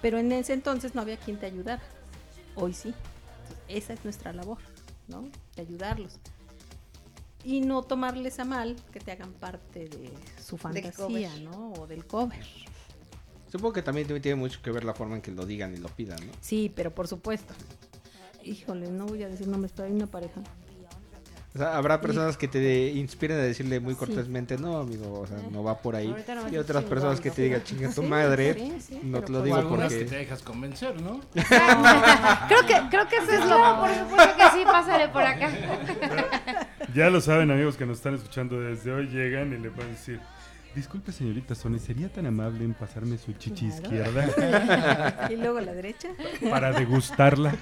S5: Pero en ese entonces no había quien te ayudara. Hoy sí. Entonces, esa es nuestra labor, ¿no? De ayudarlos. Y no tomarles a mal que te hagan parte de su fantasía. ¿no? O del cover.
S4: Supongo que también tiene mucho que ver la forma en que lo digan y lo pidan, ¿no?
S5: Sí, pero por supuesto. Híjole, no voy a decir nombres, pero hay una pareja.
S4: O sea, habrá personas que te inspiren a decirle muy
S5: Sí.
S4: cortesmente, no, amigo, o sea, no va por ahí. Y otras personas que te digan, chinga tu
S5: Sí,
S4: madre,
S5: sí, sí,
S4: no te lo
S5: pues-
S4: digo
S6: algunas que te
S4: porque...
S6: dejas convencer, ¿no? <laughs>
S2: Creo que, creo que eso es lo
S3: por supuesto que sí, pásale por acá.
S1: Ya lo saben, amigos que nos están escuchando desde hoy, llegan y le a decir, disculpe señorita Sony, ¿sería tan amable en pasarme su chichi
S5: Claro.
S1: izquierda <laughs>
S5: y luego la derecha.
S1: para degustarla?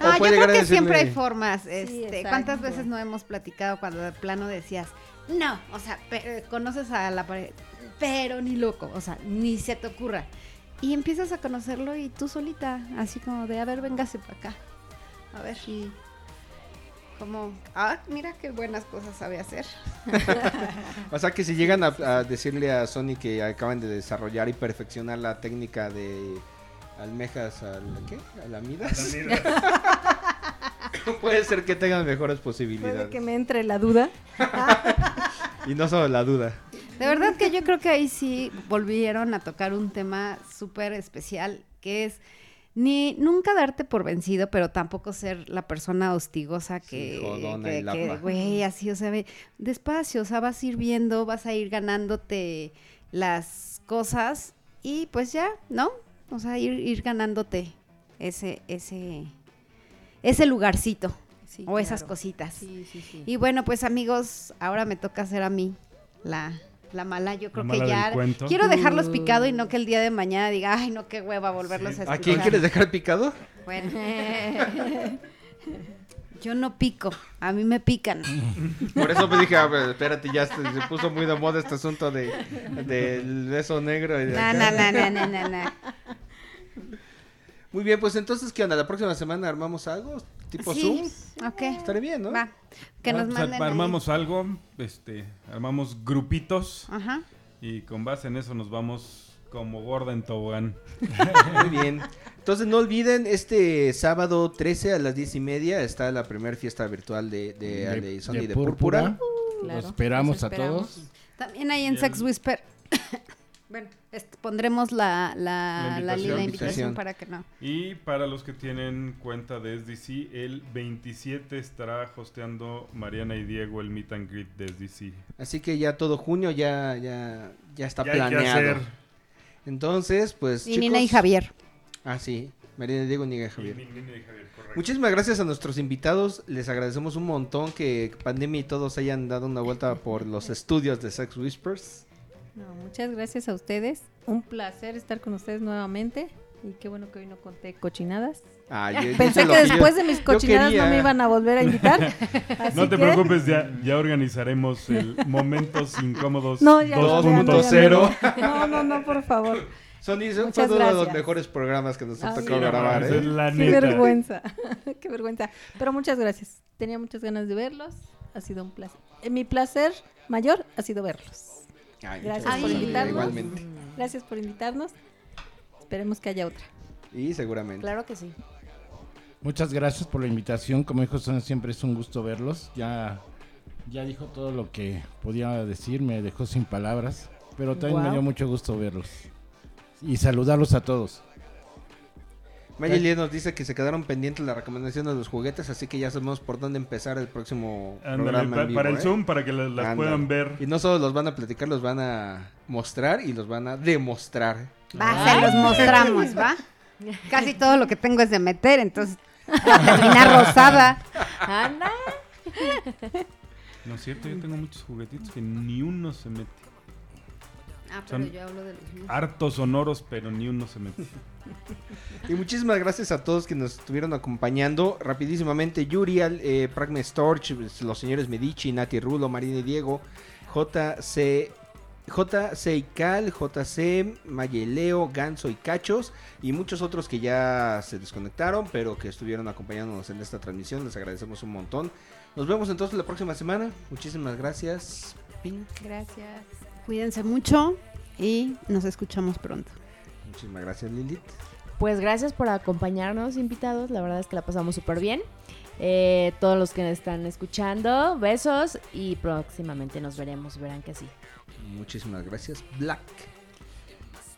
S2: No, yo creo que siempre hay formas. Este, ¿Cuántas veces no hemos platicado cuando de plano decías, no, o sea, pe- conoces a la pareja, pero ni loco, o sea, ni se te ocurra. Y empiezas a conocerlo y tú solita, así como de, a ver, véngase para acá. A ver. Como, ah, mira qué buenas cosas sabe hacer. <laughs>
S4: O sea, que si llegan a, a decirle a Sony que acaban de desarrollar y perfeccionar la técnica de almejas a la, ¿qué? ¿A la midas? Puede ser que tengan mejores
S5: Puede
S4: posibilidades.
S5: que me entre la duda. <laughs>
S4: Y no solo la duda.
S2: De verdad que yo creo que ahí sí volvieron a tocar un tema súper especial, que es ni nunca darte por vencido, pero tampoco ser la persona hostigosa que,
S4: Sí,
S2: güey, así, o sea, ve, despacio, o sea, vas a ir viendo, vas a ir ganándote las cosas y pues ya, ¿no? O sea, ir, ir ganándote ese, ese, ese lugarcito
S5: Sí,
S2: o esas
S5: claro.
S2: cositas.
S5: Sí, sí, sí.
S2: Y bueno, pues amigos, ahora me toca hacer a mí la, la mala. Yo creo
S1: mala
S2: que
S1: del
S2: ya
S1: cuento.
S2: quiero dejarlos picado y no que el día de mañana diga, ay, no, qué hueva volverlos
S1: Sí.
S2: a
S4: ¿A
S2: escuchar.
S4: quién quieres dejar picado?
S2: Bueno, <laughs> yo no pico, a mí me pican.
S4: Por eso me dije, a ver, espérate, ya se, se puso muy de moda este asunto de del beso negro. y de
S2: No,
S4: acá.
S2: no, no, no, no, no, no.
S4: Muy bien, pues entonces, ¿qué onda? ¿La próxima semana armamos algo? ¿Tipo
S2: Sí,
S4: Zoom?
S2: ok.
S4: Estaría bien, ¿no?
S2: Va, que nos
S1: pues,
S2: manden ahí.
S1: armamos algo, este, armamos grupitos
S2: Ajá.
S1: y con base en eso nos vamos como gorda en tobogán. <laughs>
S4: Muy bien. Entonces no olviden, este sábado 13 a las 10 y media está la primera fiesta virtual de, de, Ale y Sony de, Púrpura.
S6: Lo esperamos, a todos.
S2: También ahí en Sex Whisper. bueno, pondremos la, la,
S1: La
S2: la, li- la
S1: invitación.
S2: invitación para que no.
S1: Y para los que tienen cuenta de SDC, el 27 estará hosteando Mariana y Diego el Meet and Greet de SDC.
S4: Así que ya todo junio ya, ya, ya está
S1: Ya hay que
S4: planeado.
S1: hacer.
S4: Entonces, pues
S2: Y Nina y Javier.
S4: Ah, sí. Mariana Diego, Niga y
S1: Y
S4: Javier.
S1: correcto.
S4: Muchísimas gracias a nuestros invitados. Les agradecemos un montón que pandemia y todos hayan dado una vuelta por los estudios de Sex Whispers.
S5: No, muchas gracias a ustedes. Un placer estar con ustedes nuevamente. Y qué bueno que hoy no conté cochinadas.
S4: Ah, <laughs> yo-
S5: Pensé que después de mis cochinadas no me iban a volver a invitar. <laughs> así
S1: No te
S5: que-
S1: preocupes, ya, ya organizaremos el Momentos Incómodos <laughs>
S5: No, ya,
S4: no, ya,
S1: 2.0.
S5: No, no, no, por favor.
S4: Ese fue uno de los mejores programas que nos ha
S5: Ay,
S4: tocado grabar. ¿eh?
S1: es la
S5: Qué
S1: neta.
S5: vergüenza. Qué vergüenza. Pero muchas gracias. Tenía muchas ganas de verlos. Ha sido un placer. Mi placer mayor ha sido verlos.
S4: Ay,
S5: Gracias
S2: por
S5: invitarnos.
S4: Igualmente.
S5: Gracias por invitarnos. Esperemos que haya otra.
S4: Y seguramente.
S3: Claro que sí.
S6: Muchas gracias por la invitación. Como dijo Sonia, siempre es un gusto verlos. Ya, ya dijo todo lo que podía decir, me dejó sin palabras. Pero también me
S3: Guau.
S6: dio mucho gusto verlos. Y saludarlos a todos.
S4: Mayeli nos dice que se quedaron pendientes las recomendaciones de los juguetes, así que ya sabemos por dónde empezar el próximo
S1: Ándale,
S4: programa
S1: pa-
S4: en vivo,
S1: para el
S4: ¿eh?
S1: Zoom, para que la- las puedan ver.
S4: Y no solo los van a platicar, los van a mostrar y los van a demostrar.
S2: Va, se los mostramos, ¿va? <laughs> Casi todo lo que tengo es de meter, entonces va a terminar rosada.
S3: Anda.
S1: No es cierto, yo tengo muchos juguetitos que ni uno se mete.
S2: Ah,
S1: pero
S2: yo hablo de los míos.
S1: Hartos sonoros, pero ni uno se mete. <laughs>
S4: Y muchísimas gracias a todos que nos estuvieron acompañando. Rapidísimamente, Yurial, eh, Pragma Storch, los señores Medici, Nati Rulo, Marina y Diego, JC, JC y Cal, JC, Mayeleo, Ganso y Cachos, y muchos otros que ya se desconectaron, pero que estuvieron acompañándonos en esta transmisión. Les agradecemos un montón. Nos vemos entonces la próxima semana. Muchísimas gracias. Pink.
S5: Gracias.
S2: Cuídense mucho y nos escuchamos pronto.
S4: Muchísimas gracias, Lilith.
S3: Pues gracias por acompañarnos, invitados. La verdad es que la pasamos súper bien. Eh, todos los que nos están escuchando, besos y próximamente nos veremos. Verán que sí.
S4: Muchísimas gracias, Black.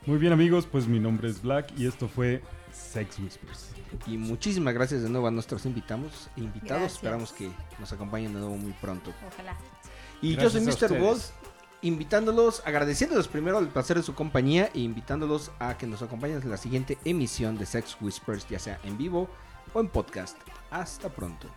S1: Muy bien, amigos, pues mi nombre es Black y esto fue Sex Whispers.
S4: Y muchísimas gracias de nuevo a nuestros invitados.
S5: Gracias.
S4: Esperamos que nos acompañen de nuevo muy pronto.
S5: Ojalá.
S4: Y
S6: Gracias
S4: yo soy Mr. Wolf, invitándolos, agradeciéndoles primero el placer de su compañía e invitándolos a que nos acompañen en la siguiente emisión de Sex Whispers, ya sea en vivo o en podcast. Hasta pronto.